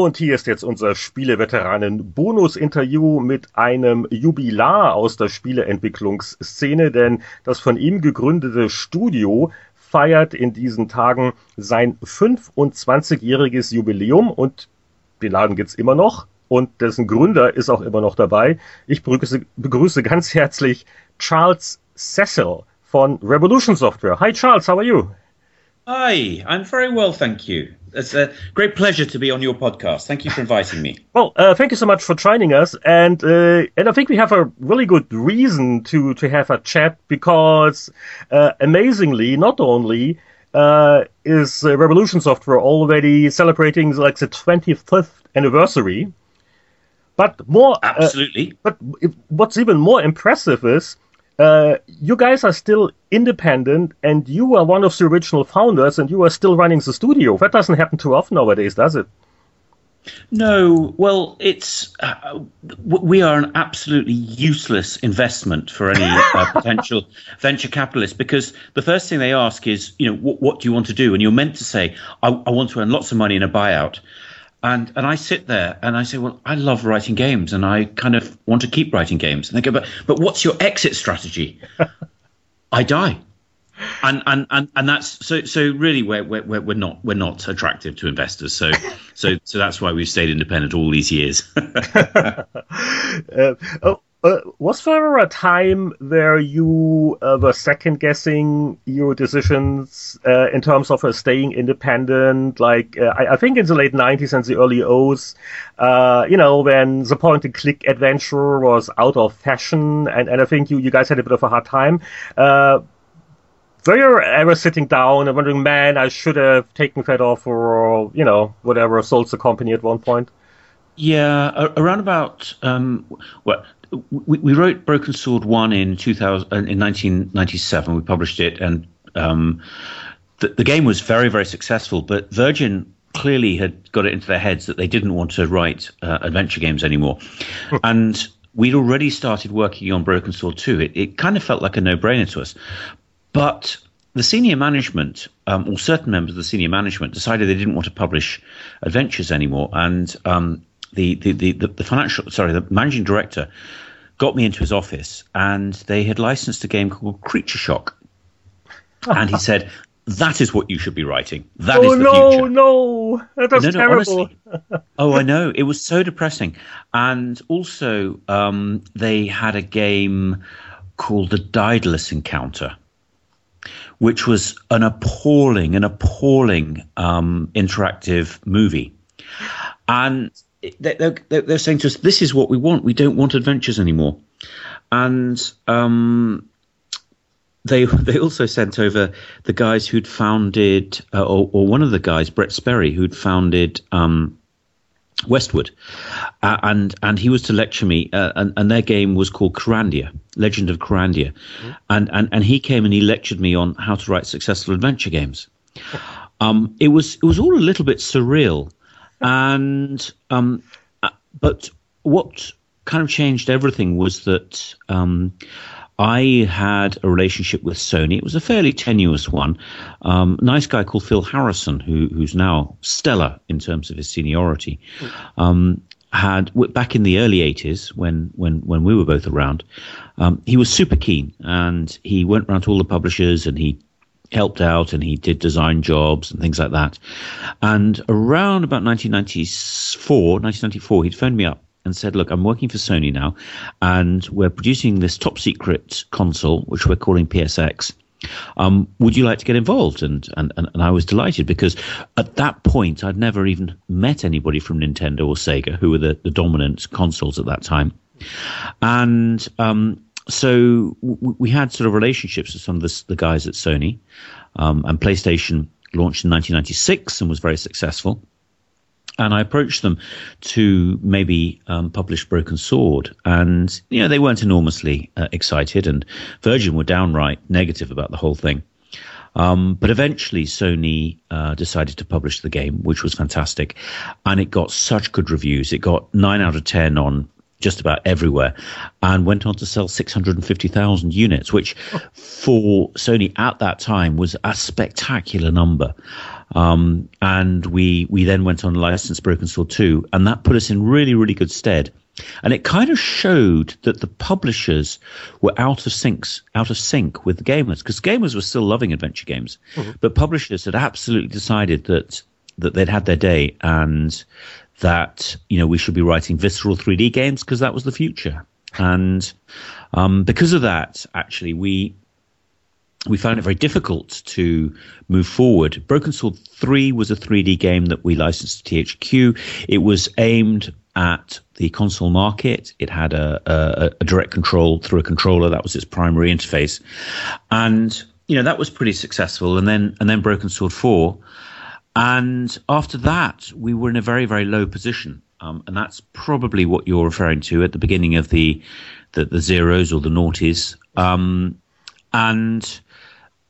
Und hier ist jetzt unser Spieleveteranen-Bonus-Interview mit einem Jubilar aus der Spieleentwicklungsszene, denn das von ihm gegründete Studio feiert in diesen Tagen sein 25-jähriges Jubiläum und den Laden gibt's immer noch und dessen Gründer ist auch immer noch dabei. Ich begrüße, begrüße ganz herzlich Charles Cecil von Revolution Software. Hi Charles, how are you? Hi, I'm very well, thank you. It's a great pleasure to be on your podcast. Thank you for inviting me. Well, uh, thank you so much for joining us, and uh, and I think we have a really good reason to to have a chat because, uh, amazingly, not only uh, is Revolution Software already celebrating like the 25th anniversary, but more, uh, absolutely. Uh, but what's even more impressive is uh, you guys are still independent, and you are one of the original founders, and you are still running the studio. That doesn't happen too often nowadays, does it? No, well, it's uh, we are an absolutely useless investment for any uh, potential venture capitalist because the first thing they ask is, you know, what, what do you want to do? And you're meant to say, I, I want to earn lots of money in a buyout. And and I sit there and I say, well, I love writing games and I kind of want to keep writing games. And they go, but but what's your exit strategy? I die. And, and and and that's so so really we're we're we're not we're not attractive to investors so so so that's why we've stayed independent all these years. uh, oh, uh, was there ever a time where you uh, were second guessing your decisions uh, in terms of uh, staying independent? Like, uh, I, I, think in the late 90s and the early O's, uh, you know, when the point and click adventure was out of fashion, and, and I think you, you guys had a bit of a hard time. were you ever sitting down and wondering, man, I should have taken that off or, you know, whatever, sold the company at one point? Yeah, around about, um, well, we, we wrote Broken Sword 1 in 2000, in 1997. We published it and, um, the, the game was very, very successful, but Virgin clearly had got it into their heads that they didn't want to write uh, adventure games anymore. and we'd already started working on Broken Sword 2. It, it kind of felt like a no brainer to us. But the senior management, um, or certain members of the senior management, decided they didn't want to publish adventures anymore. And um, the, the, the, the financial, sorry, the managing director got me into his office and they had licensed a game called Creature Shock. And he said, that is what you should be writing. That oh, is the no, future. no, that's no, no, terrible. honestly. oh, I know. It was so depressing. And also, um, they had a game called The Daedalus Encounter, which was an appalling, an appalling um, interactive movie. And they're, they're, they're saying to us, this is what we want. We don't want adventures anymore. And um, they they also sent over the guys who'd founded, uh, or, or, one of the guys, Brett Sperry, who'd founded um, Westwood, uh, and and he was to lecture me, uh, and, and their game was called Kyrandia, Legend of Kyrandia, mm-hmm. and, and and he came and he lectured me on how to write successful adventure games. Um, it was it was all a little bit surreal, and um, uh, but what kind of changed everything was that. Um, I had a relationship with Sony. It was a fairly tenuous one. Um, nice guy called Phil Harrison, who, who's now stellar in terms of his seniority, um, had back in the early '80s when when when we were both around. Um, he was super keen, and he went around to all the publishers and he helped out and he did design jobs and things like that. And around about 1994, 1994, he'd phoned me up and said, "Look, I'm working for Sony now, and we're producing this top secret console, which we're calling PSX." Um, would you like to get involved? And, and, and I was delighted because at that point I'd never even met anybody from Nintendo or Sega, who were the, the dominant consoles at that time. And um, so w- we had sort of relationships with some of the, the guys at Sony. Um, and PlayStation launched in 1996 and was very successful and I approached them to maybe um, publish Broken Sword, and you know they weren't enormously uh, excited, and Virgin were downright negative about the whole thing. Um, but eventually, Sony uh, decided to publish the game, which was fantastic, and it got such good reviews. It got nine out of ten on just about everywhere, and went on to sell 650,000 units, which for Sony at that time was a spectacular number. Um, and we we then went on license Broken Sword 2, and that put us in really, really good stead. And it kind of showed that the publishers were out of syncs, out of sync with the gamers, because gamers were still loving adventure games, mm-hmm. but publishers had absolutely decided that that they'd had their day and that you know we should be writing visceral 3D games because that was the future. And um, because of that, actually, we we found it very difficult to move forward. Broken Sword 3 was a 3D game that we licensed to THQ. It was aimed at the console market. It had a, a, a, direct control through a controller. That was its primary interface. And, you know, that was pretty successful. And then, and then Broken Sword 4. And after that, we were in a very, very low position. Um, and that's probably what you're referring to at the beginning of the, the, the zeros or the noughties. Um, and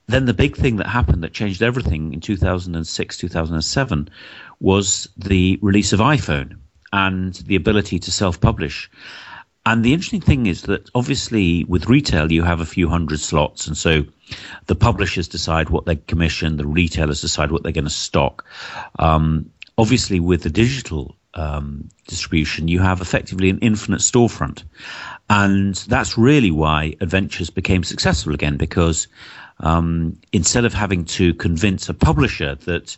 then the big thing that happened that changed everything in 2006, 2007 was the release of iPhone and the ability to self publish. And the interesting thing is that obviously with retail, you have a few hundred slots. And so the publishers decide what they commission, the retailers decide what they're going to stock. Um, obviously, with the digital um, distribution, you have effectively an infinite storefront. And that's really why Adventures became successful again, because um, instead of having to convince a publisher that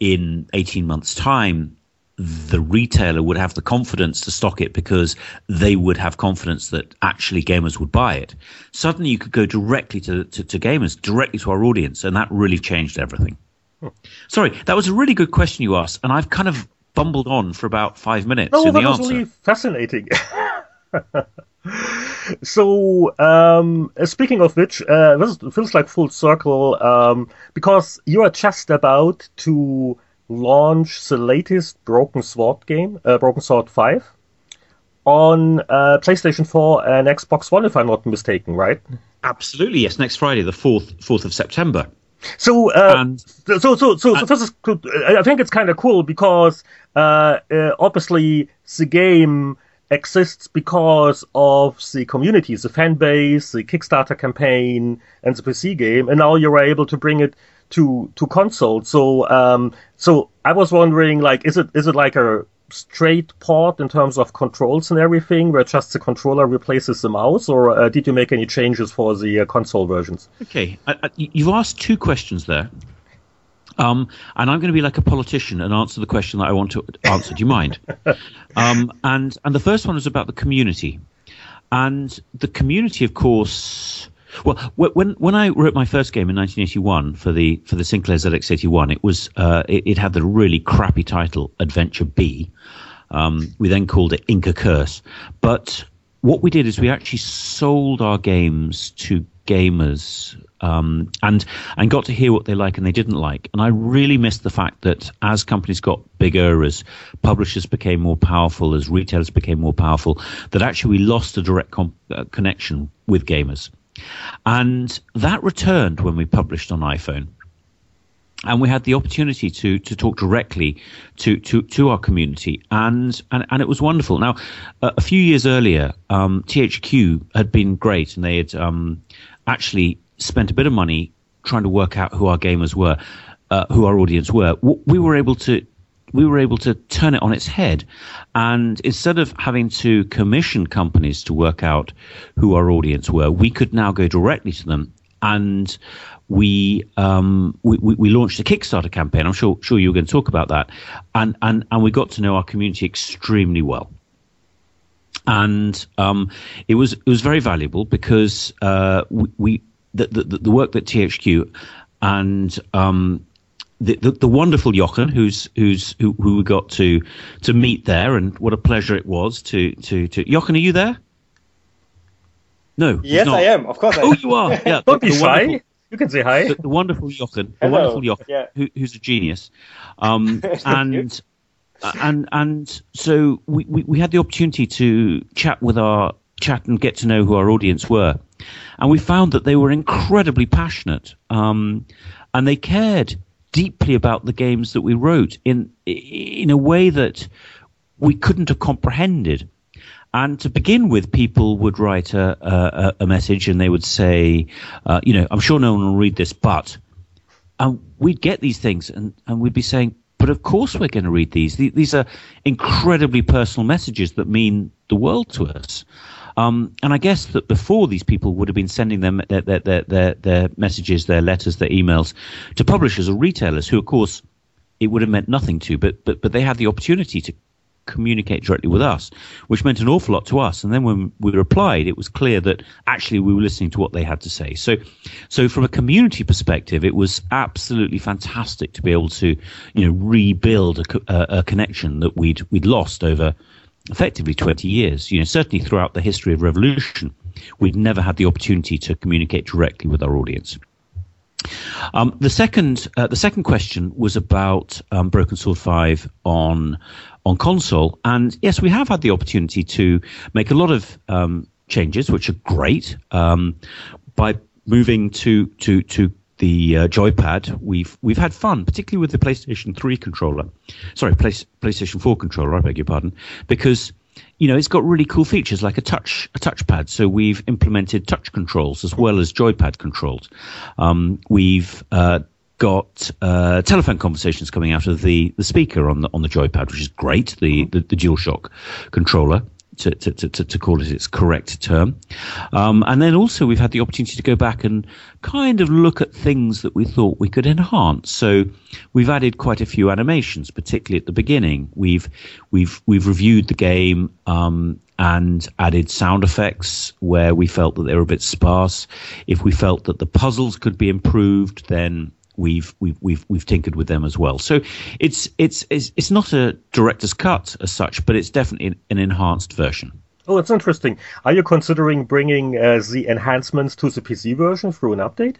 in 18 months' time the retailer would have the confidence to stock it because they would have confidence that actually gamers would buy it. Suddenly, you could go directly to, to, to gamers, directly to our audience, and that really changed everything. Hmm. Sorry, that was a really good question you asked, and I've kind of bumbled on for about five minutes oh, in that the was answer. really fascinating. so, um, speaking of which, uh, this feels like full circle um, because you are just about to launch the latest Broken Sword game, uh, Broken Sword 5, on uh, PlayStation 4 and Xbox One, if I'm not mistaken, right? Absolutely, yes. Next Friday, the fourth fourth of September. So, uh, and, so, so, so, so, this is. I think it's kind of cool because uh, uh, obviously the game exists because of the community, the fan base, the Kickstarter campaign, and the PC game, and now you're able to bring it to to console. So, um, so I was wondering, like, is it is it like a straight port in terms of controls and everything, where just the controller replaces the mouse, or uh, did you make any changes for the uh, console versions? Okay, I, I, you've asked two questions there. Um, and I'm going to be like a politician and answer the question that I want to answer. Do you mind? um, and and the first one is about the community, and the community, of course. Well, when when I wrote my first game in 1981 for the for the Sinclair ZX81, it was uh, it, it, had the really crappy title Adventure B. Um, we then called it Inca Curse, but what we did is we actually sold our games to gamers um, and and got to hear what they like and they didn't like. And I really missed the fact that as companies got bigger, as publishers became more powerful, as retailers became more powerful, that actually we lost a direct com- uh, connection with gamers. And that returned when we published on iPhone. And we had the opportunity to to talk directly to to, to our community, and, and and it was wonderful. Now, uh, a few years earlier, um, THQ had been great, and they had um, actually spent a bit of money trying to work out who our gamers were, uh, who our audience were. We were able to we were able to turn it on its head. And instead of having to commission companies to work out who our audience were, we could now go directly to them. And we, um, we, we launched a Kickstarter campaign. I'm sure sure you were going to talk about that, and and and we got to know our community extremely well. And um, it was it was very valuable because uh, we, we the, the, the work that THQ and um, the, the, the, wonderful Jochen, who's who's who, who we got to to meet there, and what a pleasure it was to to to Jochen. Are you there? No. Yes, I am. Of course. I oh, you are. Yeah. Don't be shy. You can say hi. The, the wonderful Jochen, the Hello. wonderful Jochen, yeah. who, who's a genius, um, and and and so we, we, we had the opportunity to chat with our chat and get to know who our audience were. And we found that they were incredibly passionate um, and they cared deeply about the games that we wrote in, in a way that we couldn't have comprehended. And to begin with, people would write a, a, a message and they would say, uh, you know, I'm sure no one will read this, but. And we'd get these things and, and we'd be saying, but of course we're going to read these. These are incredibly personal messages that mean the world to us. Um, and I guess that before these people would have been sending them their, their, their, their, their messages, their letters, their emails to publishers or retailers who, of course, it would have meant nothing to, but, but, but they had the opportunity to communicate directly with us, which meant an awful lot to us. And then when we replied, it was clear that actually we were listening to what they had to say. So, so from a community perspective, it was absolutely fantastic to be able to, you know, rebuild a, a, a connection that we'd we'd lost over effectively 20 years. You know, certainly throughout the history of revolution, we've never had the opportunity to communicate directly with our audience. Um, the second, uh, the second question was about um, Broken Sword Five on on console, and yes, we have had the opportunity to make a lot of um, changes, which are great. Um, by moving to to to the uh, joypad, we've we've had fun, particularly with the PlayStation 3 controller. Sorry, Play, PlayStation 4 controller. I beg your pardon, because you know it's got really cool features like a touch a touchpad. So we've implemented touch controls as well as joypad controls. Um, we've uh, got uh, telephone conversations coming out of the, the speaker on the on the joypad, which is great. The the, the DualShock controller to, to, to, to call it its correct term. Um, and then also we've had the opportunity to go back and kind of look at things that we thought we could enhance. So we've added quite a few animations, particularly at the beginning. We've we've we've reviewed the game um, and added sound effects where we felt that they were a bit sparse. If we felt that the puzzles could be improved, then we've we've we've we've tinkered with them as well. So it's it's it's, it's not a director's cut as such, but it's definitely an enhanced version. Oh, it's interesting. Are you considering bringing uh, the enhancements to the PC version through an update?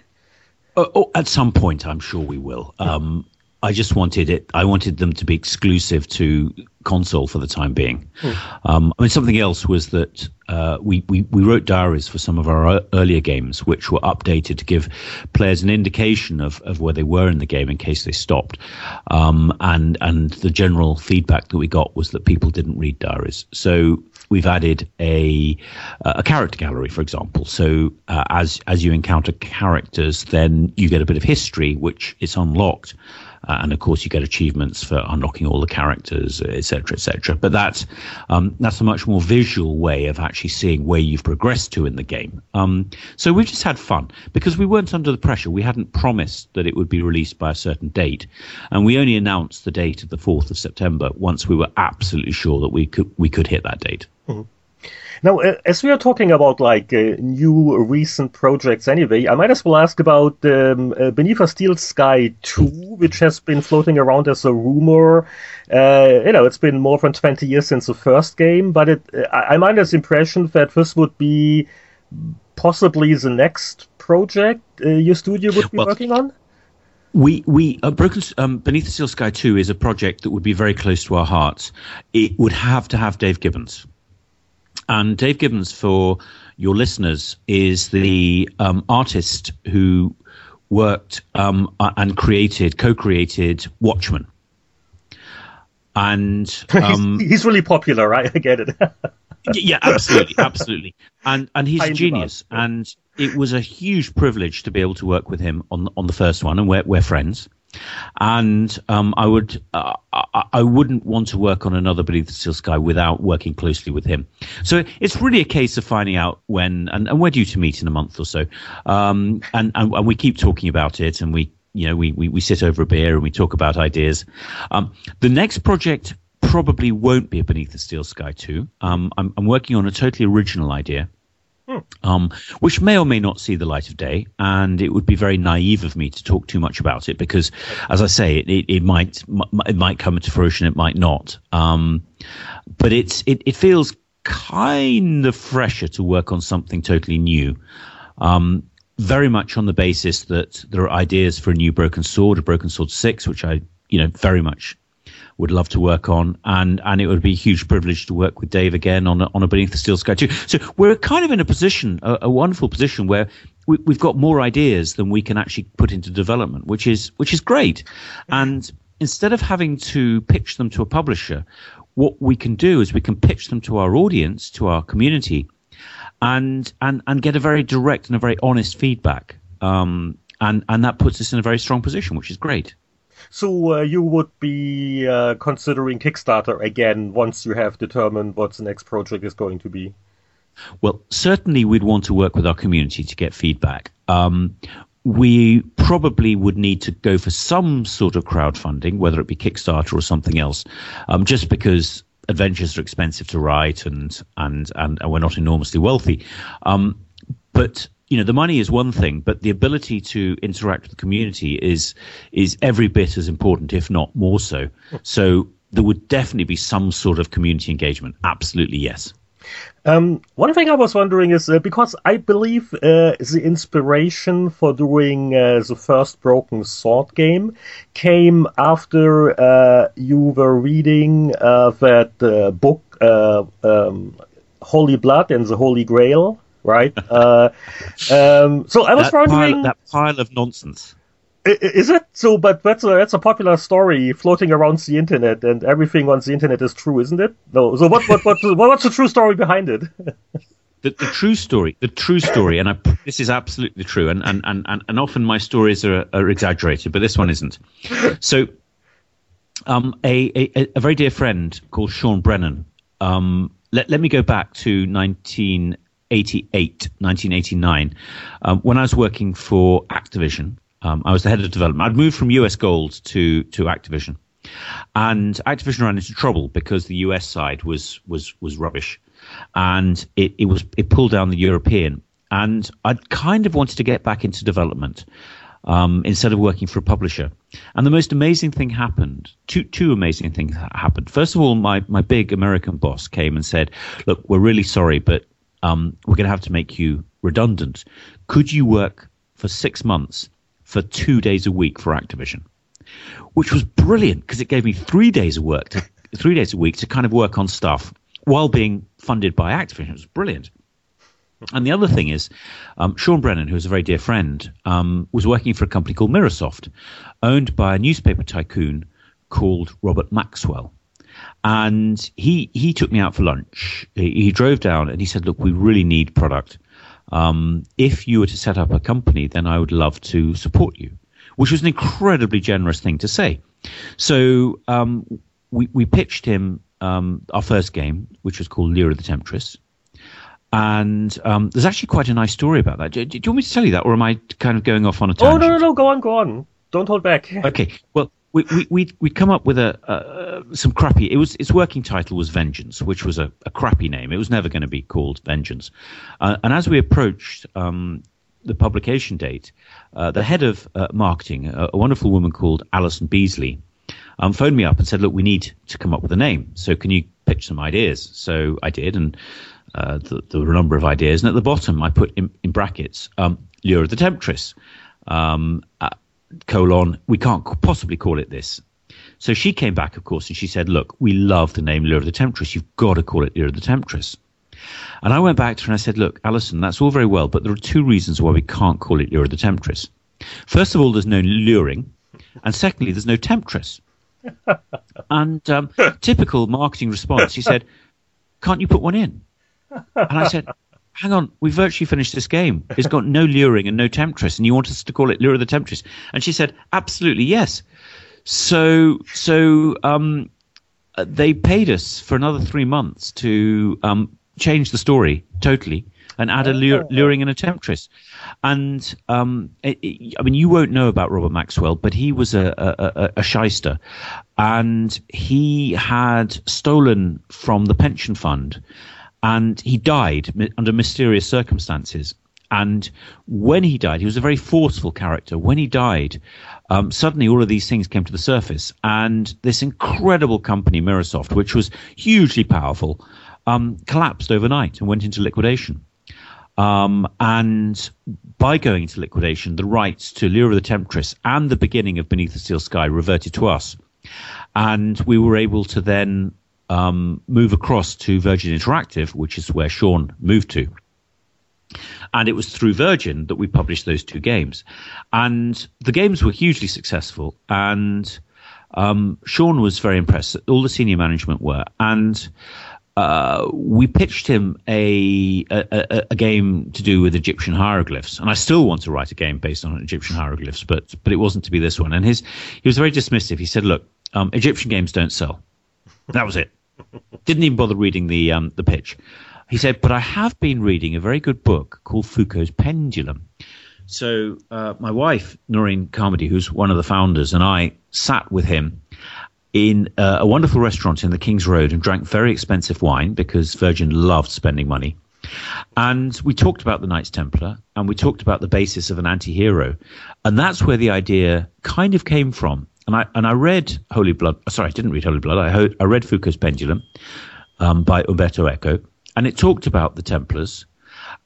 Oh, oh, at some point, I'm sure we will. Um, I just wanted it. I wanted them to be exclusive to console for the time being. Hmm. Um, I mean, something else was that uh, we, we we wrote diaries for some of our earlier games, which were updated to give players an indication of, of where they were in the game in case they stopped. Um, and and the general feedback that we got was that people didn't read diaries. So we've added a a character gallery, for example. So uh, as as you encounter characters, then you get a bit of history, which is unlocked. Uh, and of course, you get achievements for unlocking all the characters, etc., etc. But that's um, that's a much more visual way of actually seeing where you've progressed to in the game. Um, so we've just had fun because we weren't under the pressure. We hadn't promised that it would be released by a certain date, and we only announced the date of the fourth of September once we were absolutely sure that we could we could hit that date. Mm-hmm. Now, as we are talking about like uh, new recent projects anyway, I might as well ask about um, uh, Beneath a Steel Sky 2, which has been floating around as a rumor. Uh, you know, it's been more than 20 years since the first game, but it, uh, I, I'm under the impression that this would be possibly the next project uh, your studio would be well, working on. We we uh, Broken um, Beneath the Steel Sky Two is a project that would be very close to our hearts. It would have to have Dave Gibbons. And Dave Gibbons, for your listeners, is the um, artist who worked um, and created, co-created Watchmen. And um, he's, he's, really popular, right? I get it. yeah, absolutely, absolutely. And and he's a genius. And it was a huge privilege to be able to work with him on on the first one, and we're we're friends and um, I would uh, I, wouldn't want to work on another Beneath the Steel Sky without working closely with him. So it's really a case of finding out when, and, and we're due to meet in a month or so, um, and, and, and we keep talking about it, and we you know we, we we sit over a beer and we talk about ideas. Um, the next project probably won't be a Beneath the Steel Sky two. Um, I'm, I'm working on a totally original idea. Um, which may or may not see the light of day. And it would be very naive of me to talk too much about it because, as I say, it, it, it might it might come into fruition, it might not. Um, but it's it, it feels kind of fresher to work on something totally new. Um, very much on the basis that there are ideas for a new Broken Sword, a Broken Sword Six, which I you know very much would love to work on, and and it would be a huge privilege to work with Dave again on a, on a Beneath the Steel Sky too. So we're kind of in a position, a, a wonderful position where we, have got more ideas than we can actually put into development, which is which is great. And instead of having to pitch them to a publisher, what we can do is we can pitch them to our audience, to our community, and and and get a very direct and a very honest feedback. Um, and and that puts us in a very strong position, which is great. So uh, you would be uh, considering Kickstarter again once you have determined what the next project is going to be? Well, certainly we'd want to work with our community to get feedback. Um, we probably would need to go for some sort of crowdfunding, whether it be Kickstarter or something else, um, just because adventures are expensive to write and and and, and we're not enormously wealthy. Um, but you know the money is one thing, but the ability to interact with the community is is every bit as important, if not more so. So there would definitely be some sort of community engagement. Absolutely, yes. Um, one thing I was wondering is uh, because I believe uh, the inspiration for doing uh, the first Broken Sword game came after uh, you were reading uh, that uh, book, um, Holy Blood and the Holy Grail right? Uh, um, so I was that wondering pile, that pile of nonsense. Is it so? But that's a that's a popular story floating around the internet, and everything on the internet is true, isn't it? No. So what what what what's the true story behind it? The, the, true story, the true story, and I, this is absolutely true, and, and, and, and often my stories are, are exaggerated, but this one isn't. So, um, a, a, a very dear friend called Sean Brennan, um, let, let me go back to 19, 1988, 1989, um, when I was working for Activision. Um, I was the head of development. I'd moved from US Gold to to Activision, and Activision ran into trouble because the US side was was was rubbish, and it, it was it pulled down the European. And I kind of wanted to get back into development. um, instead of working for a publisher. And the most amazing thing happened. Two two amazing things happened. First of all, my my big American boss came and said, "Look, we're really sorry, but um, we're going to have to make you redundant. Could you work for six months for two days a week for Activision?" Which was brilliant because it gave me three days of work to three days a week to kind of work on stuff while being funded by Activision. It was brilliant. And the other thing is, um, Sean Brennan, who is a very dear friend, um, was working for a company called Mirrorsoft, owned by a newspaper tycoon called Robert Maxwell. And he he took me out for lunch. He, he drove down and he said, "Look, we really need product. Um, if you were to set up a company, then I would love to support you." Which was an incredibly generous thing to say. So um, we we pitched him um, our first game, which was called Lyra the Temptress and um, there's actually quite a nice story about that. Do, do, you want me to tell you that, or am I kind of going off on a tangent? Oh no, no, no! Go on, go on. Don't hold back. Okay. Well, we we we come up with a some crappy. It was its working title was Vengeance, which was a, a crappy name. It was never going to be called Vengeance. Uh, and as we approached um, the publication date, uh, the head of uh, marketing, a, a, wonderful woman called Alison Beasley, um, phoned me up and said, "Look, we need to come up with a name. So can you pitch some ideas?" So I did, and uh, the, there were a number of ideas, and at the bottom I put in, in brackets um, Lure of the Temptress, um, uh, colon, we can't possibly call it this. So she came back, of course, and she said, Look, we love the name Lure of the Temptress. You've got to call it Lure of the Temptress. And I went back to her and I said, Look, Alison, that's all very well, but there are two reasons why we can't call it Lure of the Temptress. First of all, there's no luring, and secondly, there's no temptress. and um, typical marketing response, he said, Can't you put one in? And I said, hang on, we virtually finished this game. It's got no luring and no temptress, and you want us to call it Lure of the Temptress? And she said, absolutely yes. So, so um, uh, they paid us for another three months to um, change the story totally and add a lure, oh. luring and a temptress. And um, it, it, I mean, you won't know about Robert Maxwell, but he was a, a, a, shyster, and he had stolen from the pension fund and he died under mysterious circumstances. And when he died, he was a very forceful character. When he died, um, suddenly all of these things came to the surface, and this incredible company, Mirrorsoft, which was hugely powerful, um, collapsed overnight and went into liquidation. Um, and by going into liquidation, the rights to Lyra the Temptress and the beginning of Beneath the Steel Sky reverted to us. And we were able to then um, move across to Virgin Interactive, which is where Sean moved to. And it was through Virgin that we published those two games. And the games were hugely successful. And um, Sean was very impressed. All the senior management were. And uh, we pitched him a, a, a, game to do with Egyptian hieroglyphs, and I still want to write a game based on Egyptian hieroglyphs, but but it wasn't to be this one. And his he was very dismissive. He said, "Look, um, Egyptian games don't sell." That was it. Didn't even bother reading the um, the pitch. He said, "But I have been reading a very good book called Foucault's Pendulum." So uh, my wife Noreen Carmody, who's one of the founders, and I sat with him in uh, a wonderful restaurant in the King's Road and drank very expensive wine because Virgin loved spending money. And we talked about the Knights Templar and we talked about the basis of an anti hero. And that's where the idea kind of came from and I and I read Holy Blood. Sorry, I didn't read Holy Blood. I I read Foucault's Pendulum um, by Umberto Eco, and it talked about the Templars.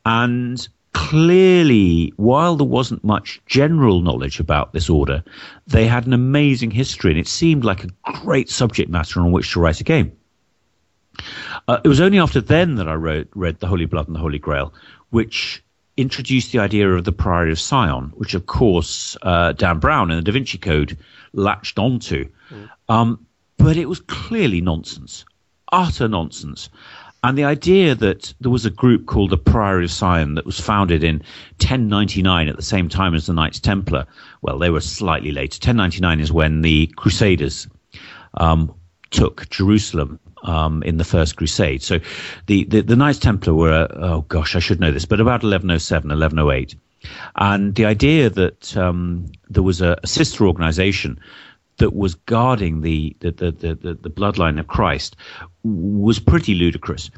And clearly, while there wasn't much general knowledge about this order, they had an amazing history, and it seemed like a great subject matter on which to write a game. Uh, it was only after then that I wrote, read The Holy Blood and the Holy Grail, which introduced the idea of the Priory of Sion, which, of course, uh, Dan Brown in the Da Vinci Code latched onto. Mm. Um, but it was clearly nonsense, utter nonsense. And the idea that there was a group called the Priory of Sion that was founded in 1099 at the same time as the Knights Templar, well, they were slightly later. 1099 is when the Crusaders um, took Jerusalem um, in the First Crusade. So the, the, the Knights Templar were, uh, oh gosh, I should know this, but about 1107, 1108. And the idea that um, there was a, a, sister organization that was guarding the, the, the, the, the bloodline of Christ was pretty ludicrous.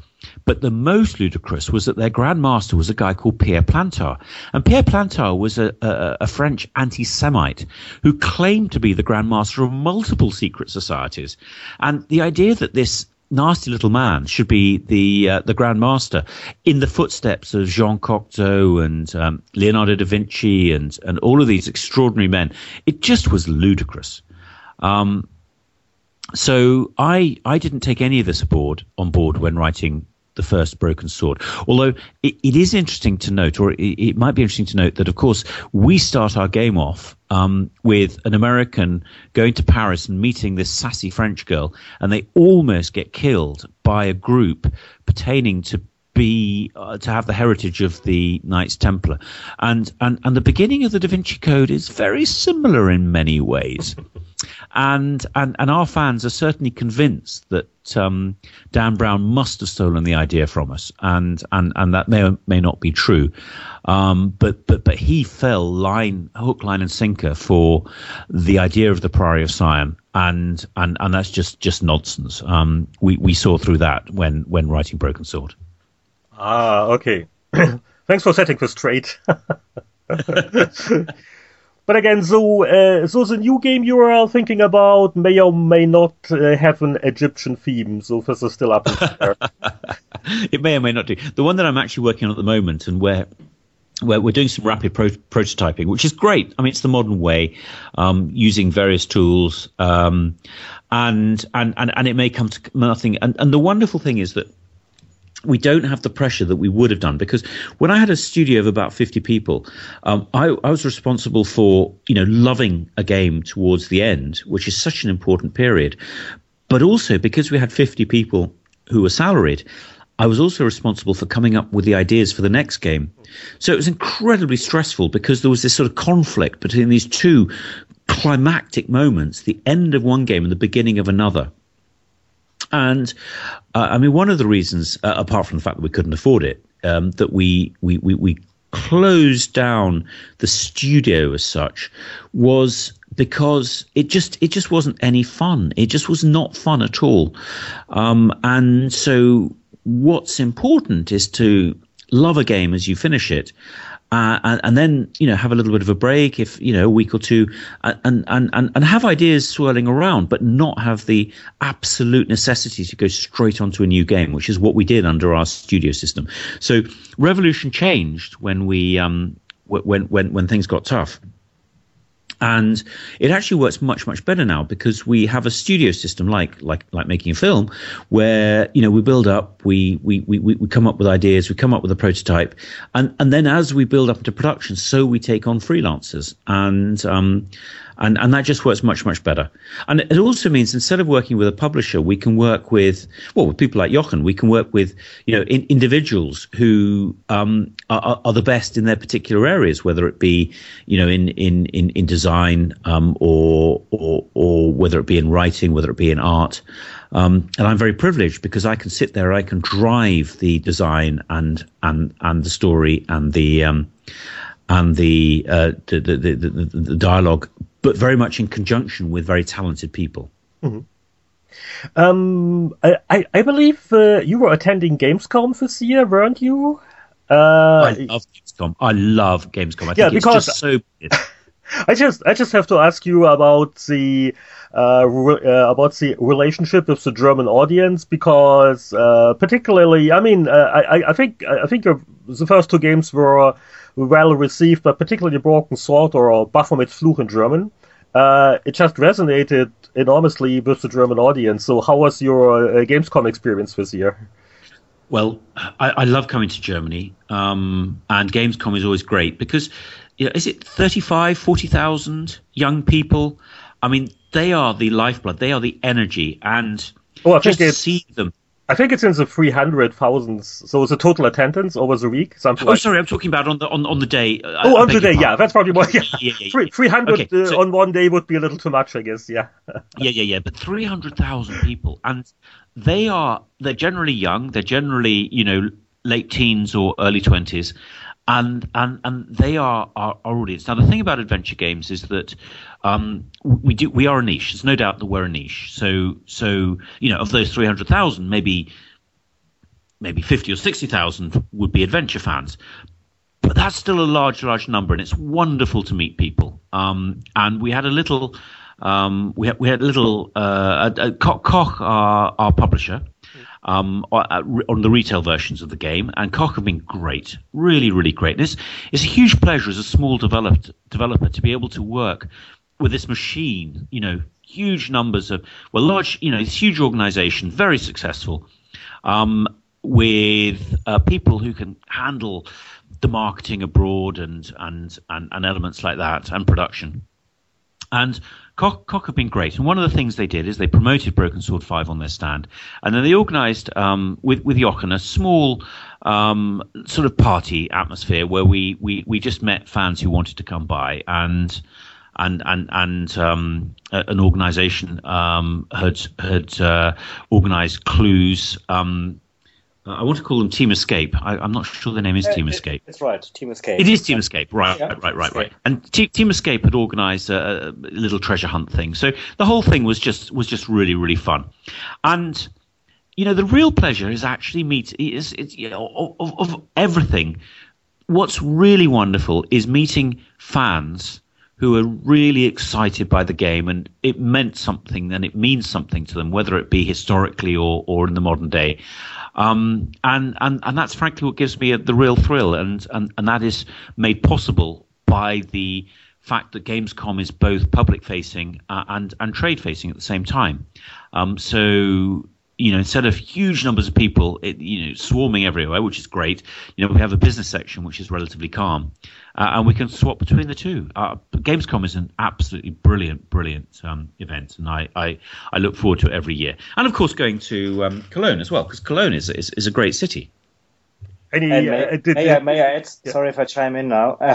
But the most ludicrous was that their grandmaster was a guy called Pierre Plantard. And Pierre Plantard was a, a, a French anti Semite who claimed to be the grandmaster of multiple secret societies. And the idea that this nasty little man should be the uh, the Grand Master in the footsteps of Jean Cocteau and um, Leonardo da Vinci and and all of these extraordinary men. It just was ludicrous. Um, so I I didn't take any of this aboard on board when writing the first broken sword. Although it, it is interesting to note, or it, it, might be interesting to note, that of course we start our game off um, with an American going to Paris and meeting this sassy French girl, and they almost get killed by a group pertaining to be uh, to have the heritage of the Knights Templar, and and and the beginning of the Da Vinci Code is very similar in many ways and and and our fans are certainly convinced that um, Dan Brown must have stolen the idea from us, and and and that may or may not be true. Um, but but but he fell line hook, line, and sinker for the idea of the Priory of Sion, and and and that's just just nonsense. Um, we we saw through that when when writing Broken Sword. Ah, okay. Thanks for setting this straight. But again, so uh, so the new game you are thinking about may or may not uh, have an Egyptian theme. So this is still up it may or may not do. The one that I'm actually working on at the moment, and where where we're doing some rapid pro- prototyping, which is great. I mean, it's the modern way, um, using various tools, um, and, and and and it may come to nothing. And and the wonderful thing is that we don't have the pressure that we would have done because when I had a studio of about 50 people, um, I, I, was responsible for, you know, loving a game towards the end, which is such an important period. But also because we had 50 people who were salaried, I was also responsible for coming up with the ideas for the next game. So it was incredibly stressful because there was this sort of conflict between these two climactic moments, the end of one game and the beginning of another. And uh, I mean, one of the reasons, uh, apart from the fact that we couldn't afford it, um, that we, we, we, we closed down the studio as such was because it just it just wasn't any fun. It just was not fun at all. Um, and so, what's important is to love a game as you finish it, uh, and, and, then you know have a little bit of a break if you know a week or two and, and and and have ideas swirling around but not have the absolute necessity to go straight onto a new game which is what we did under our studio system. So revolution changed when we um when when when things got tough and it actually works much much better now because we have a studio system like like like making a film where you know we build up we we we, we come up with ideas we come up with a prototype. And and then as we build up into production so we take on freelancers. And um and and that just works much much better. And it also means instead of working with a publisher, we can work with well with people like Jochen. We can work with you know in, individuals who um, are, are, the best in their particular areas, whether it be you know in in in, in design um, or, or or whether it be in writing, whether it be in art. Um, and I'm very privileged because I can sit there, I can drive the design and and and the story and the um, and the, uh, the, the, the, the, the dialogue but very much in conjunction with very talented people. Mm-hmm. Um, I, I believe uh, you were attending Gamescom this year, weren't you? Uh, I love Gamescom. I love Gamescom. I yeah, because so. I just I just have to ask you about the uh, re- uh, about the relationship with the German audience because uh, particularly I mean uh, I I think I think the first two games were well received, but particularly Broken Sword or Baphomet Fluch in German. Uh, it just resonated enormously with the German audience. So, how was your uh, Gamescom experience this year? Well, I, I love coming to Germany, um, and Gamescom is always great because, you know, is it 35, 40,000 young people? I mean, they are the lifeblood, they are the energy, and oh, I just to see them I think it's in the three hundred thousands. So it's a total attendance over the week. Something. Oh, like. sorry, I'm talking about on the on, on the day. Uh, oh, on the day, yeah, that's probably more. Yeah, yeah, yeah, yeah. three hundred okay, uh, so, on one day would be a little too much, I guess. Yeah. yeah, yeah, yeah. But three hundred thousand people, and they are they're generally young. They're generally you know late teens or early twenties, and and and they are our, our audience. Now, the thing about adventure games is that um, we do we are a niche. There's no doubt that we're a niche. So so you know of those three hundred thousand, maybe maybe 50 or 60,000 would be adventure fans. But that's still a large, large number, and it's wonderful to meet people. Um, and we had a little, um, we had we had a little uh, a, a Koch our, our publisher, um, on the retail versions of the game, and Koch have been great, really, really great. This it's a huge pleasure as a small developed developer to be able to work with this machine. You know, huge numbers of well, large, you know, this huge organization, very successful, um, with uh, people who can handle the marketing abroad and, and and and elements like that and production. And Koch, Koch, have been great. And one of the things they did is they promoted Broken Sword 5 on their stand. And then they organized um, with, with Jochen a small um, sort of party atmosphere where we, we, we just met fans who wanted to come by. And and and and um, an organisation um, had had uh, organised clues um, uh, I want to call them Team Escape. I, am not sure the name is Team Escape. It's right, Team Escape. It is Team Escape, right, yeah. right, right, right. And Team, Team Escape had organised a, a, little treasure hunt thing, so the whole thing was just was just really really fun, and you know the real pleasure is actually meet is, is you know of, of everything. What's really wonderful is meeting fans who are really excited by the game and it meant something and it means something to them, whether it be historically or, or in the modern day. Um, and, and, and that's frankly what gives me a, the real thrill, and, and, and that is made possible by the fact that Gamescom is both public facing uh, and, and trade facing at the same time. Um, so you know, instead of huge numbers of people, it, you know, swarming everywhere, which is great. You know, we have a business section which is relatively calm, uh, and we can swap between the two. Uh, Gamescom is an absolutely brilliant, brilliant um, event, and I, I, I, look forward to it every year. And of course, going to um, Cologne as well, because Cologne is, is, is a great city. Any, may, uh, did, may, I, may I add? Yeah. Sorry if I chime in now.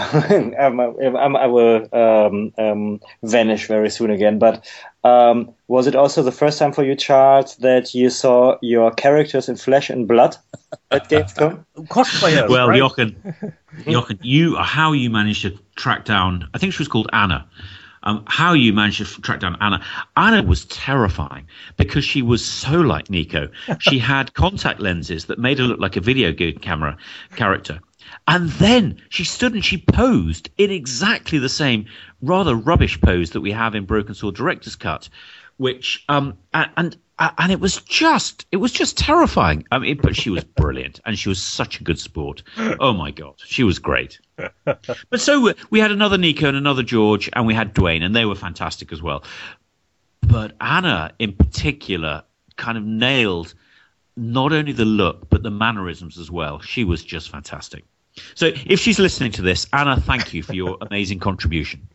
Um, um, i will um, um, vanish very soon again. But um, was it also the first time for you, Charles, that you saw your characters in flesh and blood at Gamescom? Cosplayers. Well, right? Jochen, Jochen, you how you managed to track down? I think she was called Anna. Um, how you managed to track down Anna. Anna was terrifying because she was so like Nico. She had contact lenses that made her look like a video game camera character. And then she stood and she posed in exactly the same rather rubbish pose that we have in Broken Sword Director's Cut, which um and and it was just it was just terrifying. I mean, but she was brilliant and she was such a good sport. Oh my god, she was great. But so we had another Nico and another George, and we had Dwayne, and they were fantastic as well. But Anna, in particular, kind of nailed not only the look but the mannerisms as well. She was just fantastic. So if she's listening to this, Anna, thank you for your amazing contribution.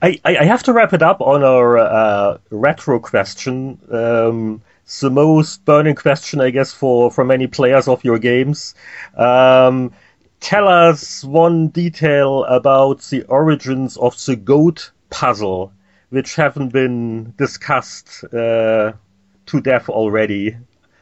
I, I have to wrap it up on our uh, retro question. Um, it's the most burning question, I guess, for, for many players of your games. Um, tell us one detail about the origins of the goat puzzle, which haven't been discussed uh, to death already.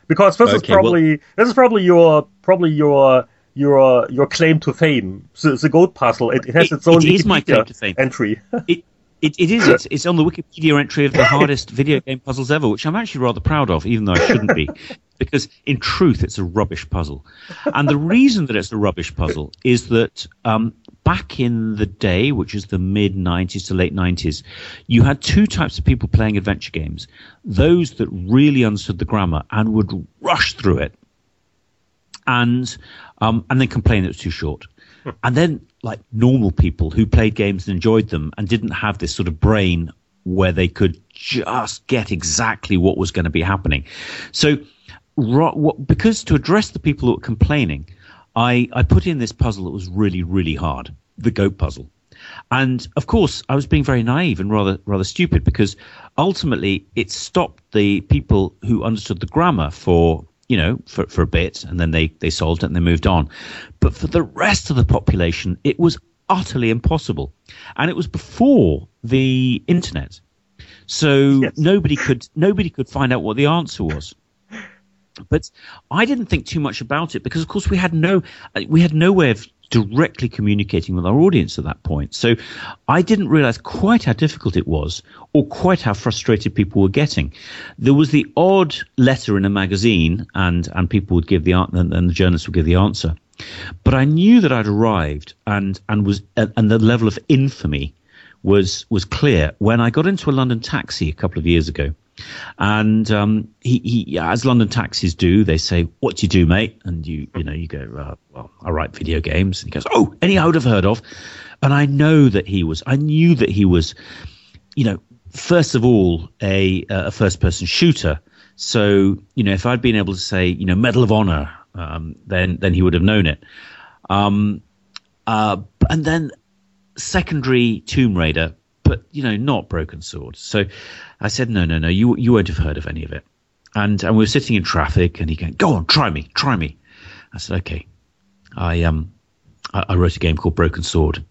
Because this okay, is probably well... this is probably your probably your your your claim to fame. The, the goat puzzle it, it has its own it is my claim to fame. entry. it, it, it is. It's, it's on the Wikipedia entry of the hardest video game puzzles ever, which I'm actually rather proud of, even though I shouldn't be, because in truth, it's a rubbish puzzle. And the reason that it's a rubbish puzzle is that um, back in the day, which is the mid 90s to late 90s, you had two types of people playing adventure games: those that really understood the grammar and would rush through it, and um, and then complain it was too short. Hmm. and then like normal people who played games and enjoyed them and didn't have this sort of brain where they could just get exactly what was going to be happening. So because to address the people who were complaining, I, I put in this puzzle that was really, really hard, the goat puzzle. And of course, I was being very naive and rather rather stupid because ultimately it stopped the people who understood the grammar for you know, for, for a bit, and then they, they solved it and they moved on. But for the rest of the population, it was utterly impossible. And it was before the internet. So yes. nobody could nobody could find out what the answer was. But I didn't think too much about it because, of course, we had no we had no way of directly communicating with our audience at that point. So I didn't realize quite how difficult it was or quite how frustrated people were getting. There was the odd letter in a magazine and, and people would give the answer and the journalists would give the answer. But I knew that I'd arrived and, and was, and the level of infamy was, was clear when I got into a London taxi a couple of years ago and um, he, he, as London taxis do, they say, "What do you do, mate?" And you, you know, you go, uh, "Well, I write video games." And he goes, "Oh, any I would have heard of." And I know that he was. I knew that he was, you know, first of all, a a first-person shooter. So, you know, if I'd been able to say, you know, Medal of Honor, um, then then he would have known it. Um, uh, and then secondary Tomb Raider but you know, not Broken Sword. So I said, no, no, no, you you won't have heard of any of it. And and we were sitting in traffic, and he going, go on, try me, try me. I said, okay. I um, I, I wrote a game called Broken Sword,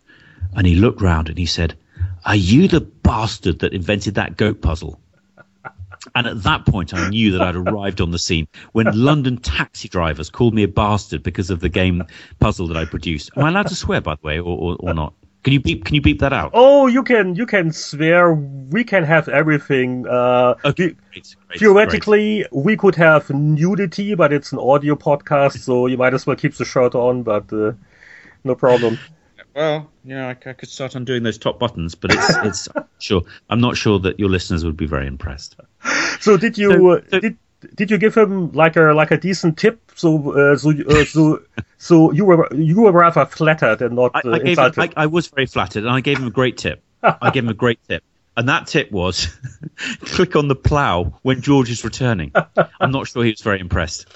and he looked round and he said, are you the bastard that invented that goat puzzle? And at that point, I knew that I'd arrived on the scene when London taxi drivers called me a bastard because of the game puzzle that I produced. Am I allowed to swear, by the way, or, or, or not? Can you beep? Can you beep that out? Oh, you can. You can swear. We can have everything. Uh, okay, great, great, theoretically, great. we could have nudity, but it's an audio podcast, so you might as well keep the shirt on. But uh, no problem. Well, yeah, I, I, could start undoing those top buttons, but it's it's sure. I'm not sure that your listeners would be very impressed. So, did you so, uh, so, did did you give him like a like a decent tip? So uh, so uh, so so you were you were rather flattered and not uh, I, I insulted. Him, I, I, was very flattered, and I gave him a great tip. I gave him a great tip, and that tip was click on the plow when George is returning. I'm not sure he was very impressed.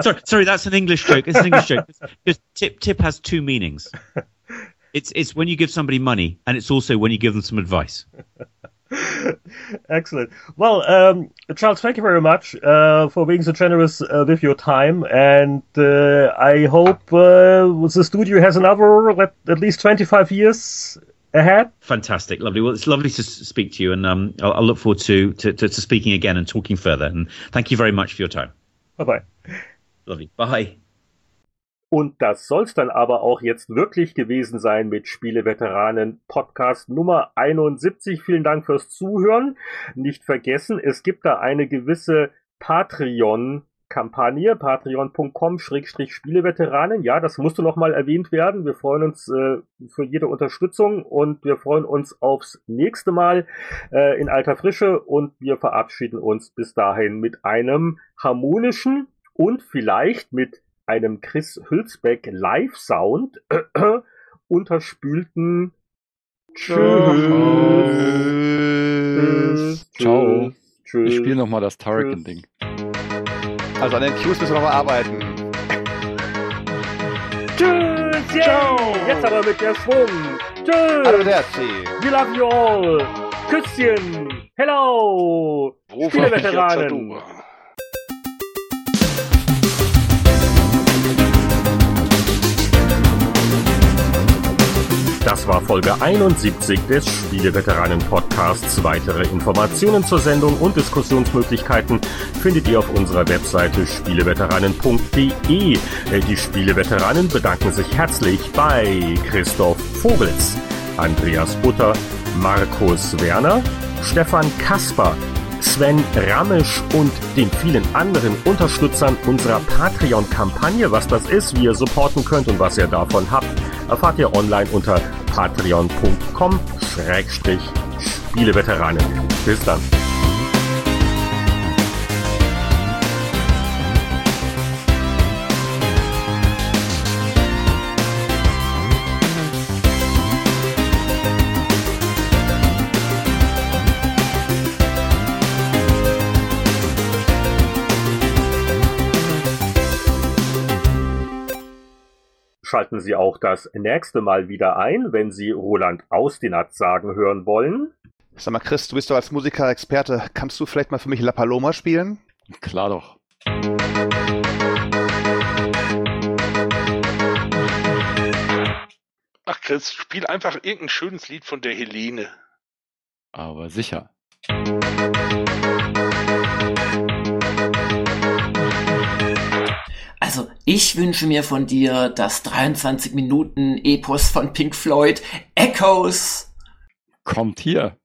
sorry, sorry, that's an English joke. It's an English joke because tip tip has two meanings. It's it's when you give somebody money, and it's also when you give them some advice. Excellent. Well, um, Charles, thank you very much uh, for being so generous uh, with your time, and uh, I hope uh, the studio has another at, at least twenty-five years ahead. Fantastic, lovely. Well, it's lovely to speak to you, and um, I'll, I'll, look forward to, to, to, to speaking again and talking further. And thank you very much for your time. Bye bye. Lovely. Bye. Und das soll's dann aber auch jetzt wirklich gewesen sein mit Spieleveteranen Podcast Nummer 71. Vielen Dank fürs Zuhören. Nicht vergessen, es gibt da eine gewisse Patreon Kampagne, patreon.com-spieleveteranen. Ja, das musste nochmal erwähnt werden. Wir freuen uns äh, für jede Unterstützung und wir freuen uns aufs nächste Mal äh, in alter Frische und wir verabschieden uns bis dahin mit einem harmonischen und vielleicht mit einem Chris Hülsbeck Live-Sound äh, unterspülten Tschüss. Ciao. Tschüss. Ich spiele nochmal das Turrican-Ding. Also an den Cues müssen wir nochmal arbeiten. Tschüss, yeah. Ciao. Jetzt aber mit der Schwung. Tschüss. Arrivederci. We love you all. Küsschen. Hello. Spieleveteranen. Das war Folge 71 des Spieleveteranen-Podcasts. Weitere Informationen zur Sendung und Diskussionsmöglichkeiten findet ihr auf unserer Webseite spieleveteranen.de. Die Spieleveteranen bedanken sich herzlich bei Christoph Vogels, Andreas Butter, Markus Werner, Stefan Kasper, Sven Ramisch und den vielen anderen Unterstützern unserer Patreon-Kampagne. Was das ist, wie ihr supporten könnt und was ihr davon habt, erfahrt ihr online unter patreon.com-spieleveteranen. Bis dann. Schalten Sie auch das nächste Mal wieder ein, wenn Sie Roland Austinat sagen hören wollen. Sag mal, Chris, du bist doch als Musiker-Experte. Kannst du vielleicht mal für mich La Paloma spielen? Klar doch. Ach, Chris, spiel einfach irgendein schönes Lied von der Helene. Aber sicher. Also ich wünsche mir von dir das 23 Minuten Epos von Pink Floyd Echoes. Kommt hier.